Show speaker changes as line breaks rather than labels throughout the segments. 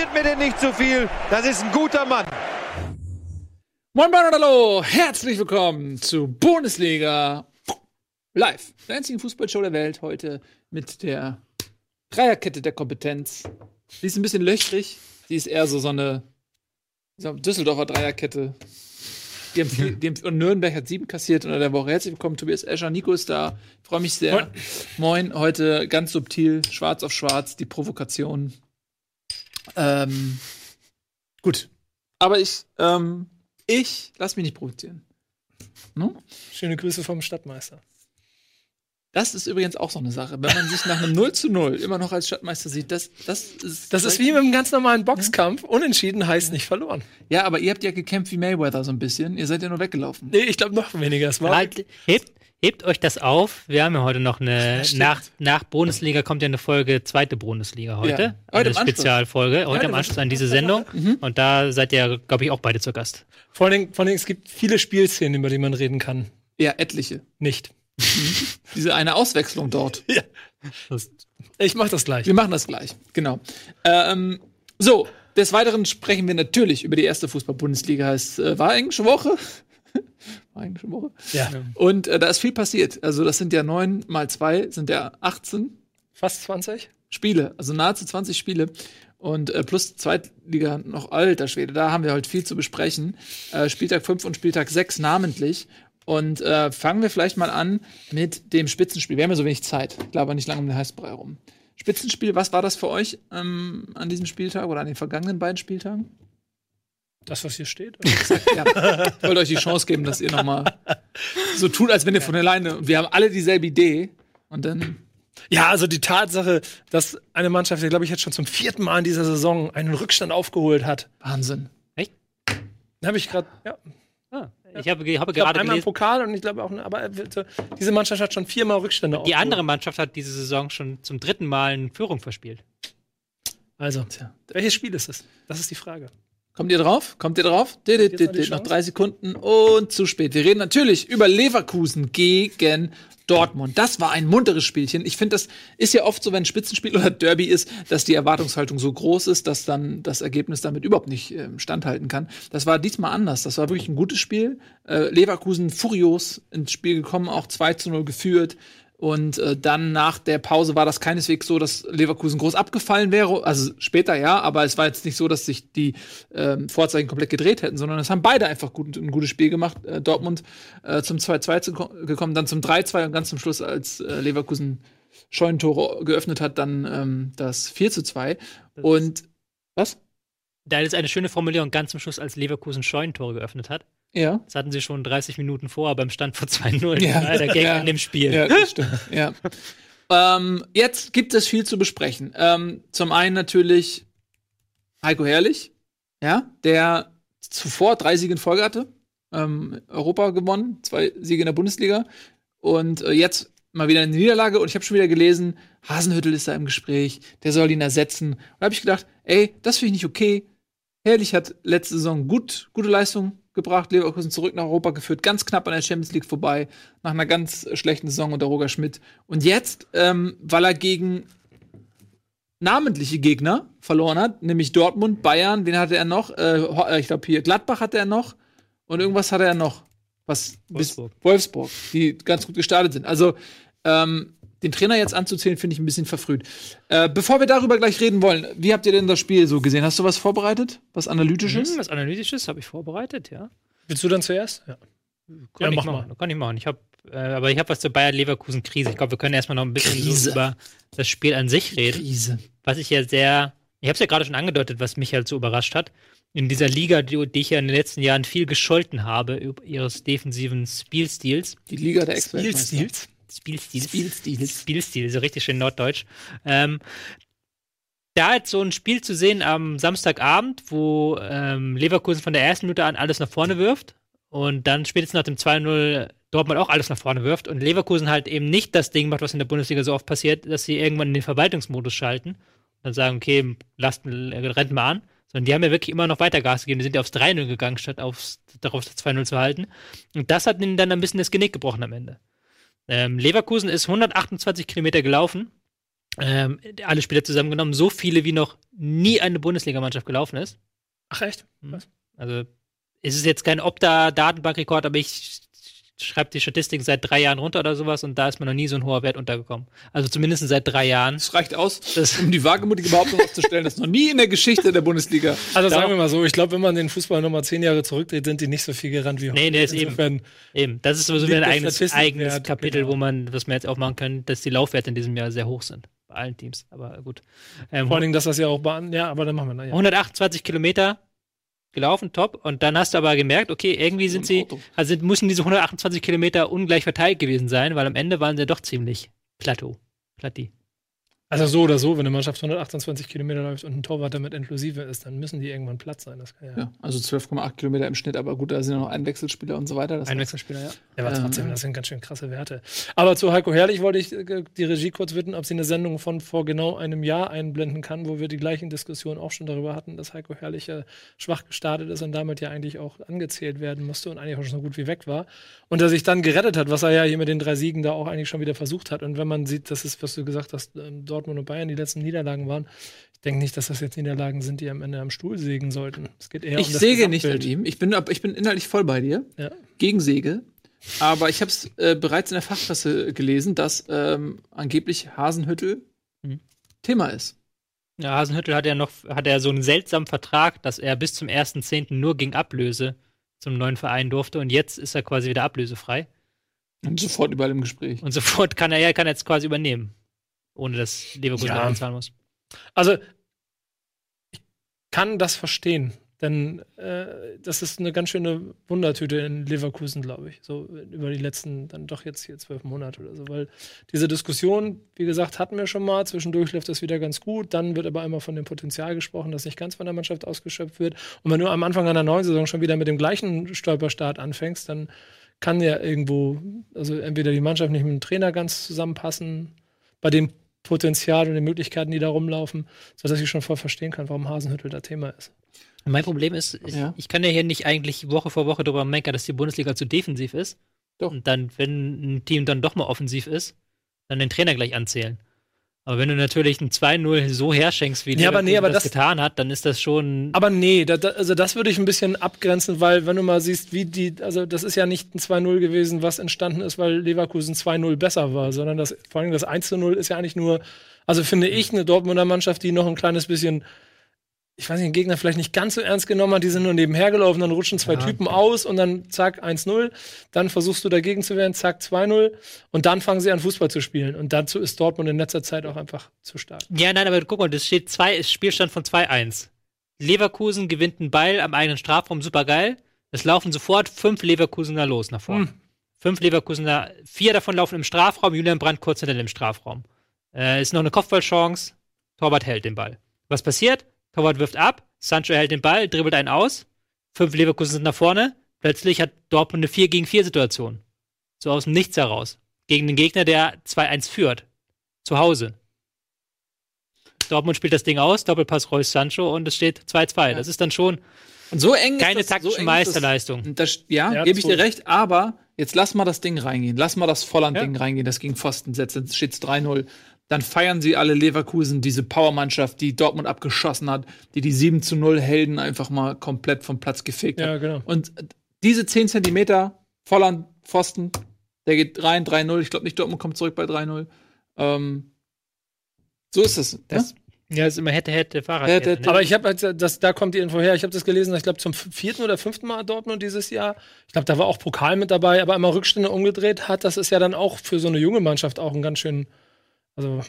passiert mir denn nicht so viel. Das ist ein guter Mann.
Moin Moin und Hallo, herzlich willkommen zu Bundesliga Live, der einzigen Fußballshow der Welt. Heute mit der Dreierkette der Kompetenz. Die ist ein bisschen löchrig. Die ist eher so, so eine so Düsseldorfer Dreierkette. Die haben viel, die haben, und Nürnberg hat sieben kassiert unter der Woche. Herzlich willkommen, Tobias Escher. Nico ist da. Freue mich sehr. Moin. Moin. Heute ganz subtil, schwarz auf schwarz, die Provokation. Ähm, gut. Aber ich, ähm, ich lass mich nicht provozieren. No?
Schöne Grüße vom Stadtmeister.
Das ist übrigens auch so eine Sache. Wenn man sich nach einem 0 zu 0 immer noch als Stadtmeister sieht, das, das ist.
Das ist wie mit einem ganz normalen Boxkampf. Unentschieden heißt nicht verloren.
Ja, aber ihr habt ja gekämpft wie Mayweather so ein bisschen. Ihr seid ja nur weggelaufen.
Nee, ich glaube noch weniger. Es war
Halt, hebt, hebt euch das auf. Wir haben ja heute noch eine,
stimmt.
nach, nach Bundesliga kommt ja eine Folge, zweite Bundesliga heute.
Ja. Heute
eine. Spezialfolge, heute
Heute
im Anschluss an diese Sendung.
Mhm.
Und da seid ihr, glaube ich, auch beide zu Gast.
vor allen, Dingen, vor allen Dingen, es gibt viele Spielszenen, über die man reden kann.
Ja, etliche.
Nicht.
Diese eine Auswechslung dort.
Ich mach das gleich.
Wir machen das gleich. Genau. Ähm, so, des Weiteren sprechen wir natürlich über die erste Fußball-Bundesliga. Es äh, war englische Woche. War englische Woche.
Ja.
Und äh, da ist viel passiert. Also, das sind ja neun mal zwei, sind ja 18
Fast 20?
Spiele, also nahezu 20 Spiele. Und äh, plus Zweitliga noch alter Schwede, da haben wir halt viel zu besprechen. Äh, Spieltag 5 und Spieltag 6 namentlich. Und äh, fangen wir vielleicht mal an mit dem Spitzenspiel. Wir haben ja so wenig Zeit. Ich glaube nicht lange um den Heißbrei rum. Spitzenspiel, was war das für euch ähm, an diesem Spieltag oder an den vergangenen beiden Spieltagen?
Das, was hier steht?
Ja, ich wollte euch die Chance geben, dass ihr noch mal so tut, als wenn ihr von alleine. Und wir haben alle dieselbe Idee. Und dann
Ja, also die Tatsache, dass eine Mannschaft, glaube ich, jetzt schon zum vierten Mal in dieser Saison einen Rückstand aufgeholt hat,
Wahnsinn.
habe ich gerade. Ja,
Ah, ich habe, ge- habe
ich
gerade
einmal
gelesen,
Pokal und ich glaube auch, aber diese Mannschaft hat schon viermal Rückstände
die
aufgeholt.
andere Mannschaft hat diese Saison schon zum dritten Mal eine Führung verspielt.
Also,
Tja.
welches Spiel ist es? Das ist die Frage.
Kommt ihr drauf? Kommt ihr drauf? Dit, dit,
Jetzt noch
drei Sekunden und zu spät. Wir reden natürlich über Leverkusen gegen Dortmund. Das war ein munteres Spielchen. Ich finde, das ist ja oft so, wenn ein Spitzenspiel oder Derby ist, dass die Erwartungshaltung so groß ist, dass dann das Ergebnis damit überhaupt nicht ähm, standhalten kann. Das war diesmal anders. Das war wirklich ein gutes Spiel. Äh, Leverkusen furios ins Spiel gekommen, auch 2 zu 0 geführt. Und äh, dann nach der Pause war das keineswegs so, dass Leverkusen groß abgefallen wäre. Also später ja, aber es war jetzt nicht so, dass sich die ähm, Vorzeichen komplett gedreht hätten, sondern es haben beide einfach gut, ein gutes Spiel gemacht. Äh, Dortmund äh, zum 2-2 zu ko- gekommen, dann zum 3-2 und ganz zum Schluss, als äh, Leverkusen Scheunentore geöffnet hat, dann ähm, das 4 zu 2. Und was?
Da ist eine schöne Formulierung ganz zum Schluss, als Leverkusen Scheunentore geöffnet hat.
Ja.
Das hatten sie schon 30 Minuten vor, beim Stand vor 2-0.
Ja.
Ja. Der Gag
Ja.
in dem Spiel.
Ja, das stimmt. ja. ähm, jetzt gibt es viel zu besprechen. Ähm, zum einen natürlich Heiko Herrlich, ja, der zuvor drei Siege in Folge hatte, ähm, Europa gewonnen, zwei Siege in der Bundesliga und äh, jetzt mal wieder eine Niederlage und ich habe schon wieder gelesen, Hasenhüttel ist da im Gespräch, der soll ihn ersetzen. Und da habe ich gedacht, ey, das finde ich nicht okay. Herrlich hat letzte Saison gut, gute Leistung gebracht, Leverkusen zurück nach Europa geführt, ganz knapp an der Champions League vorbei, nach einer ganz schlechten Saison unter Roger Schmidt. Und jetzt, ähm, weil er gegen namentliche Gegner verloren hat, nämlich Dortmund, Bayern, wen hatte er noch? Äh, äh, ich glaube hier Gladbach hatte er noch und irgendwas hatte er noch, was
Wolfsburg.
Wolfsburg, die ganz gut gestartet sind. Also ähm, den Trainer jetzt anzuzählen, finde ich ein bisschen verfrüht. Äh, bevor wir darüber gleich reden wollen, wie habt ihr denn das Spiel so gesehen? Hast du was vorbereitet? Was Analytisches?
Hm, was Analytisches habe ich vorbereitet, ja.
Willst du dann zuerst? Ja.
Kann
Ja,
ich
mach
machen.
mal.
Kann ich machen. Ich habe, äh, aber ich habe was zur Bayer Leverkusen Krise. Ich glaube, wir können erstmal noch ein bisschen so über das Spiel an sich reden.
Krise.
Was ich ja sehr, ich habe es ja gerade schon angedeutet, was mich halt so überrascht hat. In dieser Liga, die, die ich ja in den letzten Jahren viel gescholten habe, über ihres defensiven Spielstils.
Die Liga der.
Spielstils?
Spielstils.
Spielstils.
Spielstil, so richtig schön norddeutsch. Ähm, da jetzt so ein Spiel zu sehen am Samstagabend, wo ähm, Leverkusen von der ersten Minute an alles nach vorne wirft und dann spätestens nach dem 2-0 Dortmund auch alles nach vorne wirft und Leverkusen halt eben nicht das Ding macht, was in der Bundesliga so oft passiert, dass sie irgendwann in den Verwaltungsmodus schalten und dann sagen, okay, lasst, rennt mal an. Sondern die haben ja wirklich immer noch weiter Gas gegeben. Die sind ja aufs 3-0 gegangen, statt aufs, darauf das 2-0 zu halten. Und das hat ihnen dann ein bisschen das Genick gebrochen am Ende. Ähm, Leverkusen ist 128 Kilometer gelaufen ähm, alle Spieler zusammengenommen, so viele wie noch nie eine Bundesligamannschaft gelaufen ist.
Ach echt?
Mhm.
Was?
Also es ist jetzt kein Opta-Datenbankrekord, aber ich schreibe die Statistiken seit drei Jahren runter oder sowas und da ist mir noch nie so ein hoher Wert untergekommen. Also zumindest seit drei Jahren.
Das reicht aus,
Das-
um die wagemutige Behauptung aufzustellen, dass noch nie in der Geschichte der Bundesliga.
Also
Da-
sagen wir mal so, ich glaube, wenn man den Fußball nochmal zehn Jahre zurückdreht, sind die nicht so viel gerannt wie heute.
Nee, nee, ist eben. Eben, das ist sowieso ein eigenes, eigenes Kapitel,
genau.
wo man, was wir jetzt aufmachen können, dass die Laufwerte in diesem Jahr sehr hoch sind. Bei allen Teams. Aber gut. Ähm,
Vor allen Dingen, dass das ja auch bei, ja, aber dann machen wir, na ja.
128 Kilometer gelaufen, top. Und dann hast du aber gemerkt, okay, irgendwie sind sie, also sind- müssen diese 128 Kilometer ungleich verteilt gewesen sein, weil am Ende waren sie doch ziemlich plateau. Platti.
Also so oder so, wenn eine Mannschaft 128 Kilometer läuft und ein Torwart damit inklusive ist, dann müssen die irgendwann platt sein. Das kann ja.
Ja, also 12,8 Kilometer im Schnitt, aber gut, da sind ja noch Einwechselspieler und so weiter. Das
Ein
heißt,
Wechselspieler, ja. Ja, aber
Ähm,
trotzdem, das sind ganz schön krasse Werte. Aber zu Heiko Herrlich wollte ich äh, die Regie kurz bitten, ob sie eine Sendung von vor genau einem Jahr einblenden kann, wo wir die gleichen Diskussionen auch schon darüber hatten, dass Heiko Herrlich äh, schwach gestartet ist und damit ja eigentlich auch angezählt werden musste und eigentlich auch schon so gut wie weg war. Und er sich dann gerettet hat, was er ja hier mit den drei Siegen da auch eigentlich schon wieder versucht hat. Und wenn man sieht, das ist, was du gesagt hast, ähm, Dortmund und Bayern die letzten Niederlagen waren, ich denke nicht, dass das jetzt Niederlagen sind, die am Ende am Stuhl sägen sollten. Es geht eher
ich
um das
säge nicht an
Gesamtbild.
ihm. Ich bin, ich bin inhaltlich voll bei dir.
Ja.
Gegen Säge. Aber ich habe es äh, bereits in der Fachpresse gelesen, dass ähm, angeblich Hasenhüttel
Mhm.
Thema ist.
Ja, Hasenhüttel hat ja noch, hat ja so einen seltsamen Vertrag, dass er bis zum 1.10. nur gegen Ablöse zum neuen Verein durfte und jetzt ist er quasi wieder ablösefrei.
Und sofort überall im Gespräch.
Und sofort kann er ja, kann er jetzt quasi übernehmen. Ohne dass Leverkusen
Ja.
zahlen muss.
Also, ich kann das verstehen, denn äh, das ist eine ganz schöne Wundertüte in Leverkusen, glaube ich, so über die letzten, dann doch jetzt hier zwölf Monate oder so, weil diese Diskussion, wie gesagt, hatten wir schon mal, zwischendurch läuft das wieder ganz gut, dann wird aber immer von dem Potenzial gesprochen, das nicht ganz von der Mannschaft ausgeschöpft wird und wenn du am Anfang einer neuen Saison schon wieder mit dem gleichen Stolperstart anfängst, dann kann ja irgendwo, also entweder die Mannschaft nicht mit dem Trainer ganz zusammenpassen, bei dem Potenzial und den Möglichkeiten, die da rumlaufen, sodass ich schon voll verstehen kann, warum Hasenhüttel da Thema ist.
Mein Problem ist, ich,
Ja.
ich kann ja hier nicht eigentlich Woche vor Woche darüber meckern, dass die Bundesliga zu defensiv ist.
Doch.
Und dann, wenn ein Team dann doch mal offensiv ist, dann den Trainer gleich anzählen. Aber wenn du natürlich ein 2-0 so herschenkst, wie
Ja, aber nee, aber
das,
das-
getan hat, dann ist das schon.
Aber nee, da, da, also das würde ich ein bisschen abgrenzen, weil wenn du mal siehst, wie die, also das ist ja nicht ein 2-0 gewesen, was entstanden ist, weil Leverkusen 2-0 besser war, sondern das, vor allem das 1-0 ist ja eigentlich nur, also finde ich, eine Dortmunder Mannschaft, die noch ein kleines bisschen, ich weiß nicht, den Gegner vielleicht nicht ganz so ernst genommen hat, die sind nur nebenher gelaufen, dann rutschen zwei
Ja.
Typen aus und dann zack 1-0, dann versuchst du dagegen zu werden, zack 2-0 und dann fangen sie an Fußball zu spielen und dazu ist Dortmund in letzter Zeit auch einfach zu stark.
Ja, nein, aber guck mal, das steht zwei, ist Spielstand von 2-1. Leverkusen gewinnt einen Ball am eigenen Strafraum, super geil. Es laufen sofort fünf Leverkusener los nach vorne.
Hm.
Fünf Leverkusener, vier davon laufen im Strafraum, Julian Brandt kurz hinter dem Strafraum. Äh, ist noch eine Kopfballchance, Torwart hält den Ball. Was passiert? Torwart wirft ab, Sancho hält den Ball, dribbelt einen aus, fünf Leverkusen sind nach vorne, plötzlich hat Dortmund eine 4 gegen 4 Situation. So aus dem Nichts heraus. Gegen den Gegner, der 2-1 führt. Zu Hause. Dortmund spielt das Ding aus, Doppelpass Reus Sancho und es steht 2-2. Das ist dann schon
Und so eng
keine
ist das,
taktische
so eng ist das-
Meisterleistung.
Das, ja,
Ja,
gebe ich dir recht, aber jetzt lass mal das Ding reingehen. Lass mal das Volland-Ding
Ja.
reingehen, das gegen Pfosten setzt, dann steht's 3-0. Dann feiern sie alle Leverkusen, diese Powermannschaft, die Dortmund abgeschossen hat, die die 7 zu 0 Helden einfach mal komplett vom Platz gefegt
Ja,
hat.
genau.
Und diese 10 Zentimeter, Volland, Pfosten, der geht rein, 3-0. Ich glaube nicht, Dortmund kommt zurück bei 3-0. Ähm, so ist es.
Das-
ne?
Ja, ist immer hätte, hätte, Fahrrad.
Hätte,
hätte, ne?
Aber ich habe halt, das, da kommt die Info her. Ich habe das gelesen, ich glaube zum vierten oder fünften Mal Dortmund dieses Jahr. Ich glaube, da war auch Pokal mit dabei, aber einmal Rückstände umgedreht hat. Das ist ja dann auch für so eine junge Mannschaft auch ein ganz schön, also,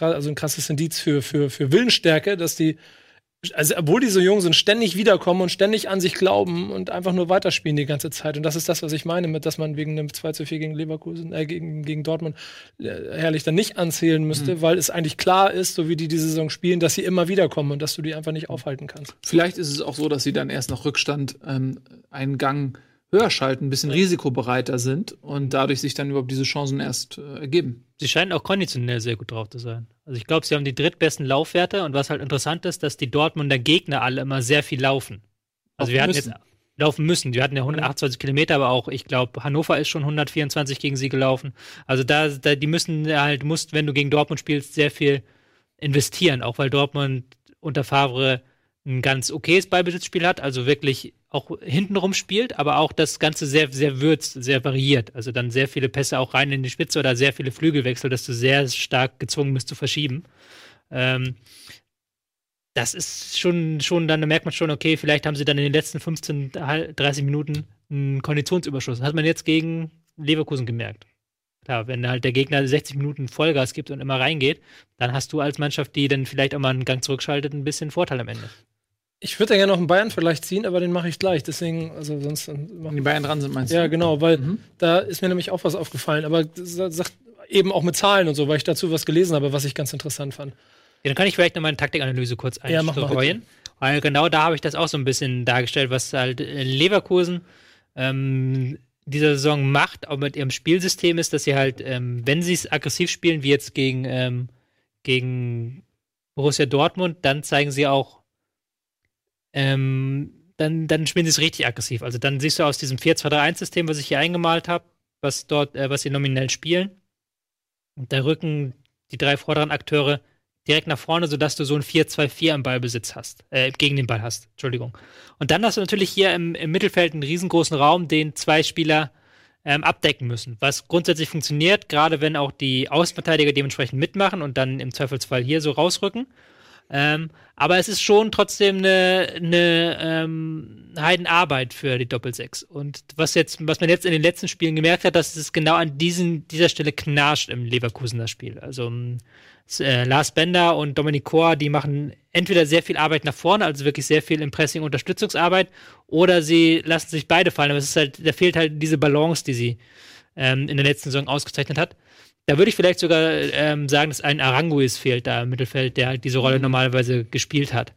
also ein krasses Indiz für, für, für Willensstärke, dass die, also obwohl die so jung sind, ständig wiederkommen und ständig an sich glauben und einfach nur weiterspielen die ganze Zeit. Und das ist das, was ich meine, mit dass man wegen einem 2 zu 4 gegen Leverkusen, äh, gegen, gegen Dortmund äh, herrlich dann nicht anzählen müsste, weil es eigentlich klar ist, so wie die diese Saison spielen, dass sie immer wiederkommen und dass du die einfach nicht aufhalten kannst.
Vielleicht ist es auch so, dass sie dann erst nach Rückstand ähm, einen Gang höher schalten, ein bisschen risikobereiter sind und dadurch sich dann überhaupt diese Chancen erst äh, ergeben.
Sie scheinen auch konditionell sehr gut drauf zu sein. Also ich glaube, sie haben die drittbesten Laufwerte und was halt interessant ist, dass die Dortmunder Gegner alle immer sehr viel laufen. Also wir hatten
müssen.
jetzt laufen müssen. Die hatten ja 128 Kilometer, aber auch, ich glaube, Hannover ist schon 124 gegen sie gelaufen. Also da, da die müssen halt, musst, wenn du gegen Dortmund spielst, sehr viel investieren, auch weil Dortmund unter Favre ein ganz okayes Ballbesitzspiel hat, also wirklich auch hintenrum spielt, aber auch das Ganze sehr, sehr würzt, sehr variiert. Also dann sehr viele Pässe auch rein in die Spitze oder sehr viele Flügelwechsel, dass du sehr stark gezwungen bist zu verschieben. Ähm, das ist schon, schon, dann merkt man schon, okay, vielleicht haben sie dann in den letzten 15, 30 Minuten einen Konditionsüberschuss. Das hat man jetzt gegen Leverkusen gemerkt. Klar, wenn halt der Gegner 60 Minuten Vollgas gibt und immer reingeht, dann hast du als Mannschaft, die dann vielleicht auch mal einen Gang zurückschaltet, ein bisschen Vorteil am Ende.
Ich würde ja gerne noch einen Bayern vielleicht ziehen, aber den mache ich gleich. Deswegen, also sonst.
Wenn die Bayern dran sind, meinst du?
Ja, genau, weil mhm. da ist mir nämlich auch was aufgefallen. Aber sagt eben auch mit Zahlen und so, weil ich dazu was gelesen habe, was ich ganz interessant fand.
Ja, dann kann ich vielleicht noch meine Taktikanalyse kurz einstreuen. Ja, weil genau da habe ich das auch so ein bisschen dargestellt, was halt Leverkusen ähm, dieser Saison macht, auch mit ihrem Spielsystem ist, dass sie halt, ähm, wenn sie es aggressiv spielen, wie jetzt gegen, ähm, gegen Borussia Dortmund, dann zeigen sie auch, ähm, dann, dann spielen sie es richtig aggressiv. Also dann siehst du aus diesem 4-2-3-1-System, was ich hier eingemalt habe, was dort, äh, was sie nominell spielen, und da rücken die drei vorderen Akteure direkt nach vorne, sodass du so ein 4-2-4 im Ballbesitz hast, äh, gegen den Ball hast, Entschuldigung. Und dann hast du natürlich hier im, im Mittelfeld einen riesengroßen Raum, den zwei Spieler ähm, abdecken müssen, was grundsätzlich funktioniert, gerade wenn auch die Außenverteidiger dementsprechend mitmachen und dann im Zweifelsfall hier so rausrücken. Ähm, aber es ist schon trotzdem eine, eine ähm, Heidenarbeit für die Doppelsechs. Und was jetzt, was man jetzt in den letzten Spielen gemerkt hat, dass es genau an diesen, dieser Stelle knarscht im Leverkusener Spiel. Also äh, Lars Bender und Dominik Kor, die machen entweder sehr viel Arbeit nach vorne, also wirklich sehr viel Impressing, Unterstützungsarbeit, oder sie lassen sich beide fallen. Aber es ist halt, da fehlt halt diese Balance, die sie ähm, in der letzten Saison ausgezeichnet hat. Da würde ich vielleicht sogar ähm, sagen, dass ein Aranguis fehlt da im Mittelfeld, der halt diese Rolle mhm. normalerweise gespielt hat.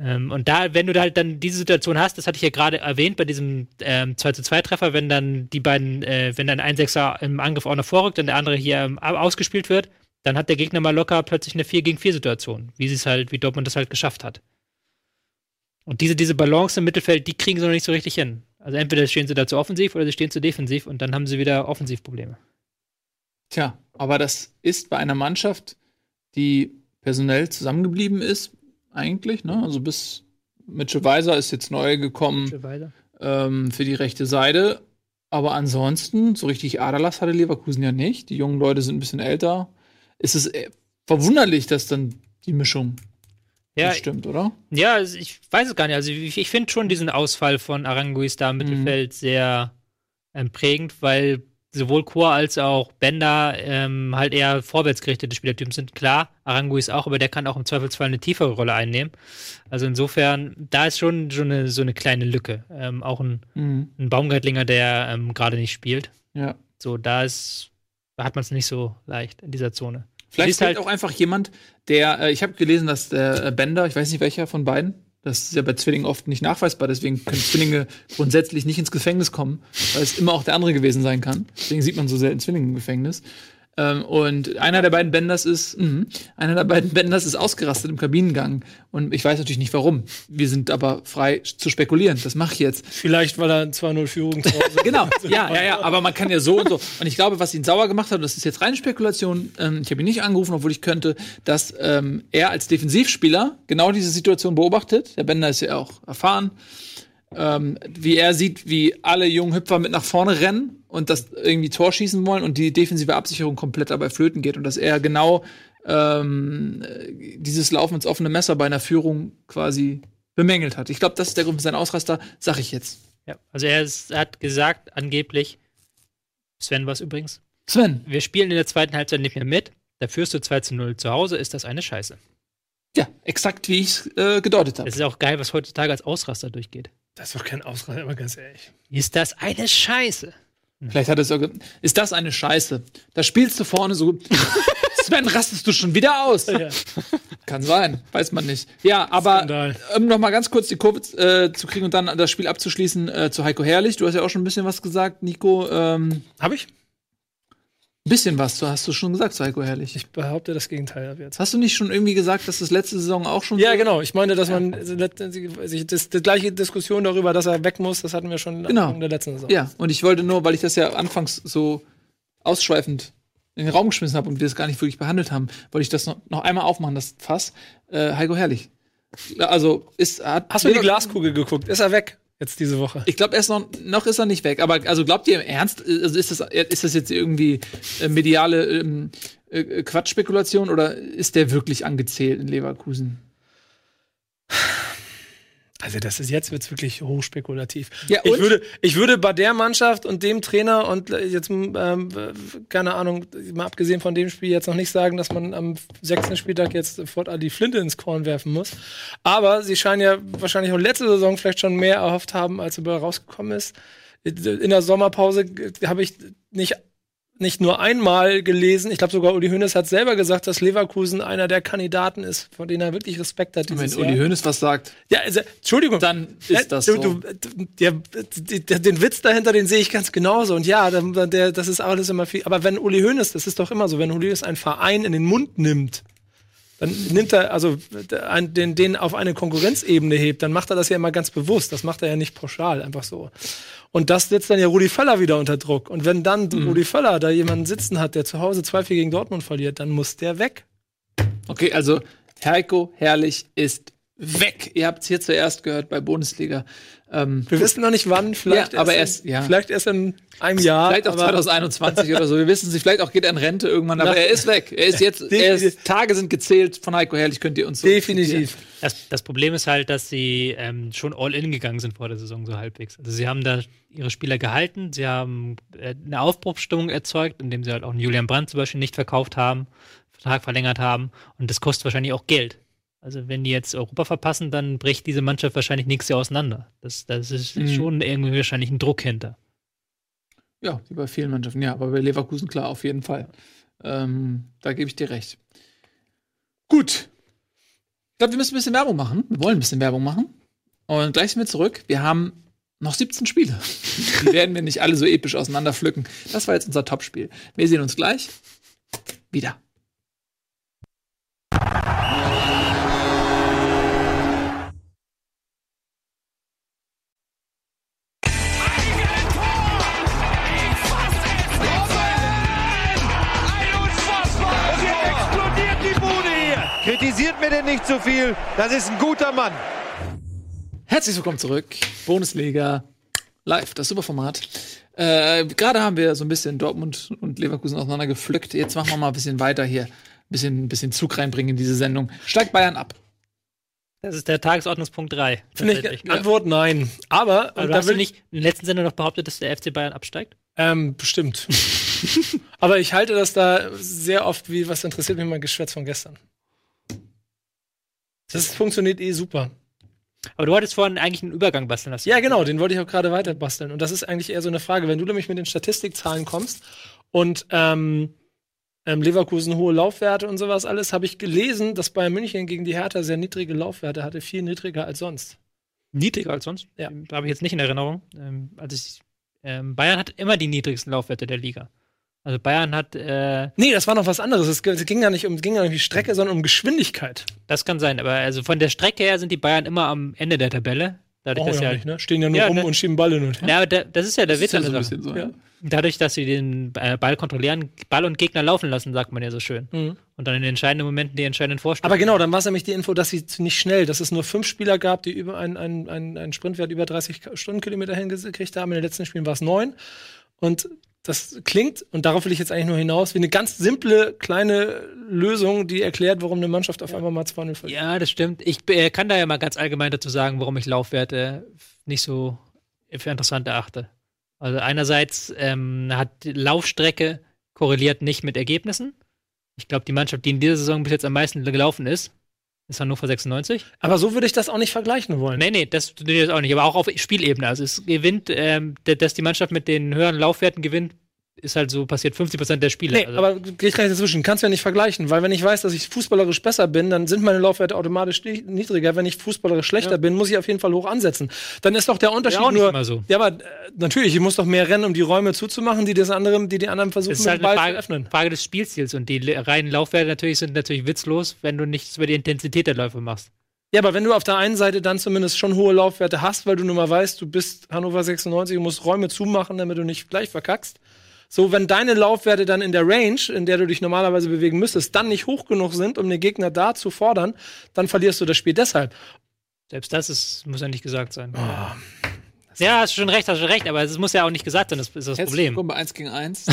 Ähm, und da, wenn du halt dann diese Situation hast, das hatte ich ja gerade erwähnt bei diesem ähm, 2 zu 2 Treffer, wenn dann die beiden, äh, wenn dann ein Sechser im Angriff auch noch vorrückt und der andere hier ähm, ausgespielt wird, dann hat der Gegner mal locker plötzlich eine 4 gegen 4 Situation, wie sie es halt, wie Dortmund das halt geschafft hat. Und diese, diese Balance im Mittelfeld, die kriegen sie noch nicht so richtig hin. Also entweder stehen sie da zu offensiv oder sie stehen zu defensiv und dann haben sie wieder Offensivprobleme.
Tja, aber das ist bei einer Mannschaft, die personell zusammengeblieben ist, eigentlich, ne? Also bis Mitchell Weiser ist jetzt neu gekommen ähm, für die rechte Seite. Aber ansonsten, so richtig Aderlass hatte Leverkusen ja nicht. Die jungen Leute sind ein bisschen älter ist es äh, verwunderlich, dass dann die Mischung ja, stimmt, oder?
Ja, ich weiß es gar nicht. Also ich, ich finde schon diesen Ausfall von Aranguis da im mhm. Mittelfeld sehr ähm, prägend, weil sowohl Chor als auch Bender ähm, halt eher vorwärtsgerichtete Spielertypen sind. Klar, Aranguis auch, aber der kann auch im Zweifelsfall eine tiefere Rolle einnehmen. Also insofern, da ist schon, schon eine, so eine kleine Lücke. Ähm, auch ein, mhm. ein Baumgartlinger, der ähm, gerade nicht spielt.
Ja.
So, da ist da hat man es nicht so leicht in dieser Zone.
Vielleicht ist halt auch einfach jemand, der, äh, ich habe gelesen, dass der äh, Bender, ich weiß nicht welcher von beiden, das ist ja bei Zwillingen oft nicht nachweisbar, deswegen können Zwillinge grundsätzlich nicht ins Gefängnis kommen, weil es immer auch der andere gewesen sein kann. Deswegen sieht man so selten Zwillinge im Gefängnis. Ähm, und einer der beiden Benders ist, mh, einer der beiden Benders ist ausgerastet im Kabinengang. Und ich weiß natürlich nicht warum. Wir sind aber frei zu spekulieren. Das mache ich jetzt.
Vielleicht, weil er 2-0 Führung zu Hause
Genau, ja, ja, ja. Aber man kann ja so und so. Und ich glaube, was ihn sauer gemacht hat, und das ist jetzt reine Spekulation, ähm, ich habe ihn nicht angerufen, obwohl ich könnte, dass ähm, er als Defensivspieler genau diese Situation beobachtet. Der Bender ist ja auch erfahren ähm, wie er sieht, wie alle jungen Hüpfer mit nach vorne rennen und das irgendwie Tor schießen wollen und die defensive Absicherung komplett dabei flöten geht und dass er genau ähm, dieses Laufen ins offene Messer bei einer Führung quasi bemängelt hat. Ich glaube, das ist der Grund für seinen Ausraster, sag ich jetzt.
Ja, also er, ist, er hat gesagt, angeblich, Sven was übrigens.
Sven.
Wir spielen in der zweiten Halbzeit nicht mehr mit. Da führst du 2 zu 0 zu Hause, ist das eine Scheiße.
Ja, exakt wie ich es äh, gedeutet habe.
Es ist auch geil, was heutzutage als Ausraster durchgeht.
Das ist doch kein Ausraster, aber ganz ehrlich.
Ist das eine Scheiße?
Vielleicht hat es auch. Ist das eine Scheiße? Da spielst du vorne so. Sven, rastest du schon wieder aus? Ja. Kann sein, weiß man nicht. Ja, aber um noch mal ganz kurz die Kurve äh, zu kriegen und dann das Spiel abzuschließen äh, zu Heiko Herrlich. Du hast ja auch schon ein bisschen was gesagt, Nico. Ähm,
Hab ich?
Ein bisschen was, so hast du schon gesagt, Psycho Herrlich.
Ich behaupte das Gegenteil ab jetzt.
Hast du nicht schon irgendwie gesagt, dass das letzte Saison auch schon
Ja,
so-
genau. Ich meine, dass man sich das, die gleiche Diskussion darüber, dass er weg muss, das hatten wir schon
Genau.
in der letzten Saison.
Ja, und ich wollte nur, weil ich das ja anfangs so ausschweifend in den Raum geschmissen habe und wir das gar nicht wirklich behandelt haben, wollte ich das noch, noch einmal aufmachen, das Fass. Äh, Heiko Herrlich. Also ist hat
Hast du in die Glaskugel geguckt? Ist er weg jetzt diese Woche?
Ich glaube, er noch, noch ist er nicht weg. Aber also glaubt ihr im Ernst, also ist das, ist das jetzt irgendwie äh, mediale ähm, äh, Quatschspekulation oder ist der wirklich angezählt in Leverkusen?
Also das ist jetzt wird's wirklich hochspekulativ.
Ja,
ich würde, ich würde bei der Mannschaft und dem Trainer und äh, jetzt ähm, keine Ahnung, mal abgesehen von dem Spiel jetzt noch nicht sagen, dass man am sechsten Spieltag jetzt sofort die Flinte ins Korn werfen muss. Aber sie scheinen ja wahrscheinlich auch letzte Saison vielleicht schon mehr erhofft haben, als dabei rausgekommen ist. In der Sommerpause äh, habe ich nicht nicht nur einmal gelesen, ich glaube sogar Uli Hoeneß hat selber gesagt, dass Leverkusen einer der Kandidaten ist, von denen er wirklich Respekt hat.
Wenn Uli
Jahr.
Hoeneß was sagt,
Ja, also, Entschuldigung.
dann ist das
du,
so.
du, der, der, den Witz dahinter, den sehe ich ganz genauso. Und ja, der, das ist alles immer viel. Aber wenn Uli Hoeneß, das ist doch immer so, wenn Uli Hoeneß einen Verein in den Mund nimmt, dann nimmt er, also den, den auf eine Konkurrenzebene hebt, dann macht er das ja immer ganz bewusst. Das macht er ja nicht pauschal, einfach so. Und das setzt dann ja Rudi Völler wieder unter Druck. Und wenn dann
Mhm.
Rudi Völler da jemanden sitzen hat, der zu Hause 2-4 gegen Dortmund verliert, dann muss der weg.
Okay, also Heiko Herrlich ist weg. Ihr habt es hier zuerst gehört bei Bundesliga. Ähm,
Wir wissen noch nicht wann, vielleicht
Ja, aber
erst,
erst- ja.
vielleicht erst in einem Jahr.
vielleicht auch
aber
2021 oder so. Wir wissen es nicht. Vielleicht auch geht er in Rente irgendwann. Aber
Nach-
er ist weg. Er ist jetzt. Er ist, Tage sind gezählt von Heiko Herrlich. Könnt ihr uns so
Definitiv.
Das, das Problem ist halt, dass sie ähm, schon all in gegangen sind vor der Saison so halbwegs. Also sie haben da ihre Spieler gehalten, sie haben äh, eine Aufbruchsstimmung erzeugt, indem sie halt auch einen Julian Brandt zum Beispiel nicht verkauft haben, Vertrag verlängert haben und das kostet wahrscheinlich auch Geld. Also wenn die jetzt Europa verpassen, dann bricht diese Mannschaft wahrscheinlich nächstes Jahr auseinander. Das, das ist
Mhm.
schon irgendwie wahrscheinlich ein Druck hinter.
Ja, wie bei vielen Mannschaften. Ja, aber bei Leverkusen klar, auf jeden Fall. Ähm, da gebe ich dir recht. Gut. Ich glaube, wir müssen ein bisschen Werbung machen. Wir wollen ein bisschen Werbung machen. Und gleich sind wir zurück. Wir haben noch 17 Spiele. Die werden wir nicht alle so episch auseinander pflücken. Das war jetzt unser Topspiel. Wir sehen uns gleich wieder.
Mir denn nicht zu viel. Das ist ein guter Mann.
Herzlich willkommen zurück. Bundesliga live, das Superformat. Äh, Gerade haben wir so ein bisschen Dortmund und Leverkusen auseinander gepflückt. Jetzt machen wir mal ein bisschen weiter hier. Ein bisschen, bisschen Zug reinbringen in diese Sendung. Steigt Bayern ab.
Das ist der Tagesordnungspunkt 3.
Finde ich, Antwort nein. Aber,
Aber
und
du
da
hast
will
du nicht in den letzten Sendung noch behauptet, dass der FC Bayern absteigt?
Ähm, bestimmt. Aber ich halte das da sehr oft wie, was interessiert mich mein Geschwätz von gestern. Das funktioniert eh super.
Aber du wolltest vorhin eigentlich einen Übergang basteln lassen.
Ja, genau, den wollte ich auch gerade weiter basteln. Und das ist eigentlich eher so eine Frage, wenn du nämlich mit den Statistikzahlen kommst und ähm, ähm, Leverkusen hohe Laufwerte und sowas alles, habe ich gelesen, dass Bayern München gegen die Hertha sehr niedrige Laufwerte hatte, viel niedriger als sonst.
Niedriger als sonst?
Ja.
Ähm, Habe ich jetzt nicht in Erinnerung. Ähm, also ich, ähm, Bayern hat immer die niedrigsten Laufwerte der Liga. Also Bayern hat, äh,
Nee, das war noch was anderes. Es ging ja nicht um, es ging ja nicht um die Strecke, sondern um Geschwindigkeit.
das kann sein, aber also von der Strecke her sind die Bayern immer am Ende der Tabelle. Dadurch,
Brauchen
dass
wir
sie
ja
halt,
nicht, ne? Stehen ja nur
Ja,
rum
ne-
und schieben Ball hin und her.
Ja, aber da, das ist ja der Witz
ja so so. Ja.
Dadurch, dass sie den äh, Ball kontrollieren, Ball und Gegner laufen lassen, sagt man ja so schön.
Mhm.
Und dann in den entscheidenden Momenten die entscheidenden Vorstellungen.
Aber genau, dann war es nämlich die Info, dass sie nicht schnell, dass es nur fünf Spieler gab, die über einen, einen, einen, einen Sprintwert über 30 Stundenkilometer hingekriegt haben. In den letzten Spielen war es neun. Und das klingt, und darauf will ich jetzt eigentlich nur hinaus, wie eine ganz simple kleine Lösung, die erklärt, warum eine Mannschaft auf einmal mal 2-0 verliert.
Ja, das stimmt. Ich äh, kann da ja mal ganz allgemein dazu sagen, warum ich Laufwerte nicht so für interessant erachte. Also einerseits ähm, hat Laufstrecke korreliert nicht mit Ergebnissen. Ich glaube, die Mannschaft, die in dieser Saison bis jetzt am meisten gelaufen ist, ist Hannover 96.
Aber so würde ich das auch nicht vergleichen wollen.
Nee, nee, das tut jetzt auch nicht, aber auch auf Spielebene. Also es gewinnt, ähm, dass die Mannschaft mit den höheren Laufwerten gewinnt, ist halt so passiert 50% der Spiele.
Nee,
Also-
aber geh ich gleich dazwischen. Kannst du ja nicht vergleichen, weil wenn ich weiß, dass ich fußballerisch besser bin, dann sind meine Laufwerte automatisch ni- niedriger. Wenn ich fußballerisch schlechter bin, muss ich auf jeden Fall hoch ansetzen. Dann ist doch der Unterschied
auch nicht
nur.
immer so.
Ja, aber äh, natürlich, ich muss doch mehr rennen, um die Räume zuzumachen, die das andere, die die anderen versuchen,
Es ist
mit
halt
Ball
Frage,
zu öffnen.
Frage des Spielstils und die reinen Laufwerte natürlich sind natürlich witzlos, wenn du nichts über die Intensität der Läufe machst.
Ja, aber wenn du auf der einen Seite dann zumindest schon hohe Laufwerte hast, weil du nun mal weißt, du bist Hannover 96 und musst Räume zumachen, damit du nicht gleich verkackst. So, wenn deine Laufwerte dann in der Range, in der du dich normalerweise bewegen müsstest, dann nicht hoch genug sind, um den Gegner da zu fordern, dann verlierst du das Spiel deshalb.
Selbst das ist, muss ja nicht gesagt sein. ja, hast schon recht, hast schon recht, aber es muss ja auch nicht gesagt sein, das ist das
Herzlich
Problem.
willkommen bei 1 gegen 1.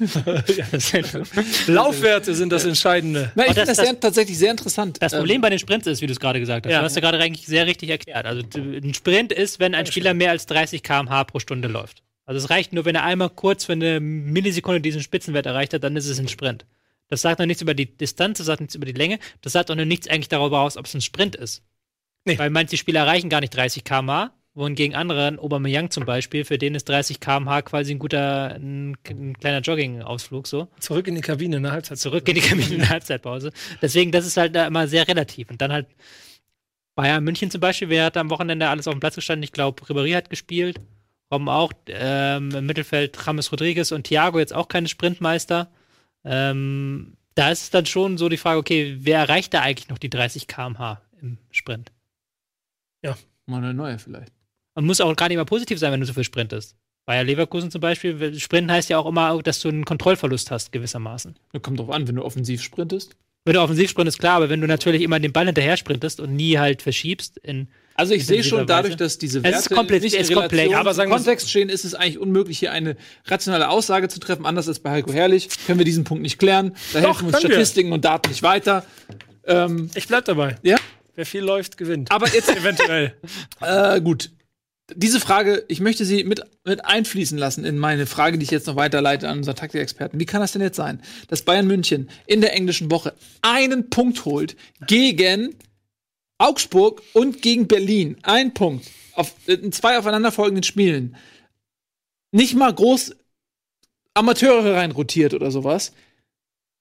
Laufwerte sind das Entscheidende.
Na, ich finde
das-
das, sehr, tatsächlich sehr interessant.
Das
Ähm,
Problem bei den Sprints ist, wie du es gerade gesagt hast,
Ja.
du hast ja gerade eigentlich sehr richtig erklärt. Also ein Sprint ist, wenn ein Spieler mehr als 30 km/h pro Stunde läuft. Also es reicht nur, wenn er einmal kurz für eine Millisekunde diesen Spitzenwert erreicht hat, dann ist es ein Sprint. Das sagt noch nichts über die Distanz, das sagt nichts über die Länge, das sagt auch noch nichts eigentlich darüber aus, ob es ein Sprint ist.
Nee.
Weil manche Spieler erreichen gar nicht 30 km/h, wohingegen andere, Aubameyang zum Beispiel, für den ist 30 km/h quasi ein guter, ein, ein kleiner Jogging-Ausflug so
Zurück in die Kabine in der Halbzeit.
zurück in die Kabine in der Halbzeitpause. Deswegen, das ist halt da immer sehr relativ. Und dann halt Bayern München zum Beispiel, wer hat am Wochenende alles auf dem Platz gestanden? Ich glaube, Ribéry hat gespielt, Robben auch, ähm, im Mittelfeld James Rodriguez und Thiago jetzt auch keine Sprintmeister. Ähm, da ist es dann schon so die Frage, okay, wer erreicht da eigentlich noch die 30 km/h im Sprint?
Mal eine neue vielleicht.
Und muss auch gar nicht mal positiv sein, wenn du so viel sprintest. Bayer Leverkusen zum Beispiel, Sprinten heißt ja auch immer, dass du einen Kontrollverlust hast, gewissermaßen.
Ja, kommt drauf an, wenn du offensiv sprintest.
Wenn du offensiv sprintest, klar, aber wenn du natürlich immer den Ball hinterher sprintest und nie halt verschiebst, in,
Also ich sehe schon dadurch, dass diese
Es
Werte
ist komplett-
nicht
es ist komplett,
aber sagen wir-
Kontext stehen, ist es eigentlich unmöglich, hier eine rationale Aussage zu treffen. Anders als bei Heiko Herrlich können wir diesen Punkt nicht klären. Da
Doch,
helfen uns
können wir.
Statistiken und Daten nicht weiter. Ähm,
Ich bleib dabei.
ja,
Wer viel läuft, gewinnt.
aber jetzt
Eventuell.
Äh, gut. Diese Frage, ich möchte sie mit, mit einfließen lassen in meine Frage, die ich jetzt noch weiterleite an unseren Taktikexperten. Wie kann das denn jetzt sein, dass Bayern München in der englischen Woche einen Punkt holt gegen Augsburg und gegen Berlin? Ein Punkt. Auf, in zwei aufeinanderfolgenden Spielen. Nicht mal groß Amateure reinrotiert oder sowas.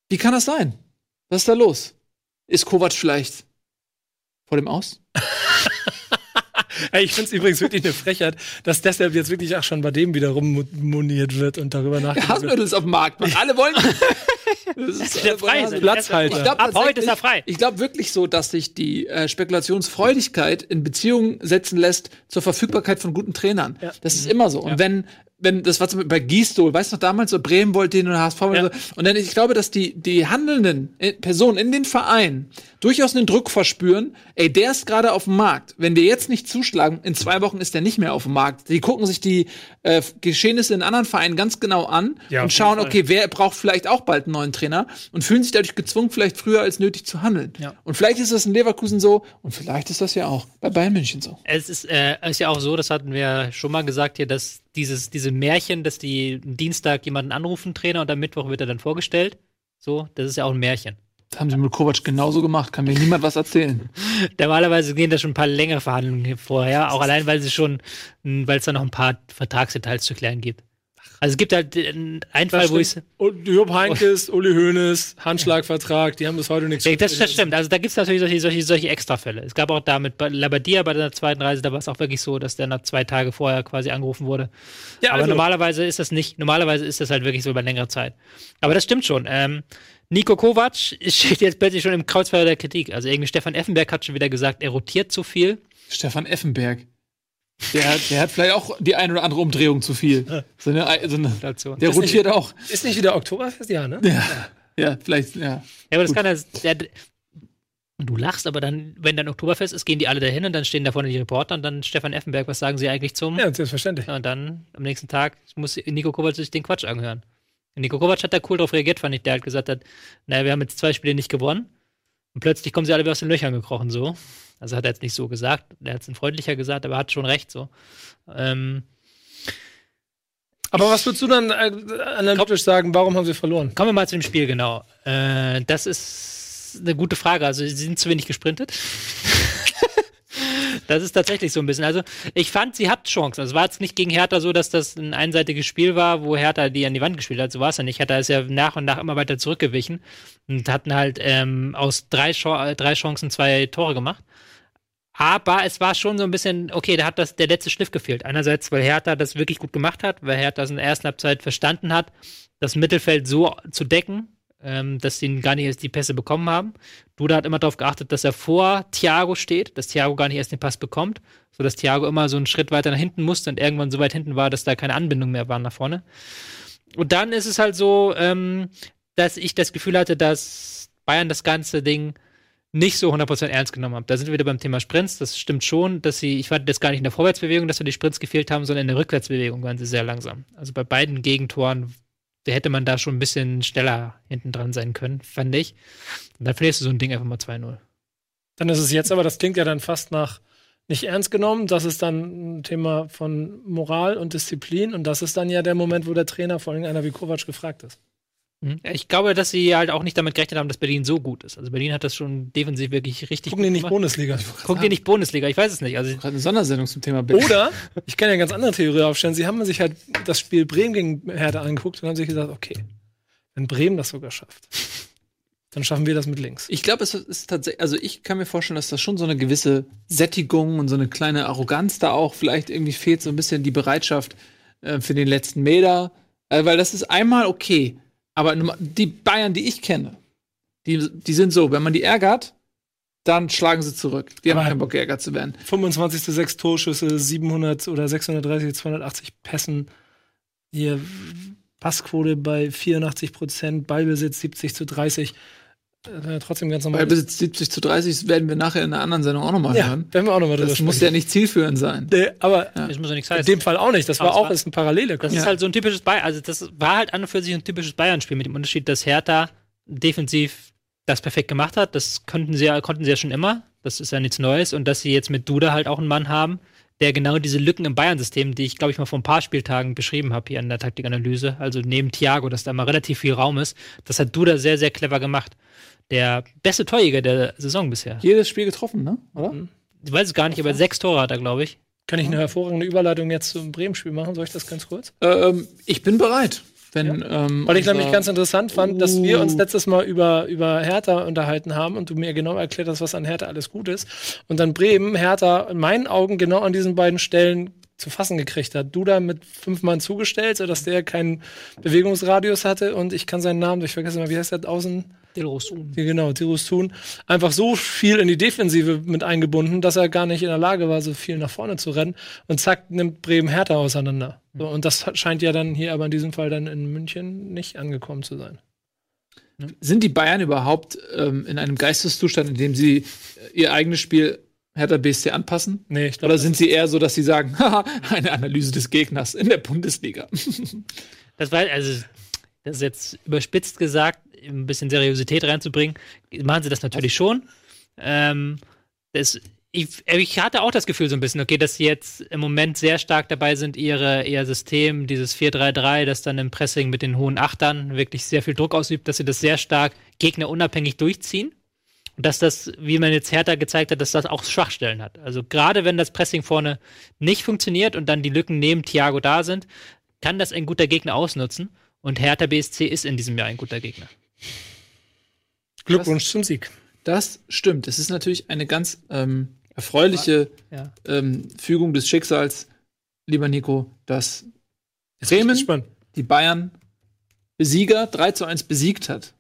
Wie kann das sein? Was ist da los? Ist Kovac vielleicht vor dem Aus?
Ey, ich finde es übrigens wirklich eine Frechheit, dass deshalb jetzt wirklich auch schon bei dem wieder rummoniert wird und darüber nachgedacht wird.
Hasenödel ist auf dem Markt. Alle wollen. Das ist
der frei ist.
Platzhalter.
Ich glaub,
Ab heute ist er frei.
Ich glaube wirklich so, dass sich die äh, Spekulationsfreudigkeit in Beziehung setzen lässt zur Verfügbarkeit von guten Trainern. Das ist immer so. Und wenn wenn das war zum Beispiel bei Gistol, weißt du noch damals so Bremen wollte den und HSV
Ja.
so. und dann ich glaube, dass die die handelnden äh, Personen in den Vereinen durchaus einen Druck verspüren. Ey, der ist gerade auf dem Markt. Wenn wir jetzt nicht zuschlagen, in zwei Wochen ist der nicht mehr auf dem Markt. Die gucken sich die äh, Geschehnisse in anderen Vereinen ganz genau an
Ja,
und schauen, okay, wer braucht vielleicht auch bald einen neuen Trainer und fühlen sich dadurch gezwungen, vielleicht früher als nötig zu handeln.
Ja.
Und vielleicht ist das in Leverkusen so und vielleicht ist das ja auch bei Bayern München so.
Es ist, äh, ist ja auch so, das hatten wir schon mal gesagt hier, dass dieses, diese Märchen, dass die am Dienstag jemanden anrufen, Trainer, und am Mittwoch wird er dann vorgestellt. So, das ist ja auch ein Märchen.
Das haben sie mit Kovac genauso gemacht, kann mir niemand was erzählen.
Normalerweise gehen da schon ein paar längere Verhandlungen hier vorher, auch allein, weil sie schon, weil es da noch ein paar Vertragsdetails zu klären gibt. Also es gibt halt äh, einen Fall, wo ich
Und Job Heinkes, Uli Hoeneß, Handschlagvertrag, die haben bis heute nichts
das, das
schriftliches.
stimmt. Also da gibt es natürlich solche, solche, solche Extrafälle. Es gab auch da mit Labadia bei der zweiten Reise, da war es auch wirklich so, dass der nach zwei Tage vorher quasi angerufen wurde.
Ja,
Aber
also,
normalerweise ist das nicht, normalerweise ist das halt wirklich so über längere Zeit. Aber das stimmt schon. Ähm, Nico Kovac steht jetzt plötzlich schon im Kreuzfeuer der Kritik. Also irgendwie Stefan Effenberg hat schon wieder gesagt, er rotiert zu viel.
Stefan Effenberg. Der, hat- der hat vielleicht auch die eine oder andere Umdrehung zu viel. So eine, so eine,
Station.
der
Ist nicht-
rotiert auch.
ist nicht wieder Oktoberfest? Ja, ne?
Ja, ja, vielleicht, ja.
Ja, aber das kann er. Der, du lachst, aber dann, wenn dann Oktoberfest ist, gehen die alle dahin und dann stehen da vorne die Reporter und dann Stefan Effenberg, was sagen sie eigentlich zum?
Ja, selbstverständlich.
Und dann am nächsten Tag muss Nico Kovac sich den Quatsch anhören. Und Nico Kovac hat da cool drauf reagiert, fand ich. Der halt gesagt hat, naja, wir haben jetzt zwei Spiele nicht gewonnen. Und plötzlich kommen sie alle wieder aus den Löchern gekrochen, so. Also hat er jetzt nicht so gesagt. Er hat es freundlicher gesagt, aber er hat schon recht, so. Ähm,
Aber was würdest du dann äh, analytisch sagen, warum haben sie verloren?
kommen wir mal zu dem Spiel, genau. Äh, das ist eine gute Frage. Also, sie sind zu wenig gesprintet. Das ist tatsächlich so ein bisschen. Also, ich fand, sie hat Chancen. Also, es war jetzt nicht gegen Hertha so, dass das ein einseitiges Spiel war, wo Hertha die an die Wand gespielt hat. So war es ja nicht. Hertha ist ja nach und nach immer weiter zurückgewichen und hatten halt ähm, aus drei, Ch drei Chancen zwei Tore gemacht. Aber es war schon so ein bisschen, okay, da hat das der letzte Schliff gefehlt. Einerseits, weil Hertha das wirklich gut gemacht hat, weil Hertha das in der ersten Halbzeit verstanden hat, das Mittelfeld so zu decken, ähm, dass sie gar nicht erst die Pässe bekommen haben. Duda hat immer darauf geachtet, dass er vor Thiago steht, dass Thiago gar nicht erst den Pass bekommt, sodass Thiago immer so einen Schritt weiter nach hinten musste und irgendwann so weit hinten war, dass da keine Anbindung mehr war nach vorne. Und dann ist es halt so, ähm, dass ich das Gefühl hatte, dass Bayern das ganze Ding nicht so 100% ernst genommen hat. Da sind wir wieder beim Thema Sprints. Das stimmt schon, dass sie, ich fand das gar nicht in der Vorwärtsbewegung, dass wir die Sprints gefehlt haben, sondern in der Rückwärtsbewegung waren sie sehr langsam. Also bei beiden Gegentoren hätte man da schon ein bisschen schneller hinten dran sein können, fand ich. Und dann verlierst du so ein Ding einfach mal 2-0.
Dann ist es jetzt aber, das klingt ja dann fast nach nicht ernst genommen. Das ist dann ein Thema von Moral und Disziplin. Und das ist dann ja der Moment, wo der Trainer, vor allem einer wie Kovac, gefragt ist.
Mhm. Ich glaube, dass sie halt auch nicht damit gerechnet haben, dass Berlin so gut ist. Also Berlin hat das schon defensiv wirklich richtig
Gucken die nicht Bundesliga.
Gucken die nicht Bundesliga, ich weiß es nicht. Also
Gerade eine Sondersendung zum Thema Berlin.
Oder, ich kann ja eine ganz andere Theorie aufstellen, sie haben sich halt das Spiel Bremen gegen Hertha angeguckt und haben sich gesagt, okay, wenn Bremen das sogar schafft, dann schaffen wir das mit links.
Ich glaube, es ist tatsächlich, also ich kann mir vorstellen, dass da schon so eine gewisse Sättigung und so eine kleine Arroganz da auch vielleicht irgendwie fehlt, so ein bisschen die Bereitschaft äh, für den letzten Meter. Äh, weil das ist einmal okay. Aber die Bayern, die ich kenne, die, die sind so, wenn man die ärgert, dann schlagen sie zurück. Die
Aber
haben keinen Bock, geärgert zu werden.
25. sechs Torschüsse, 700 oder 630, 280 Pässen. Hier Passquote bei 84 Prozent, Ballbesitz 70 zu 30. Äh, trotzdem ganz normal.
Ballbesitz 70 zu 30 das werden wir nachher in einer anderen Sendung auch nochmal
ja,
hören.
werden wir auch nochmal
Das muss ja nicht zielführend sein.
Nee, aber
das muss ja nichts
in
heißen.
dem Fall auch nicht. Das
Aber
war auch ist ein Parallele.
Das ist halt so ein typisches Bayern, also das war halt an und für sich ein typisches Bayern-Spiel mit dem Unterschied, dass Hertha defensiv das perfekt gemacht hat. Das konnten sie ja, konnten sie ja schon immer. Das ist ja nichts Neues. Und dass sie jetzt mit Duda halt auch einen Mann haben, der genau diese Lücken im Bayern-System, die ich, glaube ich, mal vor ein paar Spieltagen beschrieben habe hier in der Taktikanalyse, also neben Thiago, dass da mal relativ viel Raum ist, das hat Duda sehr, sehr clever gemacht. Der beste Torjäger der Saison bisher.
Jedes Spiel getroffen, ne? Oder?
Ich weiß es gar nicht, aber sechs Tore hat er, glaube ich.
Kann ich eine hervorragende Überleitung jetzt zum Bremen-Spiel machen? Soll ich das ganz kurz?
Ähm, ich bin bereit. Wenn, ähm,
Weil ich nämlich ganz interessant fand, dass wir uns
Uh.
letztes Mal über, über Hertha unterhalten haben und du mir genau erklärt hast, was an Hertha alles gut ist. Und dann Bremen, Hertha in meinen Augen genau an diesen beiden Stellen zu fassen gekriegt hat. Du da mit fünf Mann zugestellt, sodass der keinen Bewegungsradius hatte und ich kann seinen Namen, ich vergesse mal, wie heißt der Außen?
Dilrosun.
Genau, Thun, einfach so viel in die Defensive mit eingebunden, dass er gar nicht in der Lage war, so viel nach vorne zu rennen. Und zack, nimmt Bremen Hertha auseinander. So, und das scheint ja dann hier aber in diesem Fall dann in München nicht angekommen zu sein.
Sind die Bayern überhaupt ähm, in einem Geisteszustand, in dem sie äh, ihr eigenes Spiel Hertha BSC anpassen?
Nee, ich glaube,
Oder sind sie eher so, dass sie sagen, haha, eine Analyse des Gegners in der Bundesliga?
Das war, also, das ist jetzt überspitzt gesagt, ein bisschen Seriosität reinzubringen, machen sie das natürlich schon. Ähm, das, ich, ich hatte auch das Gefühl so ein bisschen, okay, dass sie jetzt im Moment sehr stark dabei sind, ihre, ihr System, dieses 4-3-3, das dann im Pressing mit den hohen Achtern wirklich sehr viel Druck ausübt, dass sie das sehr stark gegnerunabhängig durchziehen. Und dass das, wie man jetzt Hertha gezeigt hat, dass das auch Schwachstellen hat. Also gerade wenn das Pressing vorne nicht funktioniert und dann die Lücken neben Thiago da sind, kann das ein guter Gegner ausnutzen. Und Hertha BSC ist in diesem Jahr ein guter Gegner.
Glückwunsch zum Sieg.
Das stimmt. Es ist natürlich eine ganz ähm, erfreuliche
Ja.
ähm, Fügung des Schicksals, lieber Nico, dass Bremen die Bayern Besieger 3 zu 1 besiegt hat.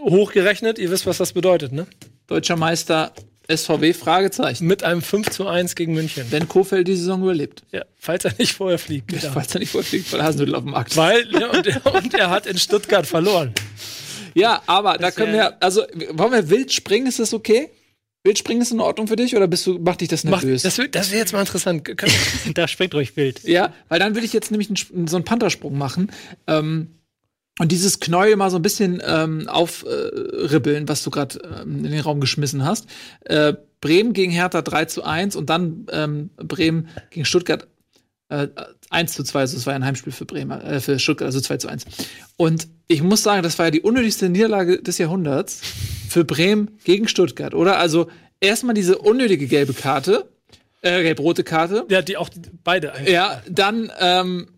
Hochgerechnet, ihr wisst, was das bedeutet, ne?
Deutscher Meister SVW, Fragezeichen.
Mit einem 5 zu 1 gegen München.
Wenn Kofeld die Saison überlebt.
Ja, falls er nicht vorher fliegt. Genau.
Falls er nicht vorfliegt, weil Hasenhüttl auf dem Markt.
Weil, ja, und, und er hat in Stuttgart verloren.
Ja, aber da können wir, also wollen wir wild springen, ist das okay? Wild springen ist in Ordnung für dich oder bist du, macht dich das
Mach,
nervös?
das wär- das wäre jetzt mal interessant.
Da springt ruhig wild.
Ja, weil dann will ich jetzt nämlich einen, so einen Panthersprung machen. Ähm, und dieses Knäuel mal so ein bisschen ähm, aufribbeln, was du gerade ähm, in den Raum geschmissen hast. Äh, Bremen gegen Hertha 3 zu 1 und dann ähm, Bremen gegen Stuttgart äh, 1 zu 2, also es war ein Heimspiel für Bremen, äh, für Stuttgart, also 2 zu 1. Und ich muss sagen, das war ja die unnötigste Niederlage des Jahrhunderts für Bremen gegen Stuttgart, oder? Also erstmal diese unnötige gelbe Karte, Äh, gelb-rote Karte.
Ja, die auch die, beide eigentlich.
Ja, dann ähm,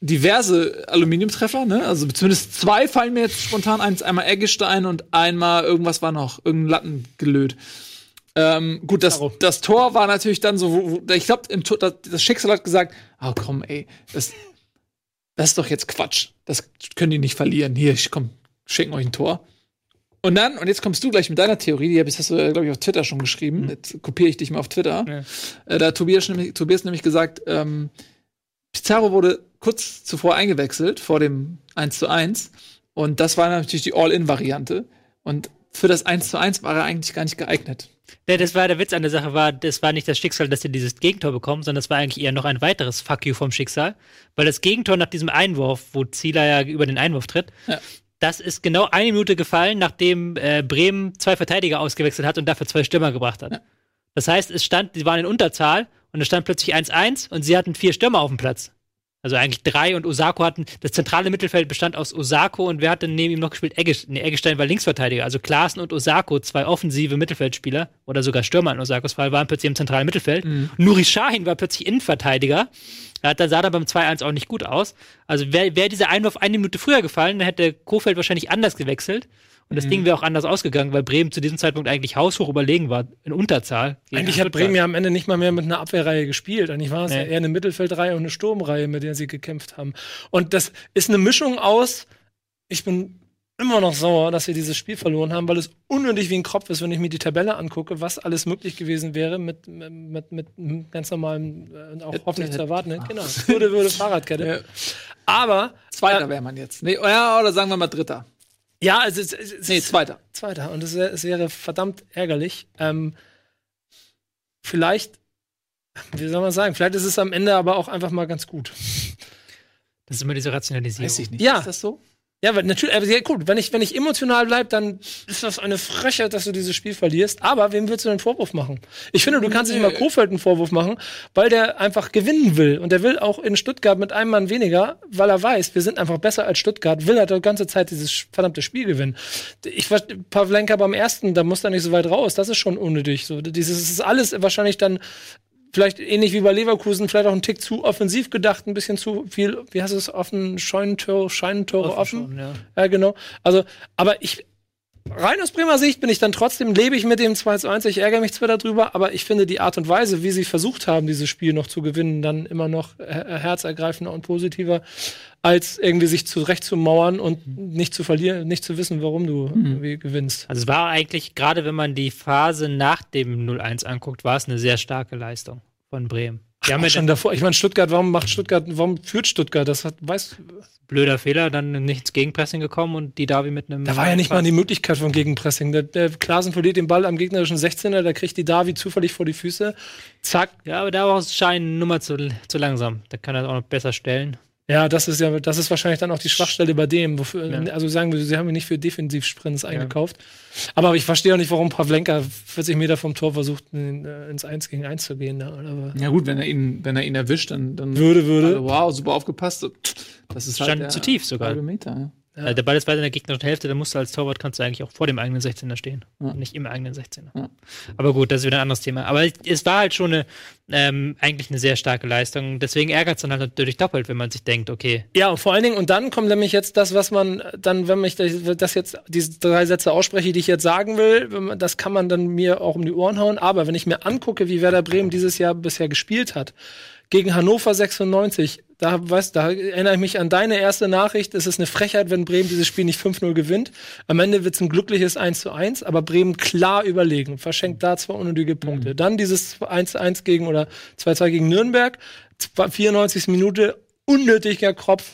diverse Aluminiumtreffer, ne? Also zumindest zwei fallen mir jetzt spontan eins, einmal Eggestein und einmal irgendwas war noch, irgendein Latten gelöt. Ähm, gut, das, das Tor war natürlich dann so, ich glaube, das, das Schicksal hat gesagt, oh komm, ey, das, das ist doch jetzt Quatsch. Das können die nicht verlieren. Hier, ich komm, schicken euch ein Tor. Und dann, und jetzt kommst du gleich mit deiner Theorie, die hast du, glaube ich, auf Twitter schon geschrieben. Jetzt kopiere ich dich mal auf Twitter.
Ja.
Äh, da hat Tobias, nämlich- Tobias nämlich gesagt, ähm, Pizarro wurde kurz zuvor eingewechselt, vor dem 1 zu 1. Und das war natürlich die All-In-Variante. Und für das 1 zu 1 war er eigentlich gar nicht geeignet.
Ja, das war der Witz an der Sache, war, das war nicht das Schicksal, dass sie dieses Gegentor bekommen, sondern das war eigentlich eher noch ein weiteres Fuck you vom Schicksal. Weil das Gegentor nach diesem Einwurf, wo Zieler ja über den Einwurf tritt,
Ja.
das ist genau eine Minute gefallen, nachdem äh, Bremen zwei Verteidiger ausgewechselt hat und dafür zwei Stürmer gebracht hat.
Ja.
Das heißt, es stand, die waren in Unterzahl und es stand plötzlich 1-1 und sie hatten vier Stürmer auf dem Platz. Also eigentlich drei und Osako hatten, das zentrale Mittelfeld bestand aus Osako und wer hat denn neben ihm noch gespielt? Egges, nee, Eggestein war Linksverteidiger. Also Klaassen und Osako, zwei offensive Mittelfeldspieler oder sogar Stürmer in Osakos Fall, waren plötzlich im zentralen Mittelfeld. Nuri Sahin war plötzlich Innenverteidiger. Er hat, da sah er beim 2-1 auch nicht gut aus. Also wäre wär dieser Einwurf eine Minute früher gefallen, dann hätte Kofeld wahrscheinlich anders gewechselt. Und das Ding wäre auch anders ausgegangen, weil Bremen zu diesem Zeitpunkt eigentlich haushoch überlegen war, in Unterzahl.
Eigentlich hat. Bremen ja am Ende nicht mal mehr mit einer Abwehrreihe gespielt. Eigentlich war es ja
Nee.
eher eine Mittelfeldreihe und eine Sturmreihe, mit der sie gekämpft haben. Und das ist eine Mischung aus, ich bin immer noch sauer, dass wir dieses Spiel verloren haben, weil es unnötig wie ein Kropf ist, wenn ich mir die Tabelle angucke, was alles möglich gewesen wäre mit, mit, mit einem ganz normalem, äh, auch hoffentlich zu erwarten. ne? Genau. Würde, würde Fahrradkette.
Ja.
Aber,
Zweiter wäre man jetzt. Nee, ja, oder sagen wir mal Dritter.
Ja, es ist, es ist
Nee, Zweiter.
Zweiter. Und es, es wäre verdammt ärgerlich. Ähm, vielleicht, wie soll man sagen, vielleicht ist es am Ende aber auch einfach mal ganz gut.
Das ist immer diese Rationalisierung.
Weiß ich nicht.
Ja.
Ist das so?
Ja, weil natürlich, aber ja, gut, wenn ich, wenn ich emotional bleib, dann ist das eine Frechheit, dass du dieses Spiel verlierst. Aber wem willst du denn einen Vorwurf machen? Ich finde, du kannst nicht mal Kofeld einen Vorwurf machen, weil der einfach gewinnen will. Und der will auch in Stuttgart mit einem Mann weniger, weil er weiß, wir sind einfach besser als Stuttgart, will er die ganze Zeit dieses verdammte Spiel gewinnen. Ich Pavlenka beim ersten, da muss er nicht so weit raus, das ist schon unnötig. So, dieses das ist alles wahrscheinlich dann vielleicht ähnlich wie bei Leverkusen, vielleicht auch ein Tick zu offensiv gedacht, ein bisschen zu viel, wie heißt es, offen, Scheunentore, Scheinentore offen.
schon, ja.
Ja, genau. Also, aber ich, rein aus Bremer Sicht bin ich dann trotzdem, lebe ich mit dem 2 zu 1. Ich ärgere mich zwar darüber, aber ich finde die Art und Weise, wie sie versucht haben, dieses Spiel noch zu gewinnen, dann immer noch her herzergreifender und positiver, als irgendwie sich zurechtzumauern und nicht zu verlieren, nicht zu wissen, warum du irgendwie gewinnst.
Also es war eigentlich, gerade wenn man die Phase nach dem 0-1 anguckt, war es eine sehr starke Leistung von Bremen.
Auch
ja
schon davor. Ich meine, Stuttgart, warum macht Stuttgart, warum führt Stuttgart? Das hat, weiß,
blöder Fehler, dann nicht ins Gegenpressing gekommen und die Davi mit einem.
da war ja nicht mal die Möglichkeit von Gegenpressing. Der, der Klaasen verliert den Ball am gegnerischen 16er, da kriegt die Davi zufällig vor die Füße. Zack,
Ja, aber da war es Schein Nummer zu, zu langsam. Da kann er auch noch besser stellen.
Ja, das ist ja, das ist wahrscheinlich dann auch die Schwachstelle bei dem. Wofür,
Ja.
Also sagen wir, sie haben ihn nicht für Defensivsprints eingekauft. Aber ich verstehe auch nicht, warum Pavlenka 40 Meter vom Tor versucht, äh, ins 1 gegen 1 zu gehen. Ne? Aber
Ja gut, wenn er ihn, wenn er ihn erwischt, dann, dann
würde, würde.
Also, wow, super aufgepasst. Das ist halt
Stand
der
zu tief sogar.
halbe Meter. Ja.
Äh, der Ball ist weiter in der gegnerischen Hälfte, da musst du als Torwart kannst du eigentlich auch vor dem eigenen 16er stehen.
Ja.
Nicht im eigenen 16er.
Ja.
Aber gut, das ist wieder ein anderes Thema. Aber es war halt schon eine, ähm, eigentlich eine sehr starke Leistung. Deswegen ärgert es dann halt natürlich doppelt, wenn man sich denkt, okay,
Ja, und vor allen Dingen, und dann kommt nämlich jetzt das, was man dann, wenn ich das jetzt, diese drei Sätze ausspreche, die ich jetzt sagen will, das kann man dann mir auch um die Ohren hauen. Aber wenn ich mir angucke, wie Werder Bremen dieses Jahr bisher gespielt hat, gegen Hannover 96, da, weißt, da erinnere ich mich an deine erste Nachricht. Es ist eine Frechheit, wenn Bremen dieses Spiel nicht 5-0 gewinnt. Am Ende wird es ein glückliches 1-1, aber Bremen klar überlegen, verschenkt da zwei unnötige Punkte. Dann dieses 1-1 gegen oder 2-2 gegen Nürnberg, 94. Minute, unnötiger Kropf,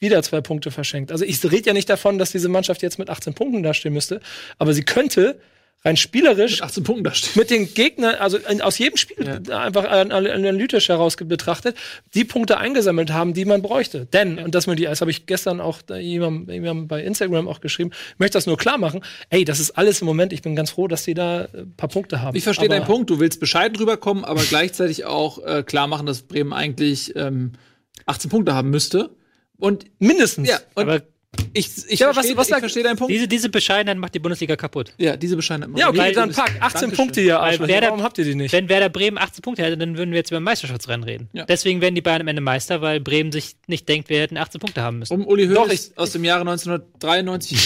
wieder zwei Punkte verschenkt. Also ich rede ja nicht davon, dass diese Mannschaft jetzt mit 18 Punkten dastehen müsste, aber sie könnte rein spielerisch
18 Punkten da steht.
mit den Gegnern, also in, aus jedem Spiel einfach an- an- analytisch heraus betrachtet, die Punkte eingesammelt haben, die man bräuchte. Denn, und das, das habe ich gestern auch jemandem, jemandem bei Instagram auch geschrieben, ich möchte das nur klar machen, ey, das ist alles im Moment, ich bin ganz froh, dass die da äh, ein paar Punkte haben.
Ich verstehe
Aber-
deinen Punkt. Du willst bescheiden rüberkommen, aber gleichzeitig auch äh, klar machen, dass Bremen eigentlich ähm, 18 Punkte haben müsste. Und
Mindestens.
ja, und
aber
ich, ich
Ja, aber was-
verstehe
was
ich
sagt-
verstehe deinen Punkt.
Diese, diese Bescheidenheit macht die Bundesliga kaputt.
ja, diese Bescheide.
Ja, okay,
Weil-
dann pack 18
Dankeschön.
Punkte hier.
Werder-
Warum habt ihr die nicht?
Wenn Werder Bremen 18 Punkte hätte, dann würden wir jetzt über ein Meisterschaftsrennen reden.
Ja.
Deswegen werden die Bayern am Ende Meister, weil Bremen sich nicht denkt, wir hätten 18 Punkte haben müssen.
Um Uli
Doch,
Hoeneß aus dem Jahre 1993,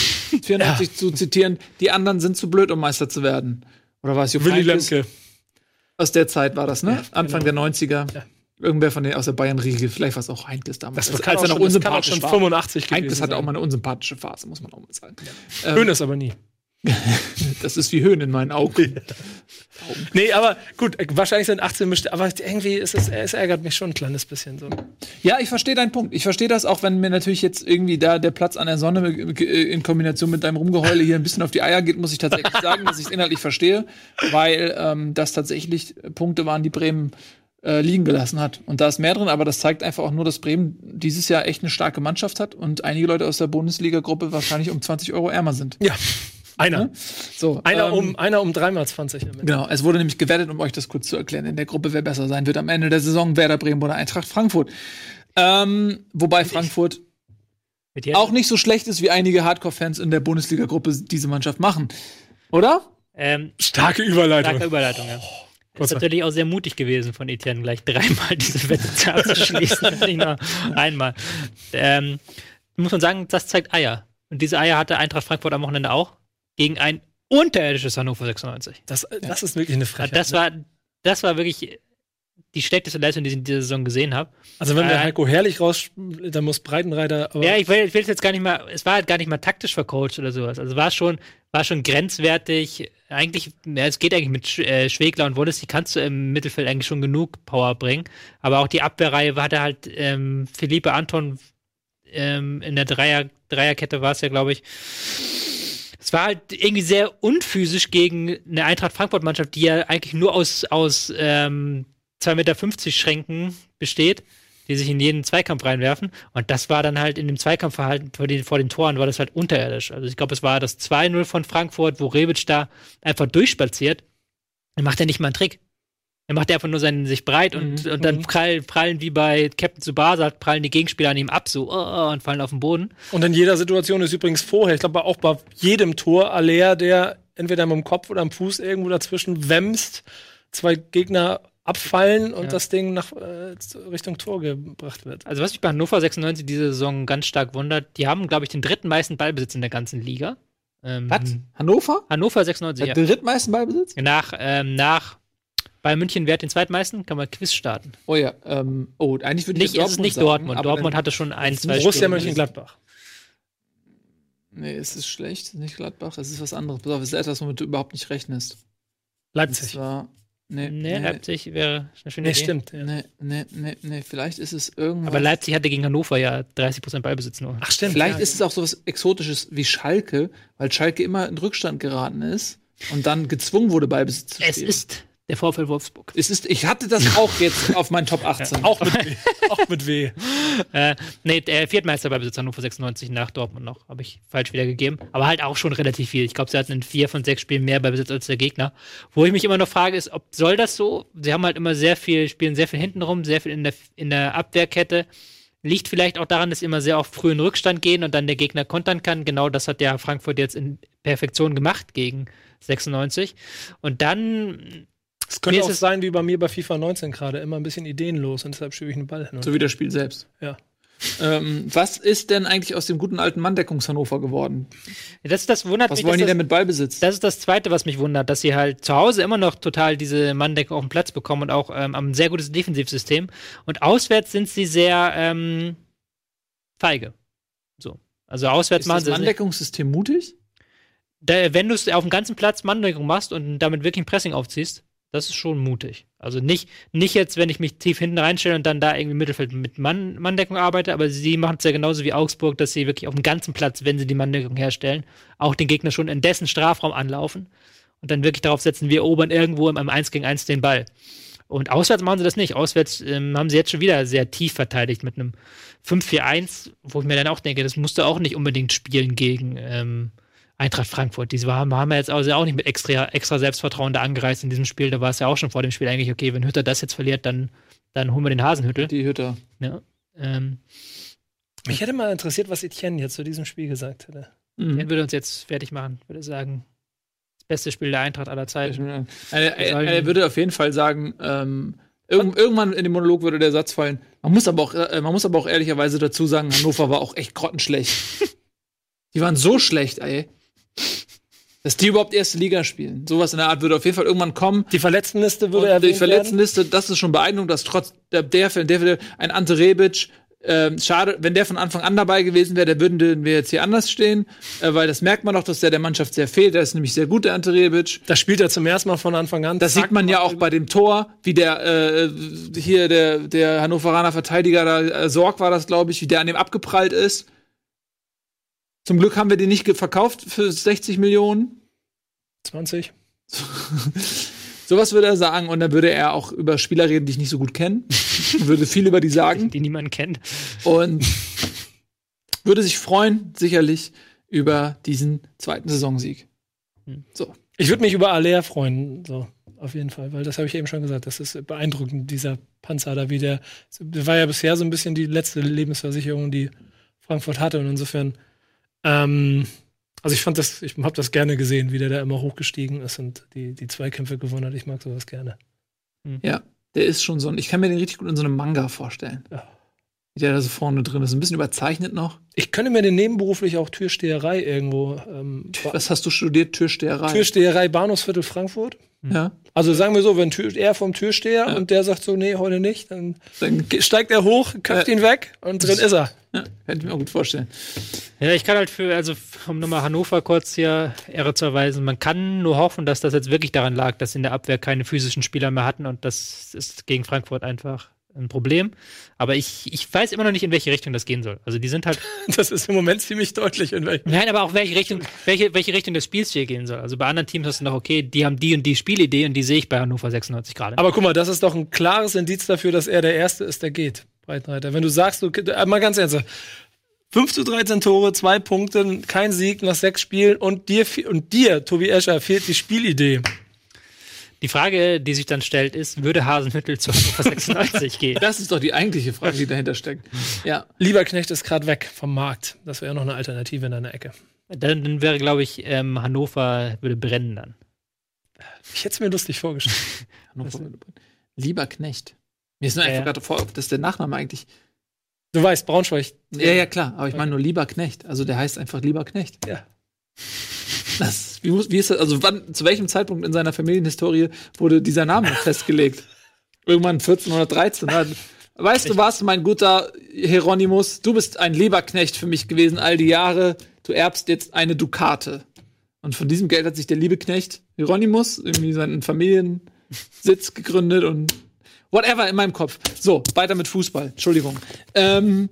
94 zu zitieren, die anderen sind zu blöd, um Meister zu werden. Oder war es Jupp
Willy
Heynckes?
Lemke.
Aus der Zeit war das, ne? Anfang der 90er.
Ja.
Irgendwer von den aus der Bayern-Riege, vielleicht war es auch Heinkes damals.
Das,
als
kann
er
auch schon, das kann auch schon
war.
85 gewesen
Heinkes hatte
sein.
auch mal eine unsympathische Phase, muss man auch mal sagen. Ähm,
Hönes aber nie.
das ist wie Höhen in meinen Augen.
Nee, aber gut, wahrscheinlich sind 18 bestimmt, aber irgendwie ist es, es ärgert mich schon ein kleines bisschen so.
Ja, ich verstehe deinen Punkt. Ich verstehe das auch, wenn mir natürlich jetzt irgendwie da der Platz an der Sonne äh, in Kombination mit deinem Rumgeheule hier ein bisschen auf die Eier geht, muss ich tatsächlich sagen, dass ich es inhaltlich verstehe, weil ähm, das tatsächlich Punkte waren, die Bremen äh, liegen gelassen hat. Und da ist mehr drin, aber das zeigt einfach auch nur, dass Bremen dieses Jahr echt eine starke Mannschaft hat und einige Leute aus der Bundesliga-Gruppe wahrscheinlich um 20 Euro ärmer sind.
Ja, einer.
Ne? So,
Einer,
ähm,
um, einer um dreimal 20. damit.
Genau, es wurde nämlich gewettet, um euch das kurz zu erklären, in der Gruppe, wer besser sein wird am Ende der Saison, Werder Bremen oder Eintracht Frankfurt. Ähm, wobei Frankfurt
Mit jetzt-
auch nicht so schlecht ist, wie einige Hardcore-Fans in der Bundesliga-Gruppe diese Mannschaft machen. Oder?
ähm,
Starke Überleitung.
starke Überleitung, ja.
Gott
Ist natürlich auch sehr mutig gewesen von Etienne, gleich dreimal diese Wette abzuschließen, nicht nur einmal. Ähm, muss man sagen, das zeigt Eier. Und diese Eier hatte Eintracht Frankfurt am Wochenende auch gegen ein unterirdisches Hannover 96.
Das, das ist wirklich eine Frechheit.
Das war, das war wirklich die schlechteste Leistung, die ich in dieser Saison gesehen habe.
also wenn wir
äh,
Heiko Herrlich raus, dann muss Breitenreiter.
Ja, ich will, ich will es jetzt gar nicht mal, es war halt gar nicht mal taktisch vercoacht oder sowas. Also war schon, war schon grenzwertig. Eigentlich, ja, es geht eigentlich mit Sch äh, Schwegler und Wallace, die kannst du im Mittelfeld eigentlich schon genug Power bringen. Aber auch die Abwehrreihe hatte halt ähm, Philippe Anton ähm, in der Dreier, Dreierkette war es ja, glaube ich. Es war halt irgendwie sehr unphysisch gegen eine Eintracht Frankfurt-Mannschaft, die ja eigentlich nur aus, aus ähm, 2,50 Meter Schränken besteht, die sich in jeden Zweikampf reinwerfen. Und das war dann halt in dem Zweikampfverhalten vor den, vor den Toren, war das halt unterirdisch. Also ich glaube, es war das 2-0 von Frankfurt, wo Rebic da einfach durchspaziert. Dann macht er nicht mal einen Trick. Er macht einfach nur seinen, sich breit und, und dann prall, prallen wie bei Captain Tsubasa, prallen die Gegenspieler an ihm ab, so, oh, und fallen auf den Boden.
Und in jeder Situation ist übrigens vorher, ich glaube auch bei jedem Tor, Aller, der entweder mit dem Kopf oder am Fuß irgendwo dazwischen wämst, zwei Gegner abfallen und
Ja.
das Ding nach äh, Richtung Tor gebracht wird.
Also was mich bei Hannover 96 diese Saison ganz stark wundert, die haben, glaube ich, den dritten meisten Ballbesitz in der ganzen Liga. Ähm,
Hannover?
Hannover 96, ja.
Der drittmeisten Ballbesitz?
Nach, ähm, nach bei München, wer hat den zweitmeisten? Kann man Quiz starten.
Oh ja, ähm, oh, eigentlich würde ich
Nicht,
jetzt
es ist nicht
sagen,
Dortmund. Dortmund hatte schon ein, zwei
Borussia. Mönchengladbach.
Nee, es ist schlecht, es ist nicht Gladbach, es ist was anderes. Pass auf, es ist etwas, womit du überhaupt nicht rechnest. Und
Leipzig.
zwar, nee,
Nee,
nee,
Leipzig wäre eine schöne
Nee,
Idee.
stimmt. Ja.
nee, nee, nee, nee, vielleicht ist es irgendwas.
Aber Leipzig hatte gegen Hannover ja 30% Ballbesitz nur.
Ach, stimmt.
Vielleicht
ja.
ist es auch sowas Exotisches wie Schalke, weil Schalke immer in Rückstand geraten ist und dann gezwungen wurde, Ballbesitz zu
Es
spielen.
ist der VfL Wolfsburg.
Es ist, ich hatte das auch jetzt auf meinen Top 18.
Auch mit W. auch mit W.
Äh, nee, der Viertmeister Ballbesitz Hannover 96 nach Dortmund noch. Habe ich falsch wiedergegeben. Aber halt auch schon relativ viel. Ich glaube, sie hatten in vier von sechs Spielen mehr Ballbesitz als der Gegner. Wo ich mich immer noch frage, ist, ob soll das so? Sie haben halt immer sehr viel, spielen sehr viel hintenrum, sehr viel in der, in der Abwehrkette. Liegt vielleicht auch daran, dass sie immer sehr oft früh in Rückstand gehen und dann der Gegner kontern kann. Genau das hat ja Frankfurt jetzt in Perfektion gemacht gegen 96. Und dann
Es könnte
Mir ist
auch
es-
sein, wie bei mir bei FIFA 19 gerade, immer ein bisschen ideenlos und deshalb schiebe ich einen Ball hin.
So wie das Spiel selbst.
Ja.
Ähm, was ist denn eigentlich aus dem guten alten Manndeckungshannover geworden?
das, das wundert
Was
mich.
wollen die
das-
denn mit Ballbesitz?
Das ist das Zweite, was mich wundert, dass sie halt zu Hause immer noch total diese Manndeckung auf den Platz bekommen und auch ähm, ein sehr gutes Defensivsystem. Und auswärts sind sie sehr ähm, feige. So. Also auswärts
ist
machen
das
sie es nicht.
Manndeckungssystem mutig?
Da, wenn du es auf dem ganzen Platz Manndeckung machst und damit wirklich ein Pressing aufziehst, das ist schon mutig. Also nicht, nicht jetzt, wenn ich mich tief hinten reinstelle und dann da irgendwie im Mittelfeld mit Mann, Manndeckung arbeite, aber sie machen es ja genauso wie Augsburg, dass sie wirklich auf dem ganzen Platz, wenn sie die Manndeckung herstellen, auch den Gegner schon in dessen Strafraum anlaufen und dann wirklich darauf setzen, wir erobern irgendwo im 1 gegen 1 den Ball. Und auswärts machen sie das nicht. Auswärts ähm, haben sie jetzt schon wieder sehr tief verteidigt mit einem 5-4-1, wo ich mir dann auch denke, das musst du auch nicht unbedingt spielen gegen ähm, Eintracht Frankfurt. Die haben, haben wir jetzt also auch nicht mit extra, extra Selbstvertrauen da angereist in diesem Spiel. Da war es ja auch schon vor dem Spiel eigentlich, okay, wenn Hütter das jetzt verliert, dann, dann holen wir den Hasenhüttel.
Die Hütter.
Ja. Ähm,
Mich hätte mal interessiert, was Etienne jetzt zu diesem Spiel gesagt hätte.
Mhm.
Den würde uns jetzt fertig machen, würde sagen. Das beste Spiel der Eintracht aller Zeiten.
Er, er, er würde auf jeden Fall sagen, ähm, irgend, irgendwann in dem Monolog würde der Satz fallen. Man muss aber auch, äh, man muss aber auch ehrlicherweise dazu sagen, Hannover war auch echt grottenschlecht. die waren so schlecht, ey. Dass die überhaupt erste Liga spielen. Sowas in der Art würde auf jeden Fall irgendwann kommen.
Die Verletztenliste würde
die
erwähnt werden.
Verletztenliste, das ist schon beeindruckend, dass trotz der, der, der ein Ante Rebic, ähm, schade, wenn der von Anfang an dabei gewesen wäre, der würden wir jetzt hier anders stehen, äh, weil das merkt man doch, dass der der Mannschaft sehr fehlt. Der ist nämlich sehr gut, der Ante Rebic.
Da spielt er zum ersten Mal von Anfang an.
Das
Zack,
sieht man ja auch bei dem Tor, wie der äh, hier der der Hannoveraner Verteidiger da äh, Sorg war das, glaube ich, wie der an dem abgeprallt ist. Zum Glück haben wir den nicht verkauft für 60 Millionen.
20.
Sowas würde er sagen und dann würde er auch über Spieler reden, die ich nicht so gut kenne. würde viel über die sagen
Die niemand kennt.
und würde sich freuen, sicherlich, über diesen zweiten Saisonsieg. So.
Ich würde mich über Alea freuen, so auf jeden Fall, weil das habe ich eben schon gesagt. Das ist beeindruckend, dieser Panzer da, wie der, der war ja bisher so ein bisschen die letzte Lebensversicherung, die Frankfurt hatte und insofern, ähm, also ich fand das, ich habe das gerne gesehen, wie der da immer hochgestiegen ist und die, die Zweikämpfe gewonnen hat. Ich mag sowas gerne.
Ja, der ist schon so ein, ich kann mir den richtig gut in so einem Manga vorstellen.
Ja.
Wie der da so vorne drin ist. Ein bisschen überzeichnet noch.
Ich könnte mir den nebenberuflich auch Türsteherei irgendwo, ähm,
Was hast du studiert? Türsteherei.
Türsteherei Bahnhofsviertel Frankfurt.
ja.
Also sagen wir so, wenn Tür, er vom Türsteher
Ja.
und der sagt so, nee, heute nicht, dann
Dann
steigt er hoch, köpft
Ja.
ihn weg und drin ist er.
könnte ich mir auch gut vorstellen.
Ja, ich kann halt für, also um nochmal Hannover kurz hier Ehre zu erweisen, man kann nur hoffen, dass das jetzt wirklich daran lag, dass sie in der Abwehr keine physischen Spieler mehr hatten und das ist gegen Frankfurt einfach ein Problem. Aber ich, ich weiß immer noch nicht, in welche Richtung das gehen soll. Also die sind halt,
Das ist im Moment ziemlich deutlich, in welchem.
nein, aber auch welche Richtung, welche, welche Richtung das Spiels hier gehen soll. Also bei anderen Teams hast du noch, okay, die haben die und die Spielidee und die sehe ich bei Hannover 96 gerade.
Aber guck mal, das ist doch ein klares Indiz dafür, dass er der Erste ist, der geht. Breitenreiter. Wenn du sagst, du, äh, mal ganz ernsthaft, 5 zu 13 Tore, zwei Punkte, kein Sieg nach sechs Spielen und dir, und dir, Tobi Escher, fehlt die Spielidee.
Die Frage, die sich dann stellt, ist, würde Hasenhüttel zu Hannover 96 gehen?
Das ist doch die eigentliche Frage, die dahinter steckt. Ja.
Lieberknecht ist gerade weg vom Markt. Das wäre noch eine Alternative in deiner Ecke.
Dann, dann wäre, glaube ich, ähm, Hannover würde brennen dann.
Ich hätte es mir lustig vorgestellt.
Lieber Knecht. Mir ist nur
Ja,
einfach
ja.
gerade vor, dass der Nachname eigentlich.
Du weißt, Braunschweig.
Ja, ja, klar. Aber ich meine nur Lieber Knecht. Also der heißt einfach Lieber Knecht.
Ja.
Das, wie, muss, wie ist das? Also wann, zu welchem Zeitpunkt in seiner Familienhistorie wurde dieser Name festgelegt? Irgendwann 1413. Hat- Weißt du was, mein guter Hieronymus? Du bist ein Lieberknecht für mich gewesen all die Jahre. Du erbst jetzt eine Dukate. Und von diesem Geld hat sich der liebe Knecht Hieronymus irgendwie seinen Familiensitz gegründet und whatever in meinem Kopf. So, weiter mit Fußball. Entschuldigung. Ähm,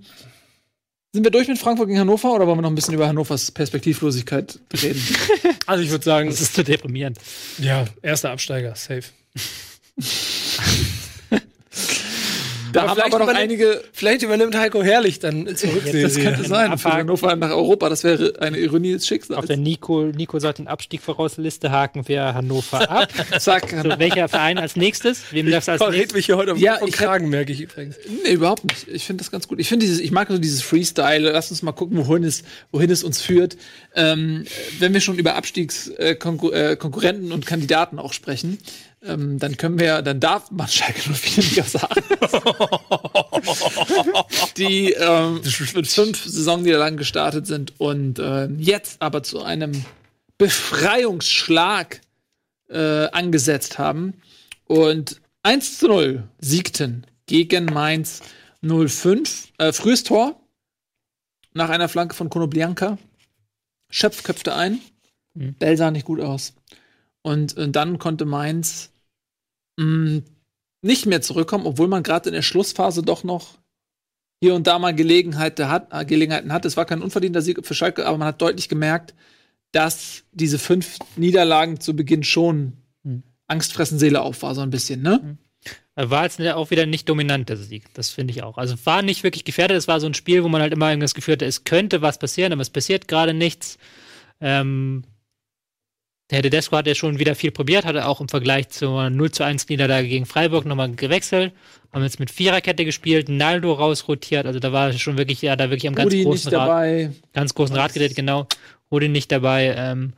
sind wir durch mit Frankfurt gegen Hannover oder wollen wir noch ein bisschen über Hannovers Perspektivlosigkeit reden?
Also ich würde sagen,
Das ist zu deprimierend.
ja, erster Absteiger, safe.
Da
Aber
haben
vielleicht
aber noch einige.
Vielleicht übernimmt Heiko Herrlich dann zurück.
Das könnte sein. Für. Hannover nach Europa. Das wäre eine Ironie des Schicksals.
Auf der Nico, Nico sagt den Abstieg voraus, Liste haken wir Hannover ab.
Zack.
So, welcher Verein als nächstes? Wem darfst du als nächstes?
mich hier heute auf
Ja, hab-
Kragen, merke ich übrigens.
Nee, überhaupt nicht. Ich finde das ganz gut. Ich finde dieses, ich mag so dieses Freestyle. Lass uns mal gucken, wohin es, wohin es uns führt. Ähm, wenn wir schon über Abstiegskonkurrenten äh, Konkurrenten und Kandidaten auch sprechen, ähm, dann können wir, dann darf man Schalke 04 nicht sagen. die ähm, mit fünf Saisonniederlagen gestartet sind und äh, jetzt aber zu einem Befreiungsschlag äh, angesetzt haben und 1 zu 0 siegten gegen Mainz 05. Äh, frühes Tor nach einer Flanke von Konoblianka. Schöpf köpfte ein.
Mhm.
Bell sah nicht gut aus. Und äh, dann konnte Mainz mh, nicht mehr zurückkommen, obwohl man gerade in der Schlussphase doch noch hier und da mal Gelegenheit hat, äh, Gelegenheiten hat. Es war kein unverdienter Sieg für Schalke, aber man hat deutlich gemerkt, dass diese fünf Niederlagen zu Beginn schon
Mhm.
Angstfressen Seele auf war, so ein bisschen, ne?
War jetzt auch wieder nicht dominant, der Sieg. Das finde ich auch. Also war nicht wirklich gefährdet. Es war so ein Spiel, wo man halt immer das Gefühl hatte, es könnte was passieren, aber es passiert gerade nichts. Ähm, Der Tedesco hat ja schon wieder viel probiert, hat er auch im Vergleich zur 0 zu 1 Niederlage gegen Freiburg nochmal gewechselt. Haben jetzt mit Viererkette gespielt, Naldo rausrotiert, also da war schon wirklich, ja, da wirklich am ganz
Rudi
großen Rad,
dabei.
ganz großen Rad gedreht, genau. Rudi nicht dabei, ähm,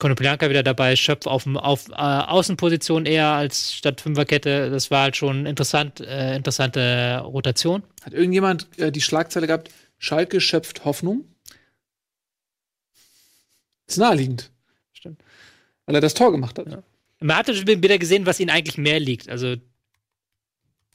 Konoplyanka wieder dabei, Schöpf auf, auf äh, Außenposition eher als statt Fünferkette. Das war halt schon interessant, äh, interessante Rotation.
Hat irgendjemand äh, die Schlagzeile gehabt, Schalke schöpft Hoffnung? Ist naheliegend. Weil er das Tor gemacht hat.
Ja. Man schon wieder gesehen, was ihnen eigentlich mehr liegt. Also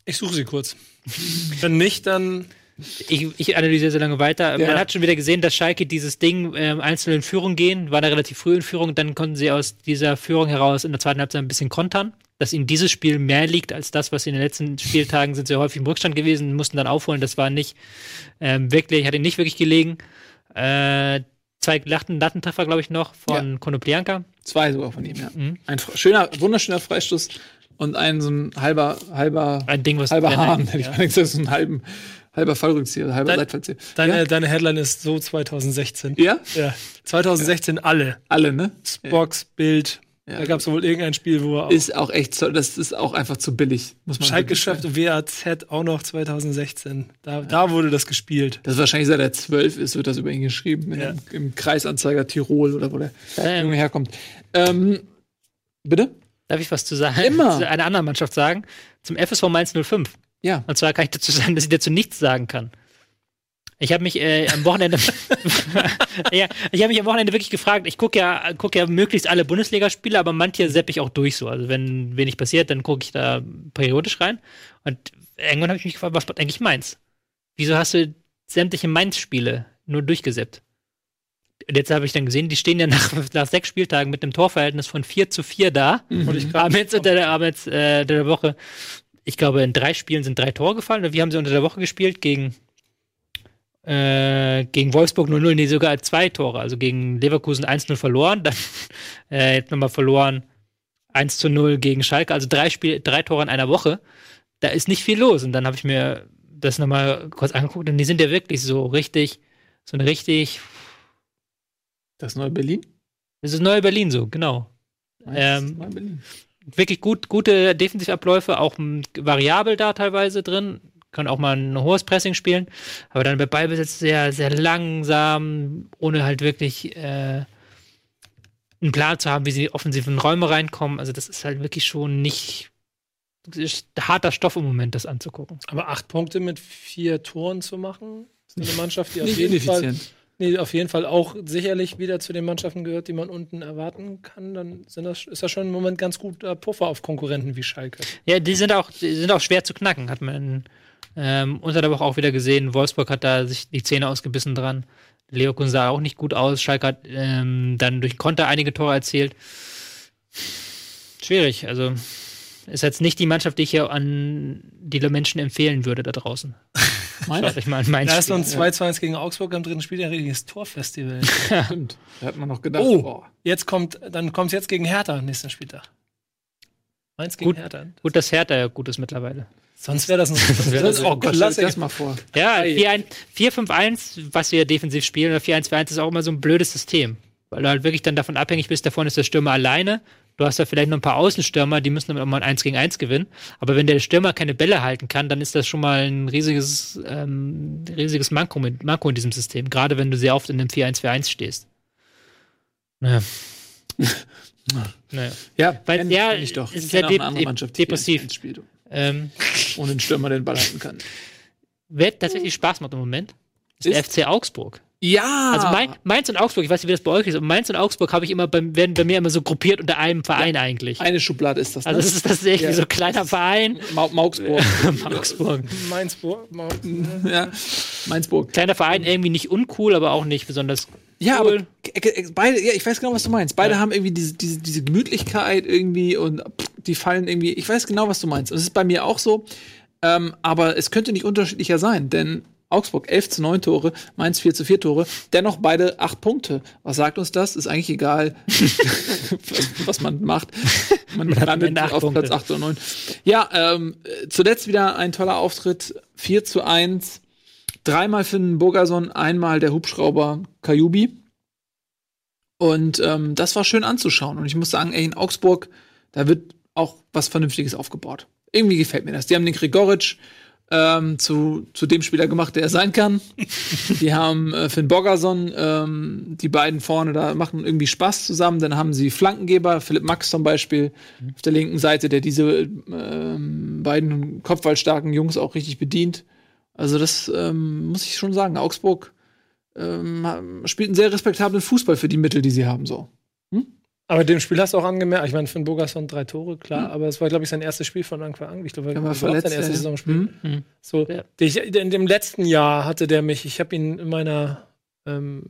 Ich suche sie kurz. Wenn nicht, dann
ich, ich analysiere so lange weiter.
Ja.
Man hat schon wieder gesehen, dass Schalke dieses Ding ähm, einzeln in Führung gehen, war da relativ früh in Führung, dann konnten sie aus dieser Führung heraus in der zweiten Halbzeit ein bisschen kontern. Dass ihnen dieses Spiel mehr liegt als das, was in den letzten Spieltagen sind sie häufig im Rückstand gewesen, mussten dann aufholen. Das war nicht ähm, wirklich, hat ihnen nicht wirklich gelegen. Äh, zwei Latten, Lattentreffer, glaube ich, noch von Konoplyanka.
Zwei sogar von ihm, ja.
Mhm.
Ein schöner, wunderschöner Freistoß und ein so ein halber, halber,
Ein Ding, was
halber Hahn, hätte ich
ja.
mal gesagt, so ein halben, halber Fallrückzieher, halber
Dein-
Seitfallzieher.
deine,
ja?
deine Headline ist so 2016.
ja?
Ja. 2016 alle.
Alle, ne?
Box, Bild.
Ja.
Da gab es wohl irgendein Spiel, wo er auch
Ist auch echt, so- das ist auch einfach zu billig, muss man sagen.
geschafft, WAZ auch noch 2016. Da, da wurde das gespielt.
Das ist wahrscheinlich seit er zwölf ist, wird das über ihn geschrieben. in
Ja.
dem- Im Kreisanzeiger Tirol oder wo der
Ähm,
Junge herkommt. Ähm, bitte?
Darf ich was zu sagen?
Immer.
Zu einer anderen Mannschaft sagen? Zum FSV Mainz 05.
Ja.
Und zwar kann ich dazu sagen, dass ich dazu nichts sagen kann. Ich habe mich äh, am Wochenende, ja, ich habe mich am Wochenende wirklich gefragt. Ich gucke ja, guck ja möglichst alle Bundesligaspiele, aber manche sepp ich auch durch so. Also wenn wenig passiert, dann gucke ich da periodisch rein. Und irgendwann habe ich mich gefragt, was macht eigentlich Mainz? Wieso hast du sämtliche Mainz-Spiele nur durchgeseppt? Und jetzt habe ich dann gesehen, die stehen ja nach, nach sechs Spieltagen mit einem Torverhältnis von 4 zu 4 da.
Und ich
Haben jetzt unter der, jetzt, äh, der Woche, ich glaube, in drei Spielen sind drei Tore gefallen. Oder wie haben sie unter der Woche gespielt? Gegen, äh, gegen Wolfsburg 0-0, nee, sogar zwei Tore. Also gegen Leverkusen 1-0 verloren, dann äh, jetzt nochmal verloren 1 zu 0 gegen Schalke. Also drei, Spiel, drei Tore in einer Woche. Da ist nicht viel los. Und dann habe ich mir das nochmal kurz angeguckt und die sind ja wirklich so richtig, so eine richtig,
Das neue Berlin?
das ist Neue Berlin so, genau. Ähm,
Berlin.
wirklich gut, gute Defensivabläufe, auch variabel da teilweise drin. Können auch mal ein hohes Pressing spielen, aber dann bei Ballbesitz sehr, sehr langsam, ohne halt wirklich äh, einen Plan zu haben, wie sie in die offensiven Räume reinkommen. Also das ist halt wirklich schon nicht das ist harter Stoff im Moment, das anzugucken.
Aber acht Punkte mit vier Toren zu machen, ist eine Mannschaft, die auf
Nicht
jeden Fall. Nee, auf jeden Fall auch sicherlich wieder zu den Mannschaften gehört, die man unten erwarten kann. Dann sind das, ist das schon im Moment ganz guter Puffer auf Konkurrenten wie Schalke.
Ja, die sind auch, die sind auch schwer zu knacken, hat man ähm, unter der Woche auch wieder gesehen. Wolfsburg hat da sich die Zähne ausgebissen dran. Leverkusen sah auch nicht gut aus. Schalke hat ähm, dann durch Konter einige Tore erzielt. Schwierig, also ist jetzt nicht die Mannschaft, die ich hier an die Menschen empfehlen würde da draußen. Schaut euch mal an mein
Da ist noch ein 2-2 gegen Augsburg am dritten Spiel ein richtiges Torfestival.
Stimmt. Da hat man noch gedacht,
Oh.
boah.
Jetzt kommt, dann kommt es jetzt gegen Hertha am nächsten Spieltag. Mainz gegen
Gut.
Hertha.
Gut, dass Hertha ja gut ist mittlerweile.
Sonst wäre das ein
wär
das ist
Oh Gott, dir
klasse.
das mal vor.
Ja,
Ei.
4-1 4-5-1, was wir defensiv spielen, oder 4-1-4-1 ist auch immer so ein blödes System. Weil du halt wirklich dann davon abhängig bist, da vorne ist der Stürmer alleine. Du hast da vielleicht noch ein paar Außenstürmer, die müssen dann auch mal ein 1 gegen 1 gewinnen. Aber wenn der Stürmer keine Bälle halten kann, dann ist das schon mal ein riesiges, ähm, riesiges Manko, mit, Manko in diesem System. Gerade wenn du sehr oft in dem 4-1-4-1 stehst. Naja. naja.
Ja,
Weil
kenn ich doch.
ist
Ich auch eine
de-
andere
de- depressiv.
1-1 spielt,
Ähm,
ohne den Stürmer den Ball halten kann.
wer tatsächlich Spaß macht im Moment, ist, der
Ist-
FC Augsburg.
Ja!
Also Main, Mainz und Augsburg, ich weiß nicht, wie das bei euch ist, aber Mainz und Augsburg habe ich immer bei, werden bei mir immer so gruppiert unter einem Verein eigentlich.
eine Schublade ist das.
Also das ist das ist irgendwie
Ja.
so ein kleiner Verein.
Ma Maugsburg.
Augsburg.
Mainzburg. Mau-
ja. Mainzburg.
Kleiner Verein, irgendwie nicht uncool, aber auch nicht besonders
Ja,
cool.
aber beide, ja, ich weiß genau, was du meinst. Beide haben irgendwie diese, diese, diese Gemütlichkeit irgendwie und pff, die fallen irgendwie, ich weiß genau, was du meinst. Und es ist bei mir auch so, ähm, aber es könnte nicht unterschiedlicher sein, denn Augsburg 11 zu 9 Tore, Mainz 4 zu 4 Tore, dennoch beide 8 Punkte. Was sagt uns das? Ist eigentlich egal, was man macht. Man landet
Ende acht
auf
Punkte.
Platz 8 oder 9. Ja, ähm, äh, zuletzt wieder ein toller Auftritt, 4 zu 1. Dreimal für den Burgerson, einmal der Hubschrauber Kajubi. Und ähm, das war schön anzuschauen. Und ich muss sagen, ey, in Augsburg, da wird auch was Vernünftiges aufgebaut. Irgendwie gefällt mir das. Die haben den Gregoritsch ähm, zu, zu dem Spieler gemacht, der er sein kann. die haben äh, Finn Bogerson, ähm, die beiden vorne da machen irgendwie Spaß zusammen. Dann haben sie Flankengeber, Philipp Max zum Beispiel auf der linken Seite, der diese ähm, beiden kopfballstarken Jungs auch richtig bedient. Also das ähm, muss ich schon sagen. Augsburg ähm, spielt einen sehr respektablen Fußball für die Mittel, die sie haben. So.
Aber dem Spiel hast du auch angemerkt, ich meine, Finn Bogerson drei Tore, klar, aber es war, glaube ich, sein erstes Spiel von Anfang an. Ich glaube,
Ja, war verletzt,
sein erstes
ja.
Saisonspiel.
Mhm.
So,
Ja.
ich, in dem letzten Jahr hatte der mich, ich habe ihn in meiner ähm,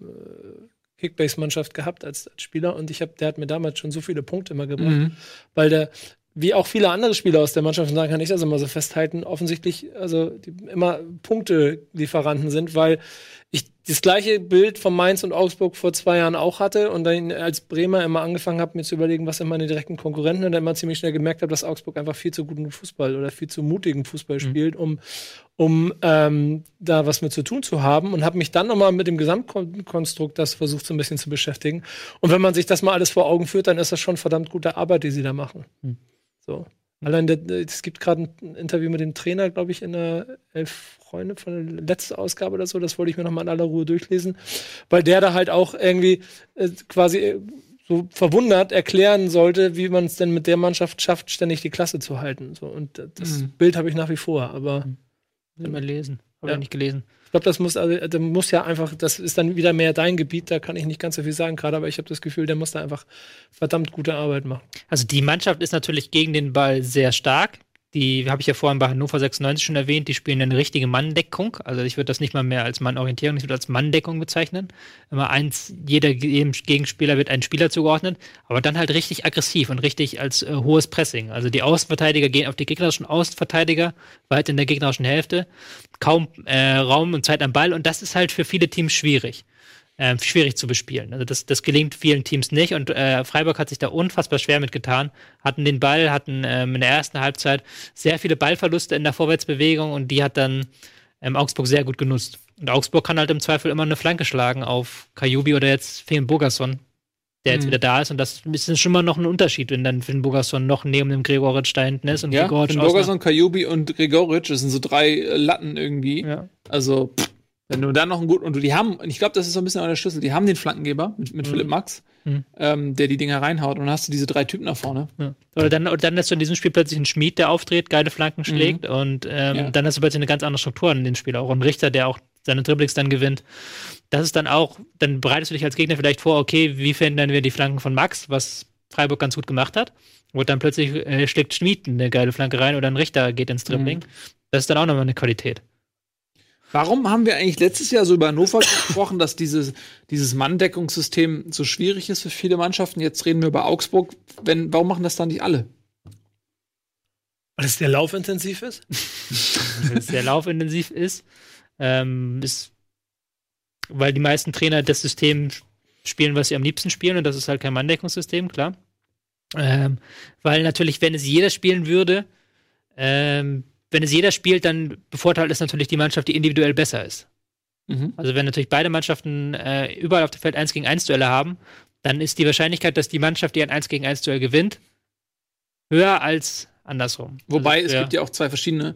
Kickbase-Mannschaft gehabt als, als Spieler und ich hab, der hat mir damals schon so viele Punkte immer gebracht,
Mhm.
weil der, wie auch viele andere Spieler aus der Mannschaft, und da kann ich das immer so festhalten, offensichtlich also die immer Punktelieferanten sind, weil ich das gleiche Bild von Mainz und Augsburg vor zwei Jahren auch hatte und dann als Bremer immer angefangen habe, mir zu überlegen, was sind meine direkten Konkurrenten und dann immer ziemlich schnell gemerkt habe, dass Augsburg einfach viel zu guten Fußball oder viel zu mutigen Fußball spielt, um, um ähm, da was mit zu tun zu haben und habe mich dann nochmal mit dem Gesamtkonstrukt das versucht so ein bisschen zu beschäftigen. Und wenn man sich das mal alles vor Augen führt, dann ist das schon verdammt gute Arbeit, die sie da machen. So. Allein der, der- es gibt gerade ein Interview mit dem Trainer, glaube ich, in der Elf Freunde von der letzten Ausgabe oder so. Das wollte ich mir noch mal in aller Ruhe durchlesen, weil der da halt auch irgendwie äh, quasi äh, so verwundert erklären sollte, wie man es denn mit der Mannschaft schafft, ständig die Klasse zu halten. So, und äh, das
Mhm.
Bild habe ich nach wie vor. Aber
Muss mal lesen. Habe
Ja.
ich nicht gelesen.
Ich glaube, das muss, also, der muss ja einfach, das ist dann wieder mehr dein Gebiet. Da kann ich nicht ganz so viel sagen gerade, aber ich habe das Gefühl, der muss da einfach verdammt gute Arbeit machen.
Also die Mannschaft ist natürlich gegen den Ball sehr stark. Die habe ich ja vorhin bei Hannover 96 schon erwähnt, die spielen eine richtige Manndeckung. Also ich würde das nicht mal mehr als Mannorientierung, ich würde als Manndeckung bezeichnen. Immer eins, jeder jedem Gegenspieler wird ein Spieler zugeordnet, aber dann halt richtig aggressiv und richtig als äh, hohes Pressing. Also die Außenverteidiger gehen auf die gegnerischen Außenverteidiger, weit in der gegnerischen Hälfte, kaum äh, Raum und Zeit am Ball und das ist halt für viele Teams schwierig ähm, schwierig zu bespielen. Also das, das gelingt vielen Teams nicht und äh, Freiburg hat sich da unfassbar schwer mitgetan. Hatten den Ball, hatten ähm, in der ersten Halbzeit sehr viele Ballverluste in der Vorwärtsbewegung und die hat dann ähm, Augsburg sehr gut genutzt. Und Augsburg kann halt im Zweifel immer eine Flanke schlagen auf Kajubi oder jetzt Finn Bogerson, der jetzt
Mhm.
wieder da ist. Und das ist schon mal noch ein Unterschied, wenn dann Finn Bogerson noch neben dem Gregoritsch da hinten ist und
Ja,
Gregoritsch
Finn Bogerson, Kajubi und Gregoritsch, das sind so drei äh, Latten irgendwie.
Ja.
Also, pff, wenn du dann noch einen guten, und du- die haben, und ich glaube, das ist so ein bisschen auch der Schlüssel, die haben den Flankengeber mit, mit Philipp Max,
Mhm.
ähm, der die Dinger reinhaut, und dann hast du diese drei Typen nach vorne.
Ja. Oder dann, oder dann hast du in diesem Spiel plötzlich einen Schmied, der auftritt, geile Flanken schlägt und ähm,
Ja.
dann hast du plötzlich eine ganz andere Struktur in dem Spiel. Auch ein Richter, der auch seine Dribblings dann gewinnt. Das ist dann auch, dann bereitest du dich als Gegner vielleicht vor, okay, wie finden wir die Flanken von Max, was Freiburg ganz gut gemacht hat. Und dann plötzlich äh, schlägt Schmied eine geile Flanke rein oder ein Richter geht ins Dribbling. Das ist dann auch nochmal eine Qualität.
Warum haben wir eigentlich letztes Jahr so über Hannover gesprochen, dass dieses, dieses Manndeckungssystem so schwierig ist für viele Mannschaften? Jetzt reden wir über Augsburg. Wenn, warum machen das dann nicht alle?
Weil es der laufintensiv ist?
weil es sehr laufintensiv ist. Ähm, ist, weil die meisten Trainer das System spielen, was sie am liebsten spielen, und das ist halt kein Manndeckungssystem, klar. Ähm, weil natürlich, wenn es jeder spielen würde, ähm, wenn es jeder spielt, dann bevorteilt es natürlich die Mannschaft, die individuell besser ist.
Mhm.
Also wenn natürlich beide Mannschaften äh, überall auf dem Feld 1 gegen 1 Duelle haben, dann ist die Wahrscheinlichkeit, dass die Mannschaft, die ein 1 gegen 1 Duell gewinnt, höher als andersrum.
Wobei
also,
es gibt ja auch zwei verschiedene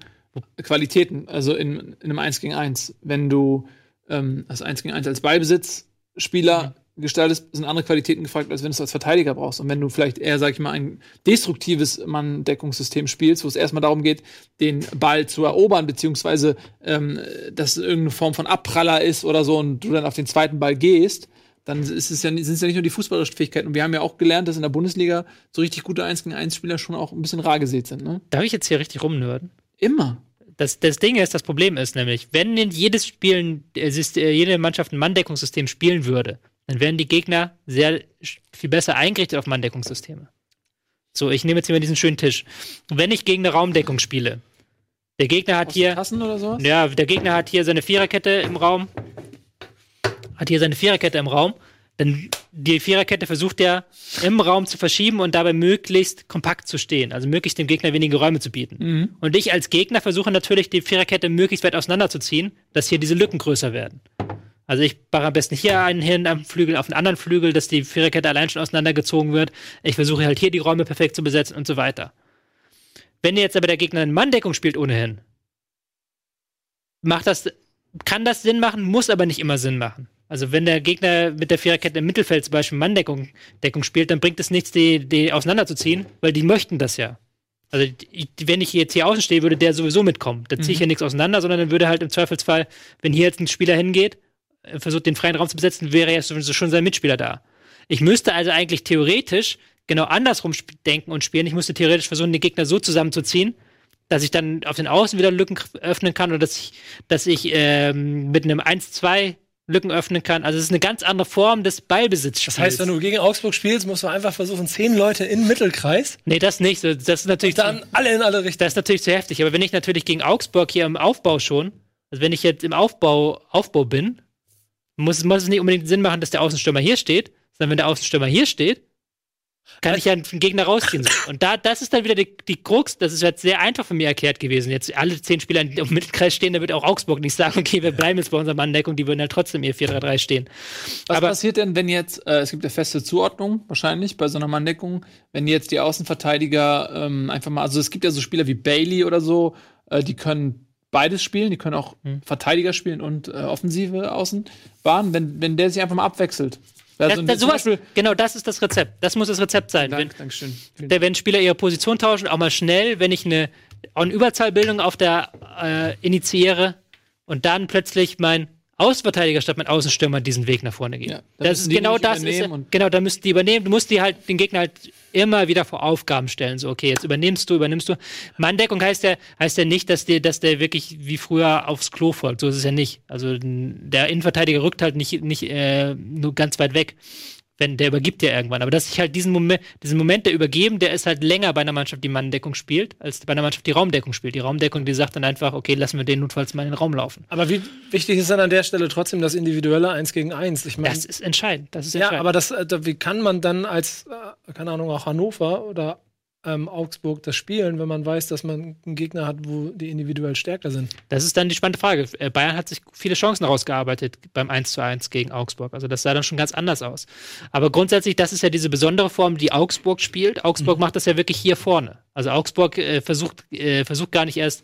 Qualitäten, also in, in einem 1 gegen 1. Wenn du ähm, das 1 gegen 1 als Ballbesitzspieler gestaltest, sind andere Qualitäten gefragt, als wenn du es als Verteidiger brauchst. Und wenn du vielleicht eher, sag ich mal, ein destruktives Manndeckungssystem spielst, wo es erstmal darum geht, den Ball zu erobern, beziehungsweise ähm, dass es irgendeine Form von Abpraller ist oder so und du dann auf den zweiten Ball gehst, dann ist es ja, sind es ja nicht nur die fußballerischen Fähigkeiten. Und wir haben ja auch gelernt, dass in der Bundesliga so richtig gute 1 gegen 1 Spieler schon auch ein bisschen rar gesät sind. Ne?
Darf ich jetzt hier richtig rumnörden?
Immer.
Das, das Ding ist, das Problem ist nämlich, wenn in jedes Spielen, äh, äh, jede Mannschaft ein Manndeckungssystem spielen würde, dann wären die Gegner sehr viel besser eingerichtet auf Manndeckungssysteme. So, ich nehme jetzt hier mal diesen schönen Tisch. Wenn ich gegen eine Raumdeckung spiele, der Gegner hat hier,
Tassen oder sowas?
ja, der Gegner hat hier seine Viererkette im Raum, hat hier seine Viererkette im Raum, dann die Viererkette versucht er im Raum zu verschieben und dabei möglichst kompakt zu stehen, also möglichst dem Gegner wenige Räume zu bieten.
Mhm.
Und ich als Gegner versuche natürlich, die Viererkette möglichst weit auseinanderzuziehen, dass hier diese Lücken größer werden. Also ich mache am besten hier einen hin am Flügel, auf den anderen Flügel, dass die Viererkette allein schon auseinandergezogen wird. Ich versuche halt hier die Räume perfekt zu besetzen und so weiter. Wenn jetzt aber der Gegner eine Manndeckung spielt ohnehin, macht das, kann das Sinn machen, muss aber nicht immer Sinn machen. Also wenn der Gegner mit der Viererkette im Mittelfeld zum Beispiel Manndeckung Deckung spielt, dann bringt es nichts, die, die auseinanderzuziehen, weil die möchten das ja. Also die, wenn ich jetzt hier außen stehe, würde der sowieso mitkommen. Da ziehe ich ja nichts auseinander, sondern dann würde halt im Zweifelsfall, wenn hier jetzt ein Spieler hingeht, versucht den freien Raum zu besetzen, wäre ja sowieso schon sein Mitspieler da. Ich müsste also eigentlich theoretisch genau andersrum denken und spielen. Ich müsste theoretisch versuchen, den Gegner so zusammenzuziehen, dass ich dann auf den Außen wieder Lücken öffnen kann oder dass ich, dass ich ähm, mit einem 1-2 Lücken öffnen kann. Also es ist eine ganz andere Form des Ballbesitzspiels.
Das heißt, wenn du gegen Augsburg spielst, musst du einfach versuchen, zehn Leute in den Mittelkreis,
Nee, das nicht. Das ist natürlich
dann alle in alle Richtungen.
Das ist natürlich zu heftig. Aber wenn ich natürlich gegen Augsburg hier im Aufbau schon, also wenn ich jetzt im Aufbau, Aufbau bin, muss, muss es nicht unbedingt Sinn machen, dass der Außenstürmer hier steht, sondern wenn der Außenstürmer hier steht, kann ich ja einen Gegner rausziehen. Und da, das ist dann wieder die, die Krux, das ist jetzt sehr einfach von mir erklärt gewesen. Jetzt alle zehn Spieler im Mittelkreis stehen, da wird auch Augsburg nicht sagen, okay, wir bleiben jetzt bei unserer Manndeckung, die würden halt trotzdem ihr 4-3-3 stehen.
Was
Aber-
passiert denn, wenn jetzt, äh, es gibt ja feste Zuordnung wahrscheinlich bei so einer Manndeckung, wenn jetzt die Außenverteidiger ähm, einfach mal, also es gibt ja so Spieler wie Bailey oder so, äh, die können beides spielen, die können auch
Hm.
Verteidiger spielen und äh, offensive Außenbahn, wenn, wenn der sich einfach mal abwechselt. Also
Das, das, sowas,
Beispiel-
genau, das ist das Rezept. Das muss das Rezept sein. Wenn,
Dank, Dankeschön.
der, wenn Spieler ihre Position tauschen, auch mal schnell, wenn ich eine, eine Überzahlbildung auf der äh, initiiere und dann plötzlich mein Außenverteidiger statt mein Außenstürmer diesen Weg nach vorne geht.
Ja, da
das
müssen
ist genau das. Ist, genau, da müssten die übernehmen. Du musst die halt den Gegner halt immer wieder vor Aufgaben stellen. So, okay, jetzt übernimmst du, übernimmst du. Manndeckung heißt ja, heißt ja nicht, dass der, dass der wirklich wie früher aufs Klo folgt. So ist es ja nicht. Also der Innenverteidiger rückt halt nicht, nicht äh, nur ganz weit weg wenn der übergibt ja irgendwann. Aber dass ich halt diesen Moment, diesen Moment der Übergeben, der ist halt länger bei einer Mannschaft, die Manndeckung spielt, als bei einer Mannschaft, die Raumdeckung spielt. Die Raumdeckung, die sagt dann einfach, okay, lassen wir den notfalls mal in den Raum laufen.
Aber wie wichtig ist dann an der Stelle trotzdem das individuelle Eins gegen Eins? Ich meine,
Das ist entscheidend. Das ist
ja,
entscheidend.
aber das, äh, wie kann man dann als, äh, keine Ahnung, auch Hannover oder ähm, Augsburg das spielen, wenn man weiß, dass man einen Gegner hat, wo die individuell stärker sind?
Das ist dann die spannende Frage. Äh, Bayern hat sich viele Chancen rausgearbeitet beim 1 zu 1 gegen Augsburg. Also das sah dann schon ganz anders aus. Aber grundsätzlich, das ist ja diese besondere Form, die Augsburg spielt. Augsburg macht das ja wirklich hier vorne. Also Augsburg äh, versucht, äh, versucht gar nicht erst,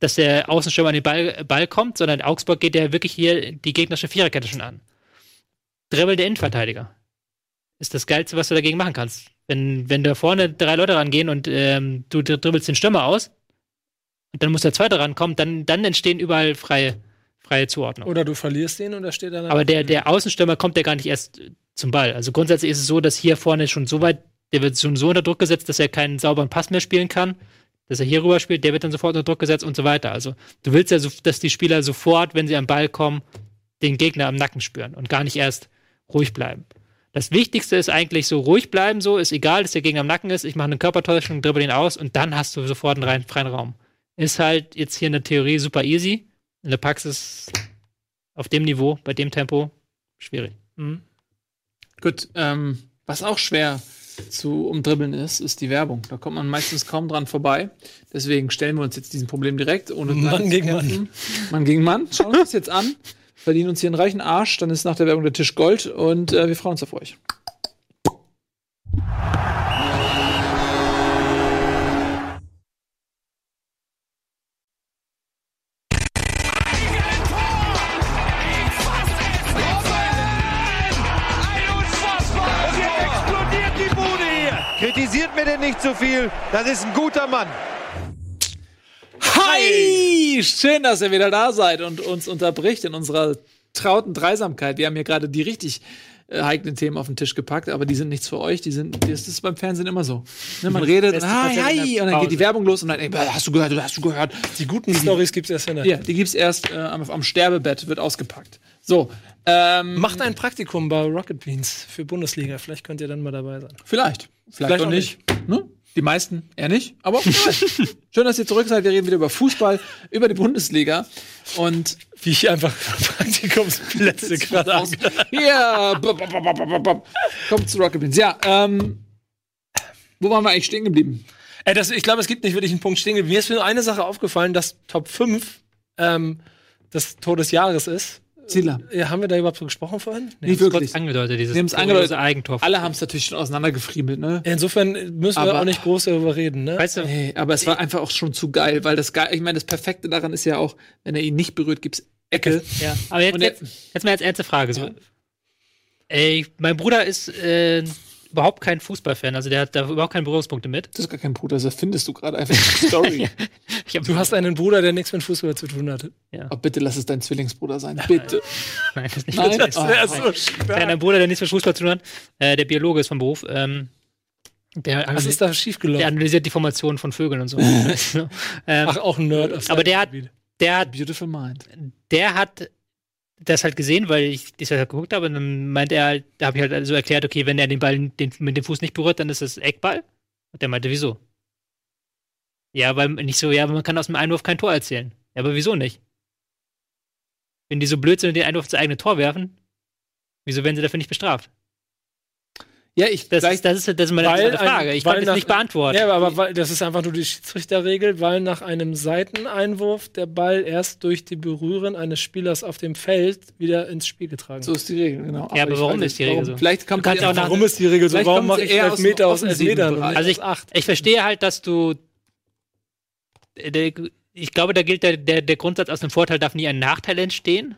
dass der Außenstürmer an den Ball, Ball kommt, sondern Augsburg geht ja wirklich hier die gegnerische Viererkette schon an. Dribbel der Innenverteidiger. Ist das Geilste, was du dagegen machen kannst. Wenn, wenn da vorne drei Leute rangehen und ähm, du dribbelst den Stürmer aus, und dann muss der zweite rankommen, dann, dann entstehen überall freie, freie Zuordnung.
Oder du verlierst den und er steht dann.
Aber der, der Außenstürmer kommt ja gar nicht erst zum Ball. Also grundsätzlich ist es so, dass hier vorne schon so weit, der wird schon so unter Druck gesetzt, dass er keinen sauberen Pass mehr spielen kann. Dass er hier rüber spielt, der wird dann sofort unter Druck gesetzt und so weiter. Also du willst ja, so, dass die Spieler sofort, wenn sie am Ball kommen, den Gegner am Nacken spüren und gar nicht erst ruhig bleiben. Das Wichtigste ist eigentlich so ruhig bleiben, so ist egal, dass der Gegner am Nacken ist. Ich mache eine Körpertäuschung, dribbel ihn aus und dann hast du sofort einen rein, freien Raum. Ist halt jetzt hier in der Theorie super easy. In der Praxis auf dem Niveau, bei dem Tempo, schwierig.
Mhm.
Gut, ähm, was auch schwer zu umdribbeln ist, ist die Werbung. Da kommt man meistens kaum dran vorbei. Deswegen stellen wir uns jetzt diesem Problem direkt. Ohne
Mann gegen
kämpfen. Mann gegen Mann. Schauen wir uns das jetzt an. Verdienen uns hier einen reichen Arsch. Dann ist nach der Werbung der Tisch Gold und äh, wir freuen uns auf euch.
Kritisiert mir denn nicht zu viel. Das ist ein guter Mann.
Hi! Schön, dass ihr wieder da seid und uns unterbricht in unserer trauten Dreisamkeit. Wir haben hier gerade die richtig äh, heiklen Themen auf den Tisch gepackt, aber die sind nichts für euch. Die sind, das ist beim Fernsehen immer so. Ne, man redet,
Beste
hi, hi, und dann geht die. Werbung los und dann, ey, hast du gehört, hast du gehört.
Die guten Stories gibt es erst in der.
Ja, die gibt's erst äh, am, am Sterbebett, wird ausgepackt. So, ähm,
Macht ein Praktikum bei Rocket Beans für Bundesliga. Vielleicht könnt ihr dann mal dabei sein.
vielleicht. Vielleicht,
Vielleicht
auch
auch
nicht. Ne? Die meisten eher nicht, aber schön, dass ihr zurück seid. Wir reden wieder über Fußball, über die Bundesliga und
Wie ich einfach Praktikumsplätze gerade
aus. Ja, kommt zu Rocket Beans. Ja, ähm, wo waren wir eigentlich stehen geblieben?
Ey, das, ich glaube, es gibt nicht wirklich einen Punkt stehen. geblieben. Mir ist nur eine Sache aufgefallen, dass Top 5 ähm, des Todesjahres ist.
Zieler.
Ja, haben wir da überhaupt so gesprochen vorhin? Nee.
Nicht wirklich.
Kurz angedeutet, dieses
Wir haben's
kuriose
angedeutet.
Eigentor.
Alle haben es natürlich schon auseinandergefriemelt, ne?
Insofern müssen wir
Aber-
auch nicht groß darüber reden, ne?
Weißt du,
Nee, aber es war einfach auch schon zu geil, weil das geil, ich meine, das Perfekte daran ist ja auch, wenn er ihn nicht berührt, gibt's Ecke.
ja. Aber jetzt, jetzt, jetzt mal als ernste Frage. So.
Ja.
Ey, mein Bruder ist äh, überhaupt kein Fußballfan, also der hat da überhaupt keine Berührungspunkte mit.
Das ist gar kein Bruder, das findest du gerade einfach eine Story.
Ich hab,
Du hast einen Bruder, der nichts mit Fußball zu tun hatte.
oh, bitte lass es dein Zwillingsbruder sein. Bitte.
Nein, das ist nicht
Nein.
das.
Ah.
wär so
Kleiner Bruder, der nichts mit Fußball zu tun hat, äh, der Biologe ist vom Beruf. Ähm, der,
Was ist da
der
schiefgelaufen?
analysiert die Formation von Vögeln und so. Ähm,
Ach, auch ein Nerd.
Aber der hat- der hat
Beautiful mind.
der hat das halt gesehen, weil ich das halt geguckt habe. Und dann meint er halt, da habe ich halt so erklärt, okay, wenn er den Ball den, mit dem Fuß nicht berührt, dann ist das Eckball. Und der meinte, wieso? Ja, weil nicht so, ja, man kann aus dem Einwurf kein Tor erzählen. Ja, aber wieso nicht? Wenn die so blöd sind und den Einwurf ins eigene Tor werfen, wieso werden sie dafür nicht bestraft?
Ja, ich
Das,
vielleicht,
ist, das, ist, das ist meine
Weil
Frage.
ein-
Ich konnte es nicht beantworten.
Ja, aber weil, das ist einfach nur die Schiedsrichterregel, weil nach einem Seiteneinwurf der Ball erst durch die Berühren eines Spielers auf dem Feld wieder ins Spiel getragen
so ist die Regel, genau.
Ja, aber
ich
warum ist die Regel
warum.
so?
Vielleicht kommt
auch nach-
Warum ist die Regel so?
Vielleicht
Warum
kommt
mache ich
eher aus
Elfmeter
dem
aus
Bereich.
nicht
Also ich, ich verstehe halt, dass du. Der, ich glaube, da gilt der, der, der Grundsatz, aus einem Vorteil darf nie ein Nachteil entstehen.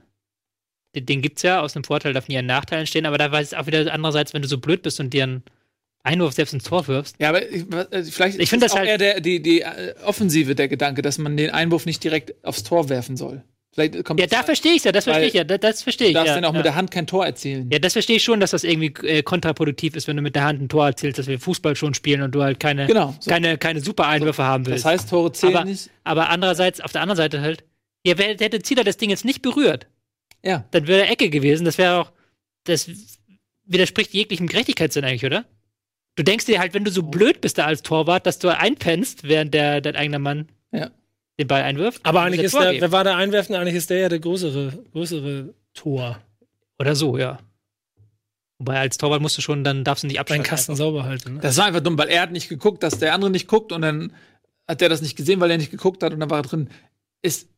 Den, den gibt's ja, aus einem Vorteil darf nie ein Nachteil entstehen, aber da weiß ich auch wieder andererseits, wenn du so blöd bist und dir einen Einwurf selbst ins Tor wirfst.
Ja, aber ich, äh, vielleicht
Ich
ist es
das
auch
halt-
eher der, die, die äh, Offensive der Gedanke, dass man den Einwurf nicht direkt aufs Tor werfen soll. Vielleicht kommt
Ja, da verstehe ich ja, das verstehe ich ja, das, das verstehe
du
ich.
darfst
Ja,
dann auch
ja.
mit der Hand kein Tor erzielen.
ja, das verstehe ich schon, dass das irgendwie äh, kontraproduktiv ist, wenn du mit der Hand ein Tor erzielst, dass wir Fußball schon spielen und du halt keine,
Genau, so.
keine, keine super Einwürfe haben willst.
Das heißt, Tore zählen
aber,
nicht.
aber andererseits, auf der anderen Seite halt, ja, wer hätte Zieler das Ding jetzt nicht berührt,
Ja.
dann wäre Ecke gewesen. Das wäre auch, das widerspricht jeglichem Gerechtigkeitssinn eigentlich, oder? Du denkst dir halt, wenn du so blöd bist da als Torwart, dass du einpennst, während der, dein eigener Mann
Ja.
den Ball einwirft.
Aber eigentlich ist
Tor
der, wer war der Einwerfende? Eigentlich ist der ja der größere, größere Tor.
Oder so, ja. Wobei als Torwart musst du schon, dann darfst du nicht
Deinen
abschalten.
Kasten sauber halten. Ne?
Das war einfach dumm, weil er hat nicht geguckt, dass der andere nicht guckt und dann hat der das nicht gesehen, weil er nicht geguckt hat und dann war er drin. Ist,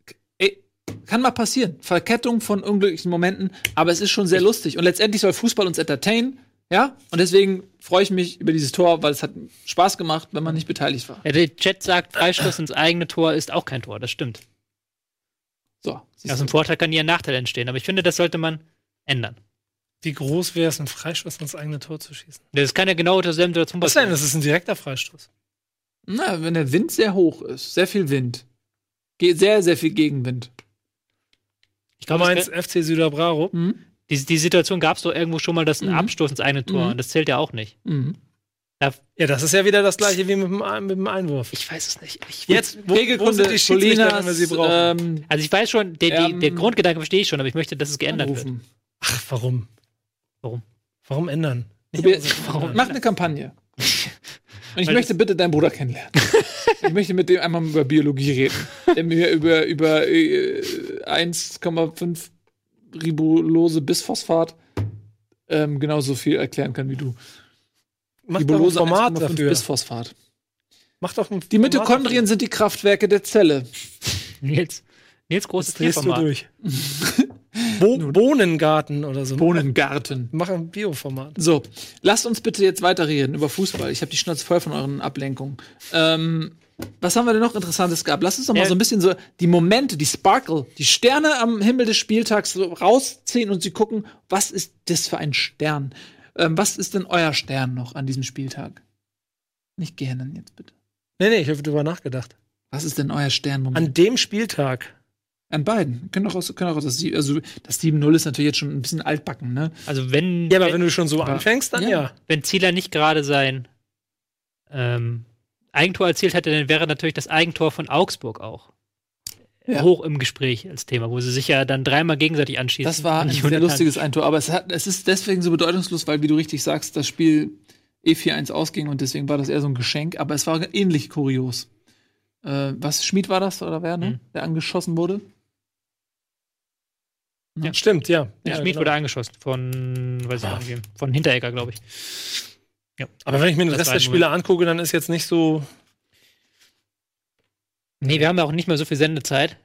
kann mal passieren. Verkettung von unglücklichen Momenten, aber es ist schon sehr lustig. Und letztendlich soll Fußball uns entertainen, ja? Und deswegen freue ich mich über dieses Tor, weil es hat Spaß gemacht, wenn man nicht beteiligt war.
Ja, der Chat sagt, Freistoß ins eigene Tor ist auch kein Tor, das stimmt.
So.
Aus dem Vorteil kann nie ein Nachteil entstehen, aber ich finde, das sollte man ändern.
Wie groß wäre es, einen Freistoß ins eigene Tor zu schießen?
Das kann ja genau derselben Situation
Was denn? Das ist ein direkter Freistoß.
Na, wenn der Wind sehr hoch ist, sehr viel Wind. Sehr, sehr viel Gegenwind.
Ich glaube,
meinst FC Süderbraro?
Mhm.
die, die Situation gab es doch irgendwo schon mal, dass ein
Mhm.
Abstoß ins eigene Tor,
Mhm.
und das zählt ja auch nicht.
Mhm.
Ja, das ist ja wieder das gleiche wie mit dem, mit dem Einwurf.
Ich weiß es nicht. Ich,
Jetzt, wo, wo sind die Schiedsrichter, wenn wir sie brauchen?
ähm,
also ich weiß schon, der, die,
Ähm,
der Grundgedanke verstehe ich schon, aber ich möchte, dass es geändert wird.
anrufen.
Ach, warum?
Warum?
Warum ändern?
Warum? Mach eine Kampagne. Und ich
Weil
möchte bitte deinen Bruder kennenlernen. ich möchte mit dem einmal über Biologie reden. Der mir über, über äh, 1,5 Ribulose Bisphosphat ähm, genauso viel erklären kann wie du.
Mach doch ein
Ribulose
Format
1,5
dafür.
Bisphosphat.
Mach doch ein
Die Mitochondrien sind die Kraftwerke der Zelle.
Nils, Nils großes
Das drehst du
Tierformat.
durch. Bo Bohnengarten oder so.
Bohnengarten.
Mach ein Bioformat.
So, lasst uns bitte jetzt weiterreden über Fußball. Ich habe die Schnauze voll von euren Ablenkungen. Ähm, was haben wir denn noch Interessantes gehabt? Lasst uns doch mal so ein bisschen so die Momente, die Sparkle, die Sterne am Himmel des Spieltags so rausziehen und sie gucken, was ist das für ein Stern? Ähm, was ist denn euer Stern noch an diesem Spieltag? Nicht gerne jetzt bitte.
Nee, nee, ich habe drüber nachgedacht.
Was ist denn euer Sternmoment?
An dem Spieltag.
An beiden. Können auch, können doch auch das, Sie- also das 7-0 ist natürlich jetzt schon ein bisschen altbacken, ne?
Also wenn,
Ja, aber wenn du schon so anfängst, dann
Ja.
ja.
wenn Zieler nicht gerade sein ähm, Eigentor erzielt hätte, dann wäre natürlich das Eigentor von Augsburg auch
Ja.
hoch im Gespräch als Thema, wo sie sich ja dann dreimal gegenseitig anschießen.
Das war ein
nicht
sehr
100
lustiges Eintor, aber es, hat, es ist deswegen so bedeutungslos, weil, wie du richtig sagst, das Spiel E4-1 ausging und deswegen war das eher so ein Geschenk, aber es war ähnlich kurios. Äh, was, Schmied war das oder wer, ne?
Mhm.
Der angeschossen wurde?
Ja.
Stimmt, ja.
Der
ja
Schmied
genau.
wurde angeschossen von, weiß ich
Ah.
nicht, von Hinteregger, glaube ich.
Aber wenn ich mir den
Das
Rest der
ein
Spiele angucke, dann ist jetzt nicht so.
Nee, wir haben ja auch nicht mehr so viel Sendezeit.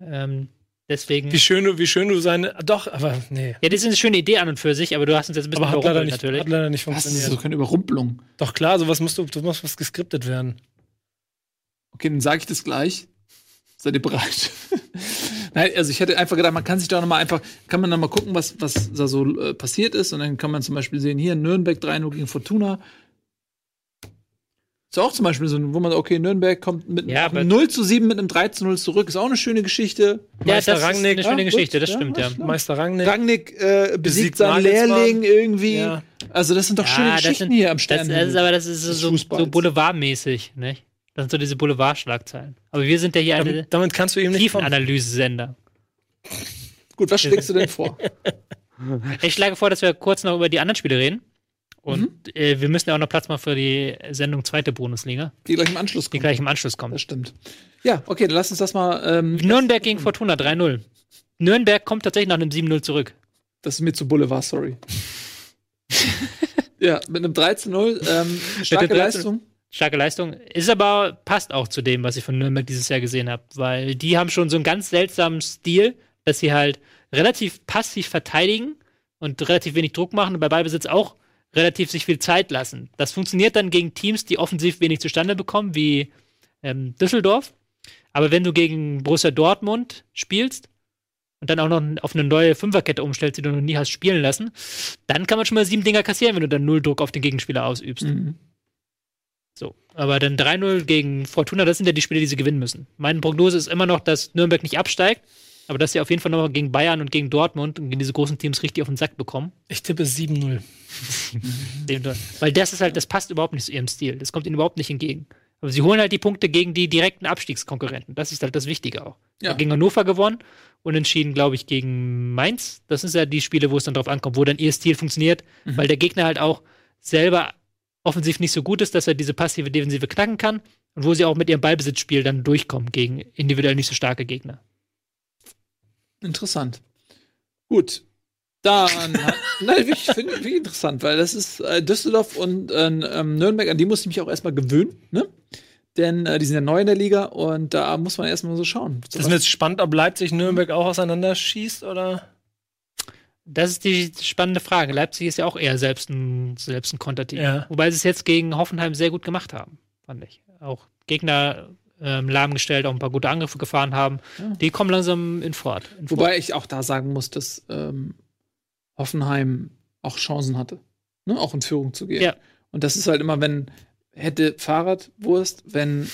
Ähm, Deswegen.
Wie schön, du- wie schön du seine. Doch, aber nee.
Ja, das ist eine schöne Idee an und für sich, aber du hast uns jetzt ein bisschen
Aber hat leider, nicht,
natürlich.
hat leider nicht
Was? Das ist
funktioniert.
doch keine Überrumpelung.
Doch klar, sowas musst du, du musst was geskriptet werden.
Okay, dann sage ich das gleich. Seid ihr bereit? Nein, also ich hätte einfach gedacht, man kann sich da noch mal einfach, kann man dann mal gucken, was, was da so äh, passiert ist. Und dann kann man zum Beispiel sehen, hier Nürnberg 3-0 gegen Fortuna. Ist auch zum Beispiel so, wo man, okay, Nürnberg kommt mit
Ja,
auch
aber-
einem 0 zu 7 mit einem 3 zu 0 zurück. Ist auch eine schöne Geschichte.
Ja,
Meister
das ist
Rangnick.
eine schöne
Ja,
Geschichte, das
ja,
stimmt, ja.
Meister Rangnick.
Rangnick äh, besiegt
Besiegt
seinen. Lehrling irgendwie.
Ja.
Also, das sind doch schöne
Ja, das
Geschichten
sind-
hier am
Das,
Stern.
das ist aber das ist so, so Boulevardmäßig, nicht? Das sind so diese Boulevardschlagzeilen. Aber wir sind ja hier eine
Damit, damit kannst du ihm nicht.
Tiefenanalyse-Sender.
Gut, was schlägst du denn vor?
Ich schlage vor, dass wir kurz noch über die anderen Spiele reden. Und
Mhm.
äh, wir müssen ja auch noch Platz machen für die Sendung zweite Bundesliga,
Die gleich im Anschluss
die
kommt.
gleich im Anschluss kommt.
Das stimmt. Ja, okay, dann lass uns das mal. Ähm,
Nürnberg gegen Fortuna 3-0. Nürnberg kommt tatsächlich nach einem 7-0 zurück.
Das ist mir zu Boulevard, sorry. ja, mit einem 13-0. Ähm, starke
13.
Leistung.
Starke Leistung. Ist aber, passt auch zu dem, was ich von Nürnberg dieses Jahr gesehen habe. Weil die haben schon so einen ganz seltsamen Stil, dass sie halt relativ passiv verteidigen und relativ wenig Druck machen und bei Ballbesitz auch relativ sich viel Zeit lassen. Das funktioniert dann gegen Teams, die offensiv wenig zustande bekommen, wie ähm, Düsseldorf. Aber wenn du gegen Borussia Dortmund spielst und dann auch noch auf eine neue Fünferkette umstellst, die du noch nie hast spielen lassen, dann kann man schon mal sieben Dinger kassieren, wenn du dann null Druck auf den Gegenspieler ausübst.
Mhm.
So, aber dann 3-0 gegen Fortuna, das sind ja die Spiele, die sie gewinnen müssen. Meine Prognose ist immer noch, dass Nürnberg nicht absteigt, aber dass sie auf jeden Fall noch gegen Bayern und gegen Dortmund und gegen diese großen Teams richtig auf den Sack bekommen.
Ich tippe 7-0.
Dem- Weil das ist halt, das passt überhaupt nicht zu ihrem Stil. Das kommt ihnen überhaupt nicht entgegen. Aber sie holen halt die Punkte gegen die direkten Abstiegskonkurrenten. Das ist halt das Wichtige auch.
Ja.
Gegen Hannover gewonnen und entschieden, glaube ich, gegen Mainz. Das sind ja die Spiele, wo es dann drauf ankommt, wo dann ihr Stil funktioniert,
Mhm.
weil der Gegner halt auch selber offensiv nicht so gut ist, dass er diese passive Defensive knacken kann und wo sie auch mit ihrem Ballbesitzspiel dann durchkommen gegen individuell nicht so starke Gegner.
Interessant. Gut. Dann, nein, wirklich, finde ich wirklich interessant, weil das ist äh, Düsseldorf und äh, Nürnberg, an die muss ich mich auch erstmal gewöhnen, ne? Denn äh, die sind ja neu in der Liga und da muss man erstmal so schauen.
Das ist mir jetzt spannend, ob Leipzig Nürnberg auch auseinanderschießt oder.
Das ist die spannende Frage. Leipzig ist ja auch eher selbst ein, selbst ein Konterteam.
Ja.
Wobei sie es jetzt gegen Hoffenheim sehr gut gemacht haben, fand ich. Auch Gegner ähm, lahmgestellt, auch ein paar gute Angriffe gefahren haben.
Ja.
Die kommen langsam in Fort. In Fort.
Wobei ich auch da sagen muss, dass ähm, Hoffenheim auch Chancen hatte, ne? auch in Führung zu gehen.
Ja.
Und das ist halt immer, wenn hätte Fahrradwurst, wenn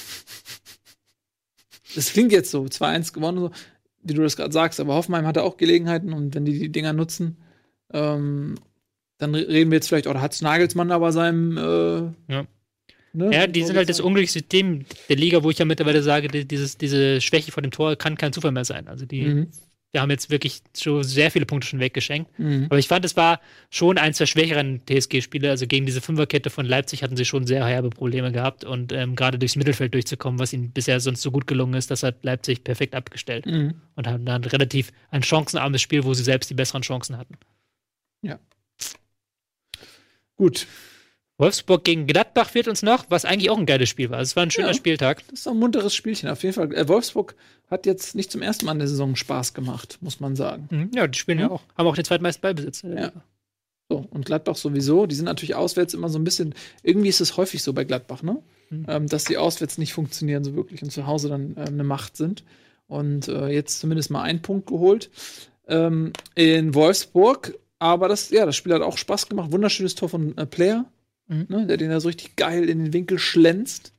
das klingt jetzt so, 2-1 gewonnen, so, wie du das gerade sagst, aber Hoffenheim hatte auch Gelegenheiten und wenn die die Dinger nutzen, ähm, dann re- reden wir jetzt vielleicht, oder hat Nagelsmann aber seinem äh,
Ja.
Ne,
Ja, die sind halt das unglücklichste Team der Liga, wo ich ja mittlerweile sage, die, dieses, diese Schwäche vor dem Tor kann kein Zufall mehr sein. Also die,
Mhm.
Die haben jetzt wirklich schon sehr viele Punkte schon weggeschenkt.
Mhm.
Aber ich fand, es war schon eins der schwächeren TSG-Spiele. Also gegen diese Fünferkette von Leipzig hatten sie schon sehr herbe Probleme gehabt. Und ähm, gerade durchs Mittelfeld durchzukommen, was ihnen bisher sonst so gut gelungen ist, das hat Leipzig perfekt abgestellt.
Mhm.
Und haben dann relativ ein chancenarmes Spiel, wo sie selbst die besseren Chancen hatten.
Gut,
Wolfsburg gegen Gladbach fehlt uns noch, was eigentlich auch ein geiles Spiel war. Also es war ein schöner
Ja.
Spieltag.
das ist ein munteres Spielchen. Auf jeden Fall, äh, Wolfsburg hat jetzt nicht zum ersten Mal in der Saison Spaß gemacht, muss man sagen.
Mhm. Ja, die spielen ja
Mhm.
auch. Haben auch den zweitmeisten Ballbesitz.
Ja. So, und Gladbach sowieso, die sind natürlich auswärts immer so ein bisschen, irgendwie ist es häufig so bei Gladbach, ne?
Mhm.
Ähm, dass die auswärts nicht funktionieren so wirklich und zu Hause dann ähm, eine Macht sind. Und äh, jetzt zumindest mal einen Punkt geholt ähm, in Wolfsburg. Aber das, ja, das Spiel hat auch Spaß gemacht. Wunderschönes Tor von äh, Player,
Mhm.
ne, der den da so richtig geil in den Winkel schlänzt.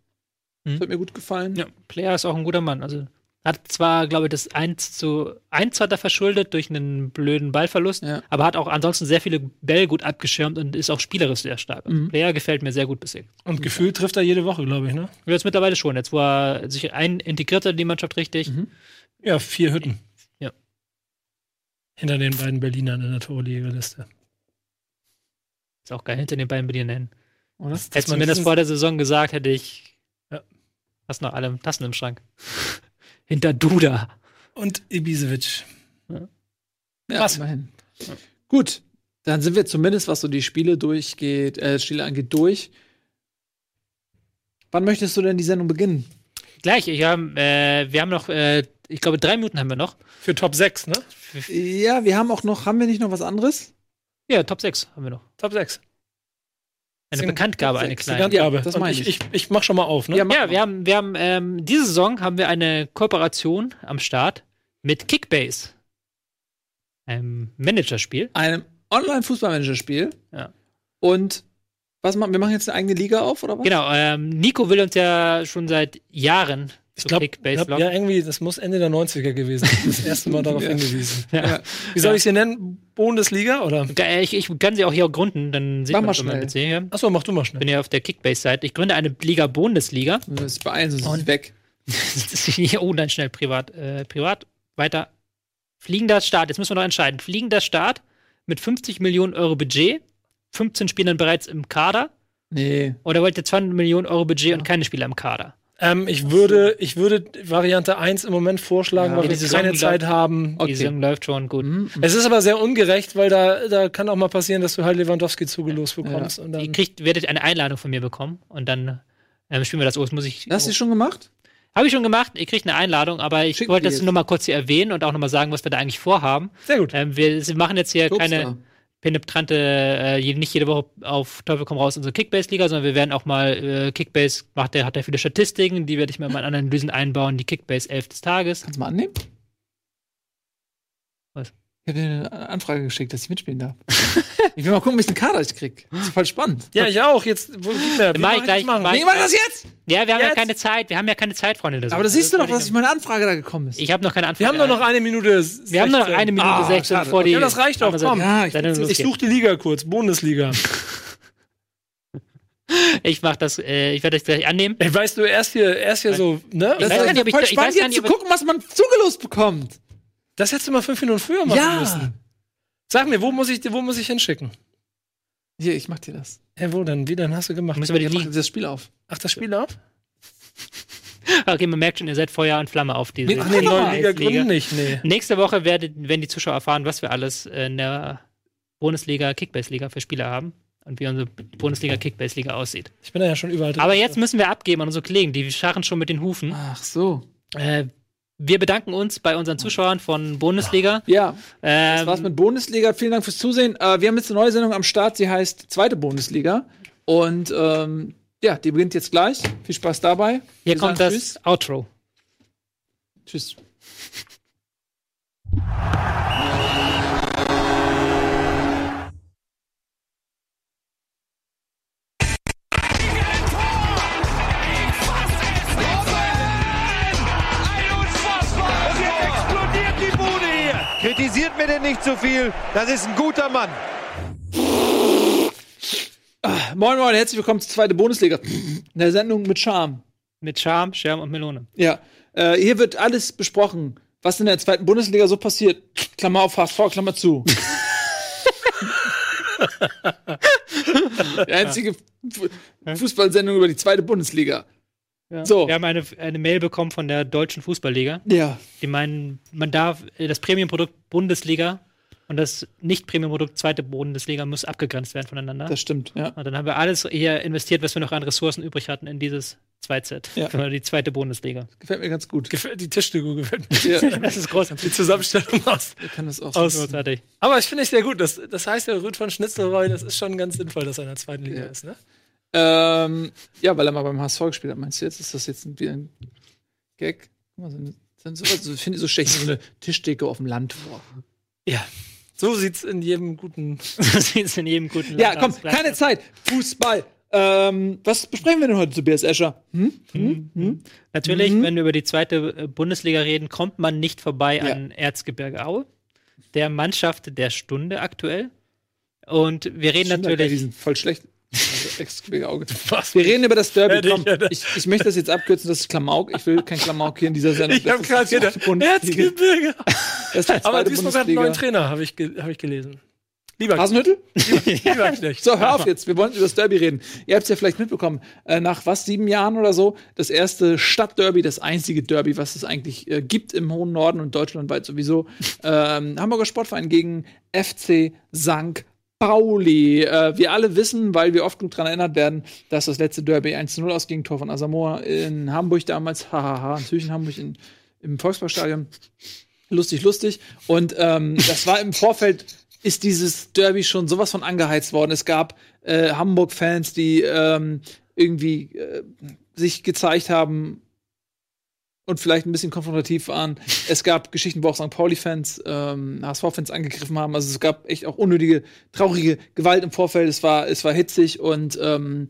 Mhm.
Das hat mir gut gefallen.
Ja, Player ist auch ein guter Mann. Also hat zwar, glaube ich, das 1 zu 1 hat er verschuldet durch einen blöden Ballverlust,
Ja.
aber hat auch ansonsten sehr viele Bälle gut abgeschirmt und ist auch spielerisch sehr stark. Also
Mhm.
Player gefällt mir sehr gut bisher.
Und gefühlt trifft er jede Woche, glaube ich, ne?
Jetzt mittlerweile schon. Jetzt, wo er sich ein integriert hat in die Mannschaft richtig.
Mhm.
Ja, vier Hütten.
Ja.
Hinter den beiden Berlinern in der Torliga-Liste.
Ist auch geil, hinter den beiden Berlin nennen.
Oder?
Hättest du mir das vor der Saison gesagt, hätte ich.
Ja.
Hast noch alle Tassen im Schrank. hinter Duda.
Und Ibisevic.
Ja,
Krass.
immerhin. Gut, dann sind wir zumindest, was so die Spiele durchgeht, äh, Spiele angeht, durch. Wann möchtest du denn die Sendung beginnen?
Gleich, ich hab, äh, wir haben noch, äh, ich glaube, drei Minuten haben wir noch.
Für Top 6, ne?
Ja, wir haben auch noch, haben wir nicht noch was anderes?
Ja, Top 6 haben wir noch.
Top 6.
Eine Bekanntgabe, eine kleine.
Bekanntgabe.
Das meine
ich.
ich.
Ich, ich mach schon mal auf, ne?
Ja,
Ja,
mal.
wir haben, wir haben ähm, diese Saison haben wir eine Kooperation am Start mit Kickbase. Ein Managerspiel.
Einem Online-Fußballmanager-Spiel.
Ja.
Und was machen wir machen jetzt eine eigene Liga auf, oder was?
Genau, ähm, Nico will uns ja schon seit Jahren
Ich glaube, glaub, ja, irgendwie, das muss Ende der 90er gewesen sein. Das erste Mal darauf
Ja.
hingewiesen.
Ja.
Wie soll ich sie nennen? Bundesliga oder?
Äh, Ich, ich kann sie auch hier gründen, dann sieht
Mach
man
mal
man
schnell.
mit sehe.
Achso, mach du mal
Ich
schnell.
bin ja auf der Kickbase-Seite. Ich gründe eine Liga Bundesliga.
Das ist beeilen, sonst ist weg.
oh, dann schnell privat. Äh, privat weiter. Fliegender Start. Jetzt müssen wir noch entscheiden. Fliegender Start mit 50 Millionen Euro Budget. 15 Spielern bereits im Kader.
Nee.
Oder wollt ihr 200 Millionen Euro Budget und keine Spieler im Kader?
Ähm, ich, würde, ich würde Variante 1 im Moment vorschlagen,
Ja,
weil wir
Saison
keine Zeit haben.
Okay.
Die Saison läuft schon gut.
Mhm.
Es ist aber sehr ungerecht, weil da, da kann auch mal passieren, dass du halt Lewandowski zugelost bekommst. Und
Ihr
dann,
kriegt, werdet eine Einladung von mir bekommen und dann ähm, spielen wir das aus. Muss ich.
Hast du schon gemacht?
Habe ich schon gemacht. Ihr kriegt eine Einladung, aber ich
Schick
wollte das
jetzt.
nur mal kurz hier erwähnen und auch noch mal sagen, was wir da eigentlich vorhaben.
sehr gut.
Ähm, wir, wir machen jetzt hier keine
Topstar.
Penetrante, äh, nicht jede Woche auf Teufel komm raus unsere Kickbase-Liga, sondern wir werden auch mal äh, Kickbase, macht der, hat der viele Statistiken, die werde ich mal in meine Analysen einbauen, die Kickbase 11 des Tages.
Kannst du mal annehmen? Ich habe dir eine Anfrage geschickt, dass ich mitspielen darf. ich will mal gucken, welchen Kader ich krieg. Das ist voll spannend.
Ja, ich auch. Jetzt, wo
Mach ich
mach
gleich,
das machen?
mach
Nee, mach das jetzt!
Ja, wir haben ja
Jetzt?
keine Zeit, wir haben ja keine Zeit, Freunde. des
Aber das siehst du doch, dass ich meine Anfrage da gekommen ist.
Ich habe noch keine Antwort.
Wir haben doch noch eine Minute.
Wir haben noch eine Minute
Ah,
16
schade.
vor die.
Ja, das reicht doch, komm.
Ja, ich-
Ich suche die Liga kurz. Bundesliga.
Ich mach das, äh, ich werde das gleich annehmen.
Ey, weißt du, erst hier, erst hier so, ne?
Ich
Das
weiß
ist
gar nicht, ob ich-
voll
ich
spannend,
weiß gar
jetzt
nicht,
zu
ob ich-
gucken, was man zugelost bekommt.
Das hättest du mal fünf Minuten früher machen
Ja.
müssen. Sag mir, wo muss ich, wo muss ich hinschicken?
Hier, ich mach dir das.
Hey, wo denn? Wie denn hast du gemacht?
Müssen wir die
Ich mach
Liga.
dir das Spiel auf.
Ach, das Spiel auf?
Okay, man merkt schon, ihr seid Feuer und Flamme auf diese.
Ach,
Ach nee, neue
Liga
Liga
Liga.
gründen nicht, nee.
Nächste Woche werden, werden die Zuschauer erfahren, was wir alles in der Bundesliga, Kickbase-Liga für Spieler haben und wie unsere Bundesliga, Kickbase-Liga aussieht.
Ich bin da ja schon überall drin.
Aber jetzt müssen wir abgeben an unsere Kollegen, die scharren schon mit den Hufen.
Ach so.
Äh, wir bedanken uns bei unseren Zuschauern von Bundesliga.
Ja,
Ähm,
das war's mit Bundesliga. Vielen Dank fürs Zusehen. Äh, wir haben jetzt eine neue Sendung am Start. Sie heißt Zweite Bundesliga. Und ähm, ja, die beginnt jetzt gleich. Viel Spaß dabei.
hier
Wir
kommt das Outro.
Tschüss.
Kritisiert mir denn nicht zu viel. Das ist ein guter Mann.
Moin Moin, herzlich willkommen zur Zweite Bundesliga. In der Sendung mit Charme.
Mit Charme, Scherm und Melone.
Ja, äh, hier wird alles besprochen, was in der zweiten Bundesliga so passiert. Klammer auf, HSV, Klammer zu. Die einzige Fu- Fußballsendung über die zweite Bundesliga. So.
Wir haben eine, eine Mail bekommen von der Deutschen Fußballliga.
Ja,
Die meinen, man darf äh, das Premiumprodukt Bundesliga und das Nicht-Premiumprodukt zweite Bundesliga muss abgegrenzt werden voneinander.
das stimmt. Ja.
und dann haben wir alles hier investiert, was wir noch an Ressourcen übrig hatten in dieses Zweitset.
Ja.
Die zweite Bundesliga.
Gefällt mir ganz gut.
Gefällt, die Tischdeko gefällt mir.
Ja,
Das ist großartig.
Die Zusammenstellung aus.
ich kann das auch
Aus-
großartig.
Aber ich finde es sehr gut. Das, das heißt ja, Rüd von Schnitzelroy, das ist schon ganz sinnvoll, dass er in der zweiten Liga
Ja.
ist, ne?
Ähm, ja, weil er mal beim HSV gespielt hat. Meinst du jetzt? Ist das jetzt wieder ein Gag? Guck mal, so eine, sowas, so, finde ich so so eine Tischdecke auf dem Land vor.
Ja. So sieht's in jedem guten.
Das ist in jedem guten
Ja,
Land
komm,
aus.
keine Zeit. Fußball. Ähm, was besprechen wir denn heute, Tobias Escher? Hm? Hm? Hm?
Natürlich,
Mhm.
wenn wir über die zweite äh, Bundesliga reden, kommt man nicht vorbei
Ja.
an Erzgebirge Aue, der Mannschaft der Stunde aktuell. Und wir reden
Stimmt, Die
natürlich.
sind voll schlecht. Also, Auge.
Was?
Wir reden über das Derby. Komm, ich, ich möchte das jetzt abkürzen, das ist Klamauk. Ich will kein Klamauk hier in dieser Sendung.
Ich habe gerade hier. Erzgebirge. Aber Duisburg hat einen neuen. Trainer, habe ich, hab ich gelesen. Lieber,
Hasenhüttel?
lieber Knecht.
So, hör auf jetzt. Wir wollen über das Derby reden. Ihr habt es ja vielleicht mitbekommen. Äh, nach was, sieben Jahren oder so, das erste Stadtderby, das einzige Derby, was es eigentlich äh, gibt im hohen Norden und deutschlandweit sowieso. Ähm, Hamburger Sportverein gegen FC Sank Pauli. Äh, wir alle wissen, weil wir oft genug daran erinnert werden, dass das letzte Derby 1-0 ausging, Tor von Asamoah in Hamburg damals, hahaha, natürlich in Hamburg in, im Volksparkstadion. Lustig, lustig. Und ähm, das war im Vorfeld, ist dieses Derby schon sowas von angeheizt worden. Es gab äh, Hamburg-Fans, die ähm, irgendwie äh, sich gezeigt haben, und vielleicht ein bisschen konfrontativ waren. Es gab Geschichten, wo auch St. Pauli-Fans, ähm, HSV-Fans angegriffen haben. Also es gab echt auch unnötige, traurige Gewalt im Vorfeld. Es war, es war hitzig und ähm,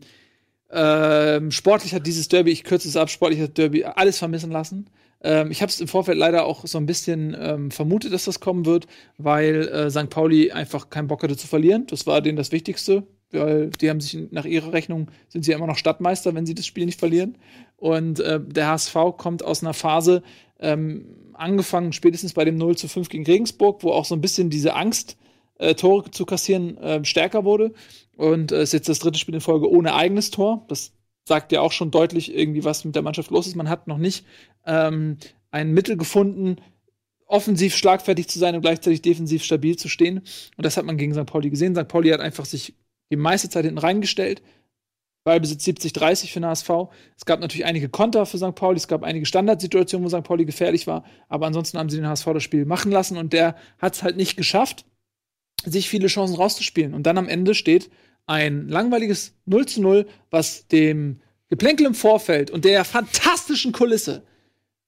ähm, sportlich hat dieses Derby, ich kürze es ab, sportlich hat Derby alles vermissen lassen. Ähm, ich habe es im Vorfeld leider auch so ein bisschen ähm, vermutet, dass das kommen wird, weil äh, St. Pauli einfach keinen Bock hatte zu verlieren. Das war denen das Wichtigste weil die haben sich nach ihrer Rechnung sind sie immer noch Stadtmeister, wenn sie das Spiel nicht verlieren. Und äh, der HSV kommt aus einer Phase, ähm, angefangen spätestens bei dem 0 zu 5 gegen Regensburg, wo auch so ein bisschen diese Angst, äh, Tore zu kassieren, äh, stärker wurde. Und es äh, ist jetzt das dritte Spiel in Folge ohne eigenes Tor. Das sagt ja auch schon deutlich irgendwie, was mit der Mannschaft los ist. Man hat noch nicht ähm, ein Mittel gefunden, offensiv schlagfertig zu sein und gleichzeitig defensiv stabil zu stehen. Und das hat man gegen St. Pauli gesehen. St. Pauli hat einfach sich die meiste Zeit hinten reingestellt. Ballbesitz 70-30 für den HSV. Es gab natürlich einige Konter für St. Pauli, es gab einige Standardsituationen, wo St. Pauli gefährlich war, aber ansonsten haben sie den HSV das Spiel machen lassen und der hat es halt nicht geschafft, sich viele Chancen rauszuspielen. Und dann am Ende steht ein langweiliges 0 zu 0, was dem Geplänkel im Vorfeld und der fantastischen Kulisse,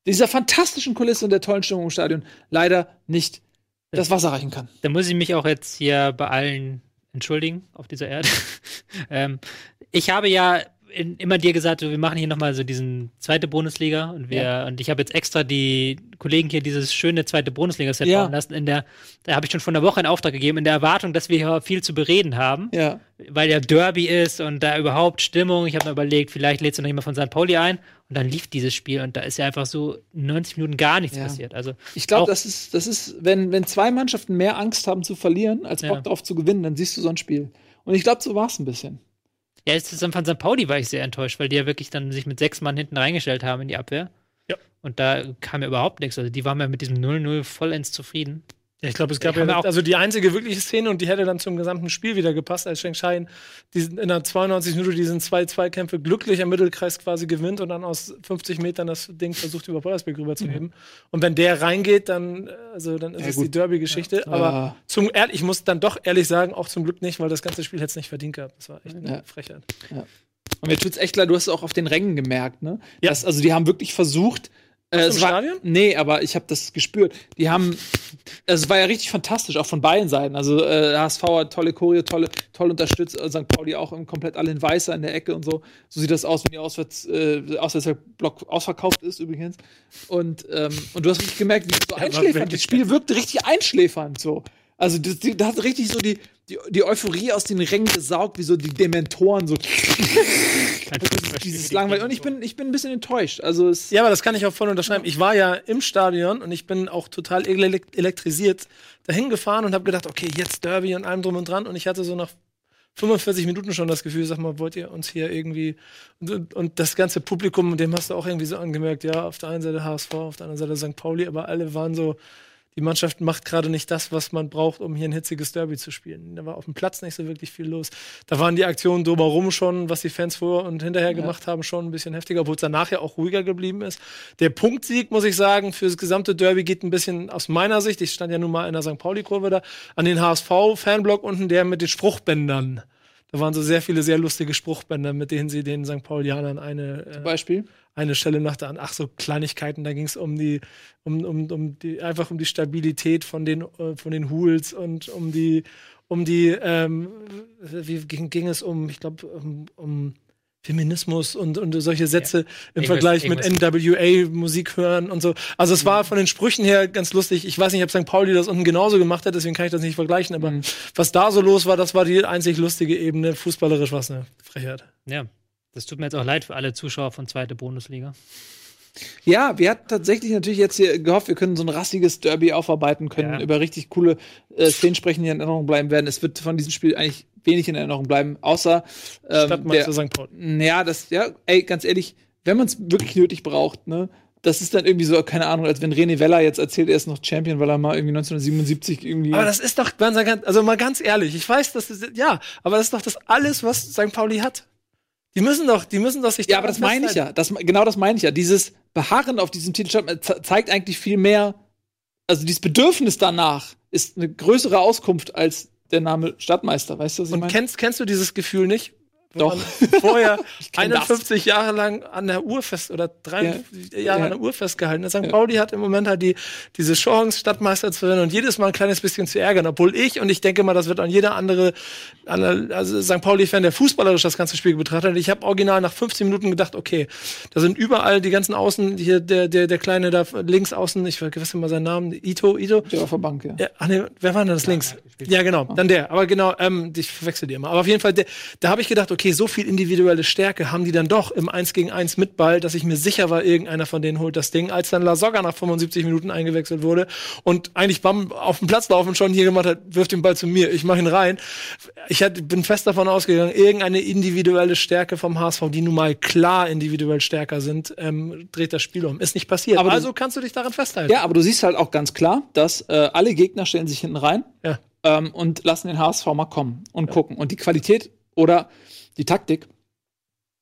dieser fantastischen Kulisse und der tollen Stimmung im Stadion leider nicht das Wasser reichen kann.
Da muss ich mich auch jetzt hier bei allen entschuldigen auf dieser Erde. ähm, ich habe ja in, immer dir gesagt, wir machen hier nochmal so diesen zweite Bundesliga und wir ja. und ich habe jetzt extra die Kollegen hier dieses schöne zweite Bundesliga-Set ja. bauen lassen. In der, da habe ich schon vor einer Woche einen Auftrag gegeben, in der Erwartung, dass wir hier viel zu bereden haben.
Ja.
Weil ja Derby ist und da überhaupt Stimmung. Ich habe mir überlegt, vielleicht lädst du noch jemand von St. Pauli ein. Und dann lief dieses Spiel und da ist ja einfach so 90 Minuten gar nichts ja. passiert. Also
ich glaube, das ist, das ist, wenn, wenn zwei Mannschaften mehr Angst haben zu verlieren, als Bock ja. darauf zu gewinnen, dann siehst du so ein Spiel. Und ich glaube, so war es ein bisschen.
Ja, jetzt von St. Pauli war ich sehr enttäuscht, weil die ja wirklich dann sich mit sechs Mann hinten reingestellt haben in die Abwehr.
Ja.
Und da kam ja überhaupt nichts. Also die waren ja mit diesem 0-0 vollends zufrieden.
Ja, ich glaube, es gab ja, auch also die einzige wirkliche Szene und die hätte dann zum gesamten Spiel wieder gepasst, als Sheng Shai in der 92 Minute diesen zwei Zweikämpfe glücklich im Mittelkreis quasi gewinnt und dann aus 50 Metern das Ding versucht über Feuersberg rüberzuheben. Mhm. Und wenn der reingeht, dann also dann ist ja, es gut. die Derby-Geschichte. Ja. Aber zum ich muss dann doch ehrlich sagen, auch zum Glück nicht, weil das ganze Spiel hätte es nicht verdient gehabt. Das war echt eine Frechheit.
Und mir tut's echt leid, du hast es auch auf den Rängen gemerkt, ne? Ja. Das, also die haben wirklich versucht, äh, es war, Stadion? Nee, aber ich habe das gespürt. Die haben, es war ja richtig fantastisch, auch von beiden Seiten. Also äh, HSV hat tolle Choreo, tolle, toll unterstützt, äh, St. Pauli auch komplett alle in Weißer in der Ecke und so. So sieht das aus, wenn die Auswärts, äh, Auswärtsblock ausverkauft ist übrigens. Und, ähm, und du hast richtig gemerkt, wie so ja, einschläfernd. Das Spiel wirkte richtig einschläfernd so. Also da hat richtig so die, die, die Euphorie aus den Rängen gesaugt, wie so die Dementoren so. dieses langweilig. Und ich bin, ich bin ein bisschen enttäuscht. Also es
ja, aber das kann ich auch voll unterschreiben. Ich war ja im Stadion und ich bin auch total elektrisiert dahin gefahren und habe gedacht, okay, jetzt Derby und allem drum und dran. Und ich hatte so nach 45 Minuten schon das Gefühl, sag mal, wollt ihr uns hier irgendwie und, und das ganze Publikum, dem hast du auch irgendwie so angemerkt, ja, auf der einen Seite HSV, auf der anderen Seite St. Pauli, aber alle waren so, die Mannschaft macht gerade nicht das, was man braucht, um hier ein hitziges Derby zu spielen. Da war auf dem Platz nicht so wirklich viel los. Da waren die Aktionen drumherum schon, was die Fans vor und hinterher ja. gemacht haben, schon ein bisschen heftiger, obwohl es danach ja auch ruhiger geblieben ist. Der Punktsieg, muss ich sagen, für das gesamte Derby geht ein bisschen aus meiner Sicht, ich stand ja nun mal in der St. Pauli-Kurve da, an den HSV-Fanblock unten, der mit den Spruchbändern. Da waren so sehr viele sehr lustige Spruchbänder, mit denen sie den St. Paulianern eine.
Äh, Beispiel?
Eine Stelle nach der anderen. Ach, so Kleinigkeiten, da ging es um die, um, um, um die, einfach um die Stabilität von den, äh, von den Hools und um die, um die, ähm, wie ging, ging es um, ich glaube, um, um Feminismus und, und solche Sätze ja. im ich Vergleich mit NWA Musik hören und so. Also es war von den Sprüchen her ganz lustig. Ich weiß nicht, ob St. Pauli das unten genauso gemacht hat, deswegen kann ich das nicht vergleichen, aber mhm. was da so los war, das war die einzig lustige Ebene. Fußballerisch was eine Frechheit.
Ja. Das tut mir jetzt auch leid für alle Zuschauer von zweite Bundesliga.
Ja, wir hatten tatsächlich natürlich jetzt hier gehofft, wir können so ein rassiges Derby aufarbeiten können, ja. über richtig coole äh, Szenen sprechen, die in Erinnerung bleiben werden. Es wird von diesem Spiel eigentlich wenig in Erinnerung bleiben, außer ähm,
Stadtmeister St. Paul.
Ja, das, ja, ey, ganz ehrlich, wenn man es wirklich nötig braucht, ne, das ist dann irgendwie so, keine Ahnung, als wenn René Weller jetzt erzählt, er ist noch Champion, weil er mal irgendwie 1977 irgendwie.
Aber das ist doch, also mal ganz ehrlich, ich weiß, dass das, ja, aber das ist doch das alles, was St. Pauli hat. Die müssen doch, die müssen doch sich.
Ja, aber das meine ich ja. Das, genau das meine ich ja. Dieses Beharren auf diesem Titel zeigt eigentlich viel mehr, also dieses Bedürfnis danach ist eine größere Auskunft als der Name Stadtmeister, weißt du, was
ich meine? Und kennst, kennst du dieses Gefühl nicht?
Doch.
vorher 51 das. Jahre lang an der Uhr fest oder drei ja. Jahre ja. an der Uhr festgehalten. St. Ja. Pauli hat im Moment halt die, diese Chance, Stadtmeister zu werden und jedes Mal ein kleines bisschen zu ärgern. Obwohl ich, und ich denke mal, das wird an jeder andere, also St. Pauli-Fan, der fußballerisch das ganze Spiel betrachtet hat, ich habe original nach 15 Minuten gedacht, okay, da sind überall die ganzen Außen, hier der, der, der kleine da links außen, ich vergesse mal seinen Namen, Ito, Ito.
Der auf der Bank, ja.
ja ach nee, wer war denn das links? Ja, genau, dann der. Aber genau, ähm, ich verwechsel die immer. Aber auf jeden Fall, der, da habe ich gedacht, okay, okay, so viel individuelle Stärke haben die dann doch im 1 gegen 1 mit Ball, dass ich mir sicher war, irgendeiner von denen holt das Ding, als dann Lasogga nach 75 Minuten eingewechselt wurde und eigentlich beim auf dem Platz laufen schon hier gemacht hat, wirft den Ball zu mir, ich mache ihn rein. Ich hat, bin fest davon ausgegangen, irgendeine individuelle Stärke vom HSV, die nun mal klar individuell stärker sind, ähm, dreht das Spiel um. Ist nicht passiert.
Aber also kannst du dich daran festhalten. Ja, aber du siehst halt auch ganz klar, dass äh, alle Gegner stellen sich hinten rein.
Ja.
Ähm, und lassen den HSV mal kommen und ja. gucken. Und die Qualität oder die Taktik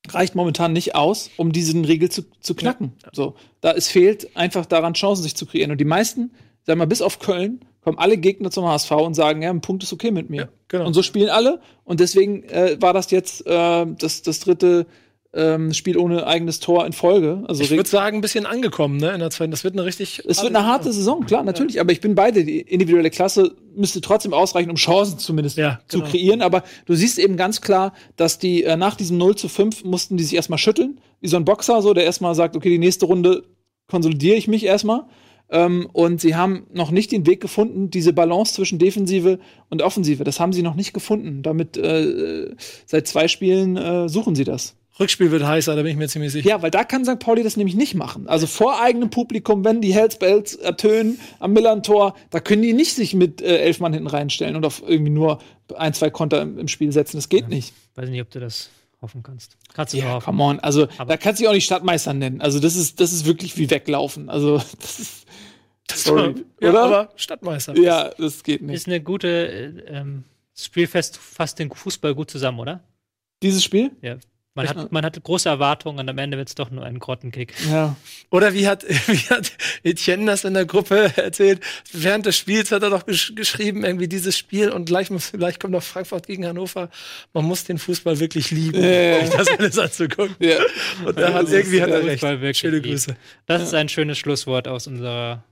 reicht momentan nicht aus, um diesen Riegel zu, zu knacken. Ja. So, da es fehlt einfach daran, Chancen sich zu kreieren. Und die meisten, sagen wir mal, bis auf Köln, kommen alle Gegner zum HSV und sagen, ja, ein Punkt ist okay mit mir. Ja, genau. Und so spielen alle. Und deswegen äh, war das jetzt äh, das, das dritte ähm, Spiel ohne eigenes Tor in Folge.
Also ich würde sagen, ein bisschen angekommen, ne, in der zweiten. Das wird eine richtig.
Es wird eine harte Saison, klar, natürlich. Ja. Aber ich bin beide. Die individuelle Klasse müsste trotzdem ausreichen, um Chancen zumindest ja, genau. zu kreieren. Aber du siehst eben ganz klar, dass die äh, nach diesem 0 zu 5 mussten die sich erstmal schütteln. Wie so ein Boxer, so, der erstmal sagt, okay, die nächste Runde konsolidiere ich mich erstmal. Ähm, und sie haben noch nicht den Weg gefunden, diese Balance zwischen Defensive und Offensive. Das haben sie noch nicht gefunden. Damit äh, seit zwei Spielen äh, suchen sie das.
Rückspiel wird heißer, da bin ich mir ziemlich sicher.
Ja, weil da kann St. Pauli das nämlich nicht machen. Also vor eigenem Publikum, wenn die Hellsbells ertönen am Millern-Tor, da können die nicht sich mit äh, elf Mann hinten reinstellen und auf irgendwie nur ein, zwei Konter im, im Spiel setzen. Das geht ja, nicht.
Weiß nicht, ob du das hoffen kannst.
Kannst du ja, hoffen. come on. Also, Aber da kannst du dich auch nicht Stadtmeister nennen. Also, das ist, das ist wirklich wie weglaufen. Also, das ist.
Sorry, ja, oder? Aber Stadtmeister.
Ja, das geht nicht.
Ist eine gute, äh, ähm, Spielfest fasst den Fußball gut zusammen, oder?
Dieses Spiel?
Ja, man hat, man hat große Erwartungen und am Ende wird es doch nur ein Grottenkick.
Ja.
Oder wie hat, wie hat Etienne das in der Gruppe erzählt? Während des Spiels hat er doch gesch geschrieben, irgendwie dieses Spiel und gleich, muss, gleich kommt noch Frankfurt gegen Hannover. Man muss den Fußball wirklich lieben,
ja. um
das alles anzugucken.
Ja.
Und da hat, irgendwie hat er recht. Schöne Grüße.
Das ja. ist ein schönes Schlusswort aus unserer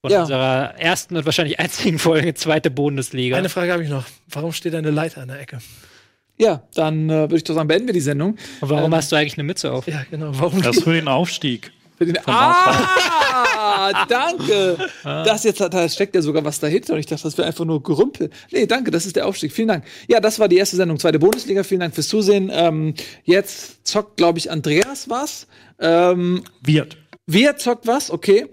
von ja. unserer ersten und wahrscheinlich einzigen Folge, zweite Bundesliga.
Eine Frage habe ich noch. Warum steht eine Leiter an der Ecke?
Ja, dann äh, würde ich doch sagen, beenden wir die Sendung.
Und warum ähm, hast du eigentlich eine Mütze auf?
Ja, genau. Warum
das für den Aufstieg.
Für den ah, danke. Ah. Das jetzt da steckt ja sogar was dahinter und ich dachte, das wäre einfach nur Gerümpel. Nee, danke, das ist der Aufstieg. Vielen Dank. Ja, das war die erste Sendung, zweite Bundesliga. Vielen Dank fürs Zusehen. Ähm, jetzt zockt, glaube ich, Andreas was. Ähm,
wird.
Wer zockt was? Okay.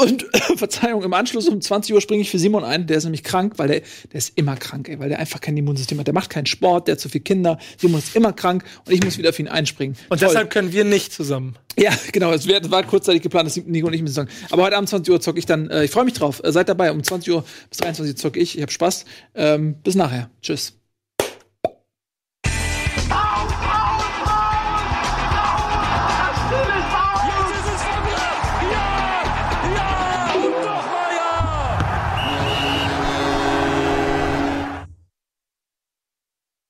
Und Verzeihung, im Anschluss um 20 Uhr springe ich für Simon ein. Der ist nämlich krank, weil der, der ist immer krank, ey, weil der einfach kein Immunsystem hat. Der macht keinen Sport, der hat zu viele Kinder. Simon ist immer krank und ich muss wieder für ihn einspringen.
Und Toll. deshalb können wir nicht zusammen.
Ja, genau. Es war kurzzeitig geplant, dass Nico und ich mit sagen. Aber heute Abend 20 Uhr zocke ich dann. Äh, ich freue mich drauf. Äh, seid dabei. Um 20 Uhr bis 23 Uhr zocke ich. Ich habe Spaß. Ähm, bis nachher. Tschüss.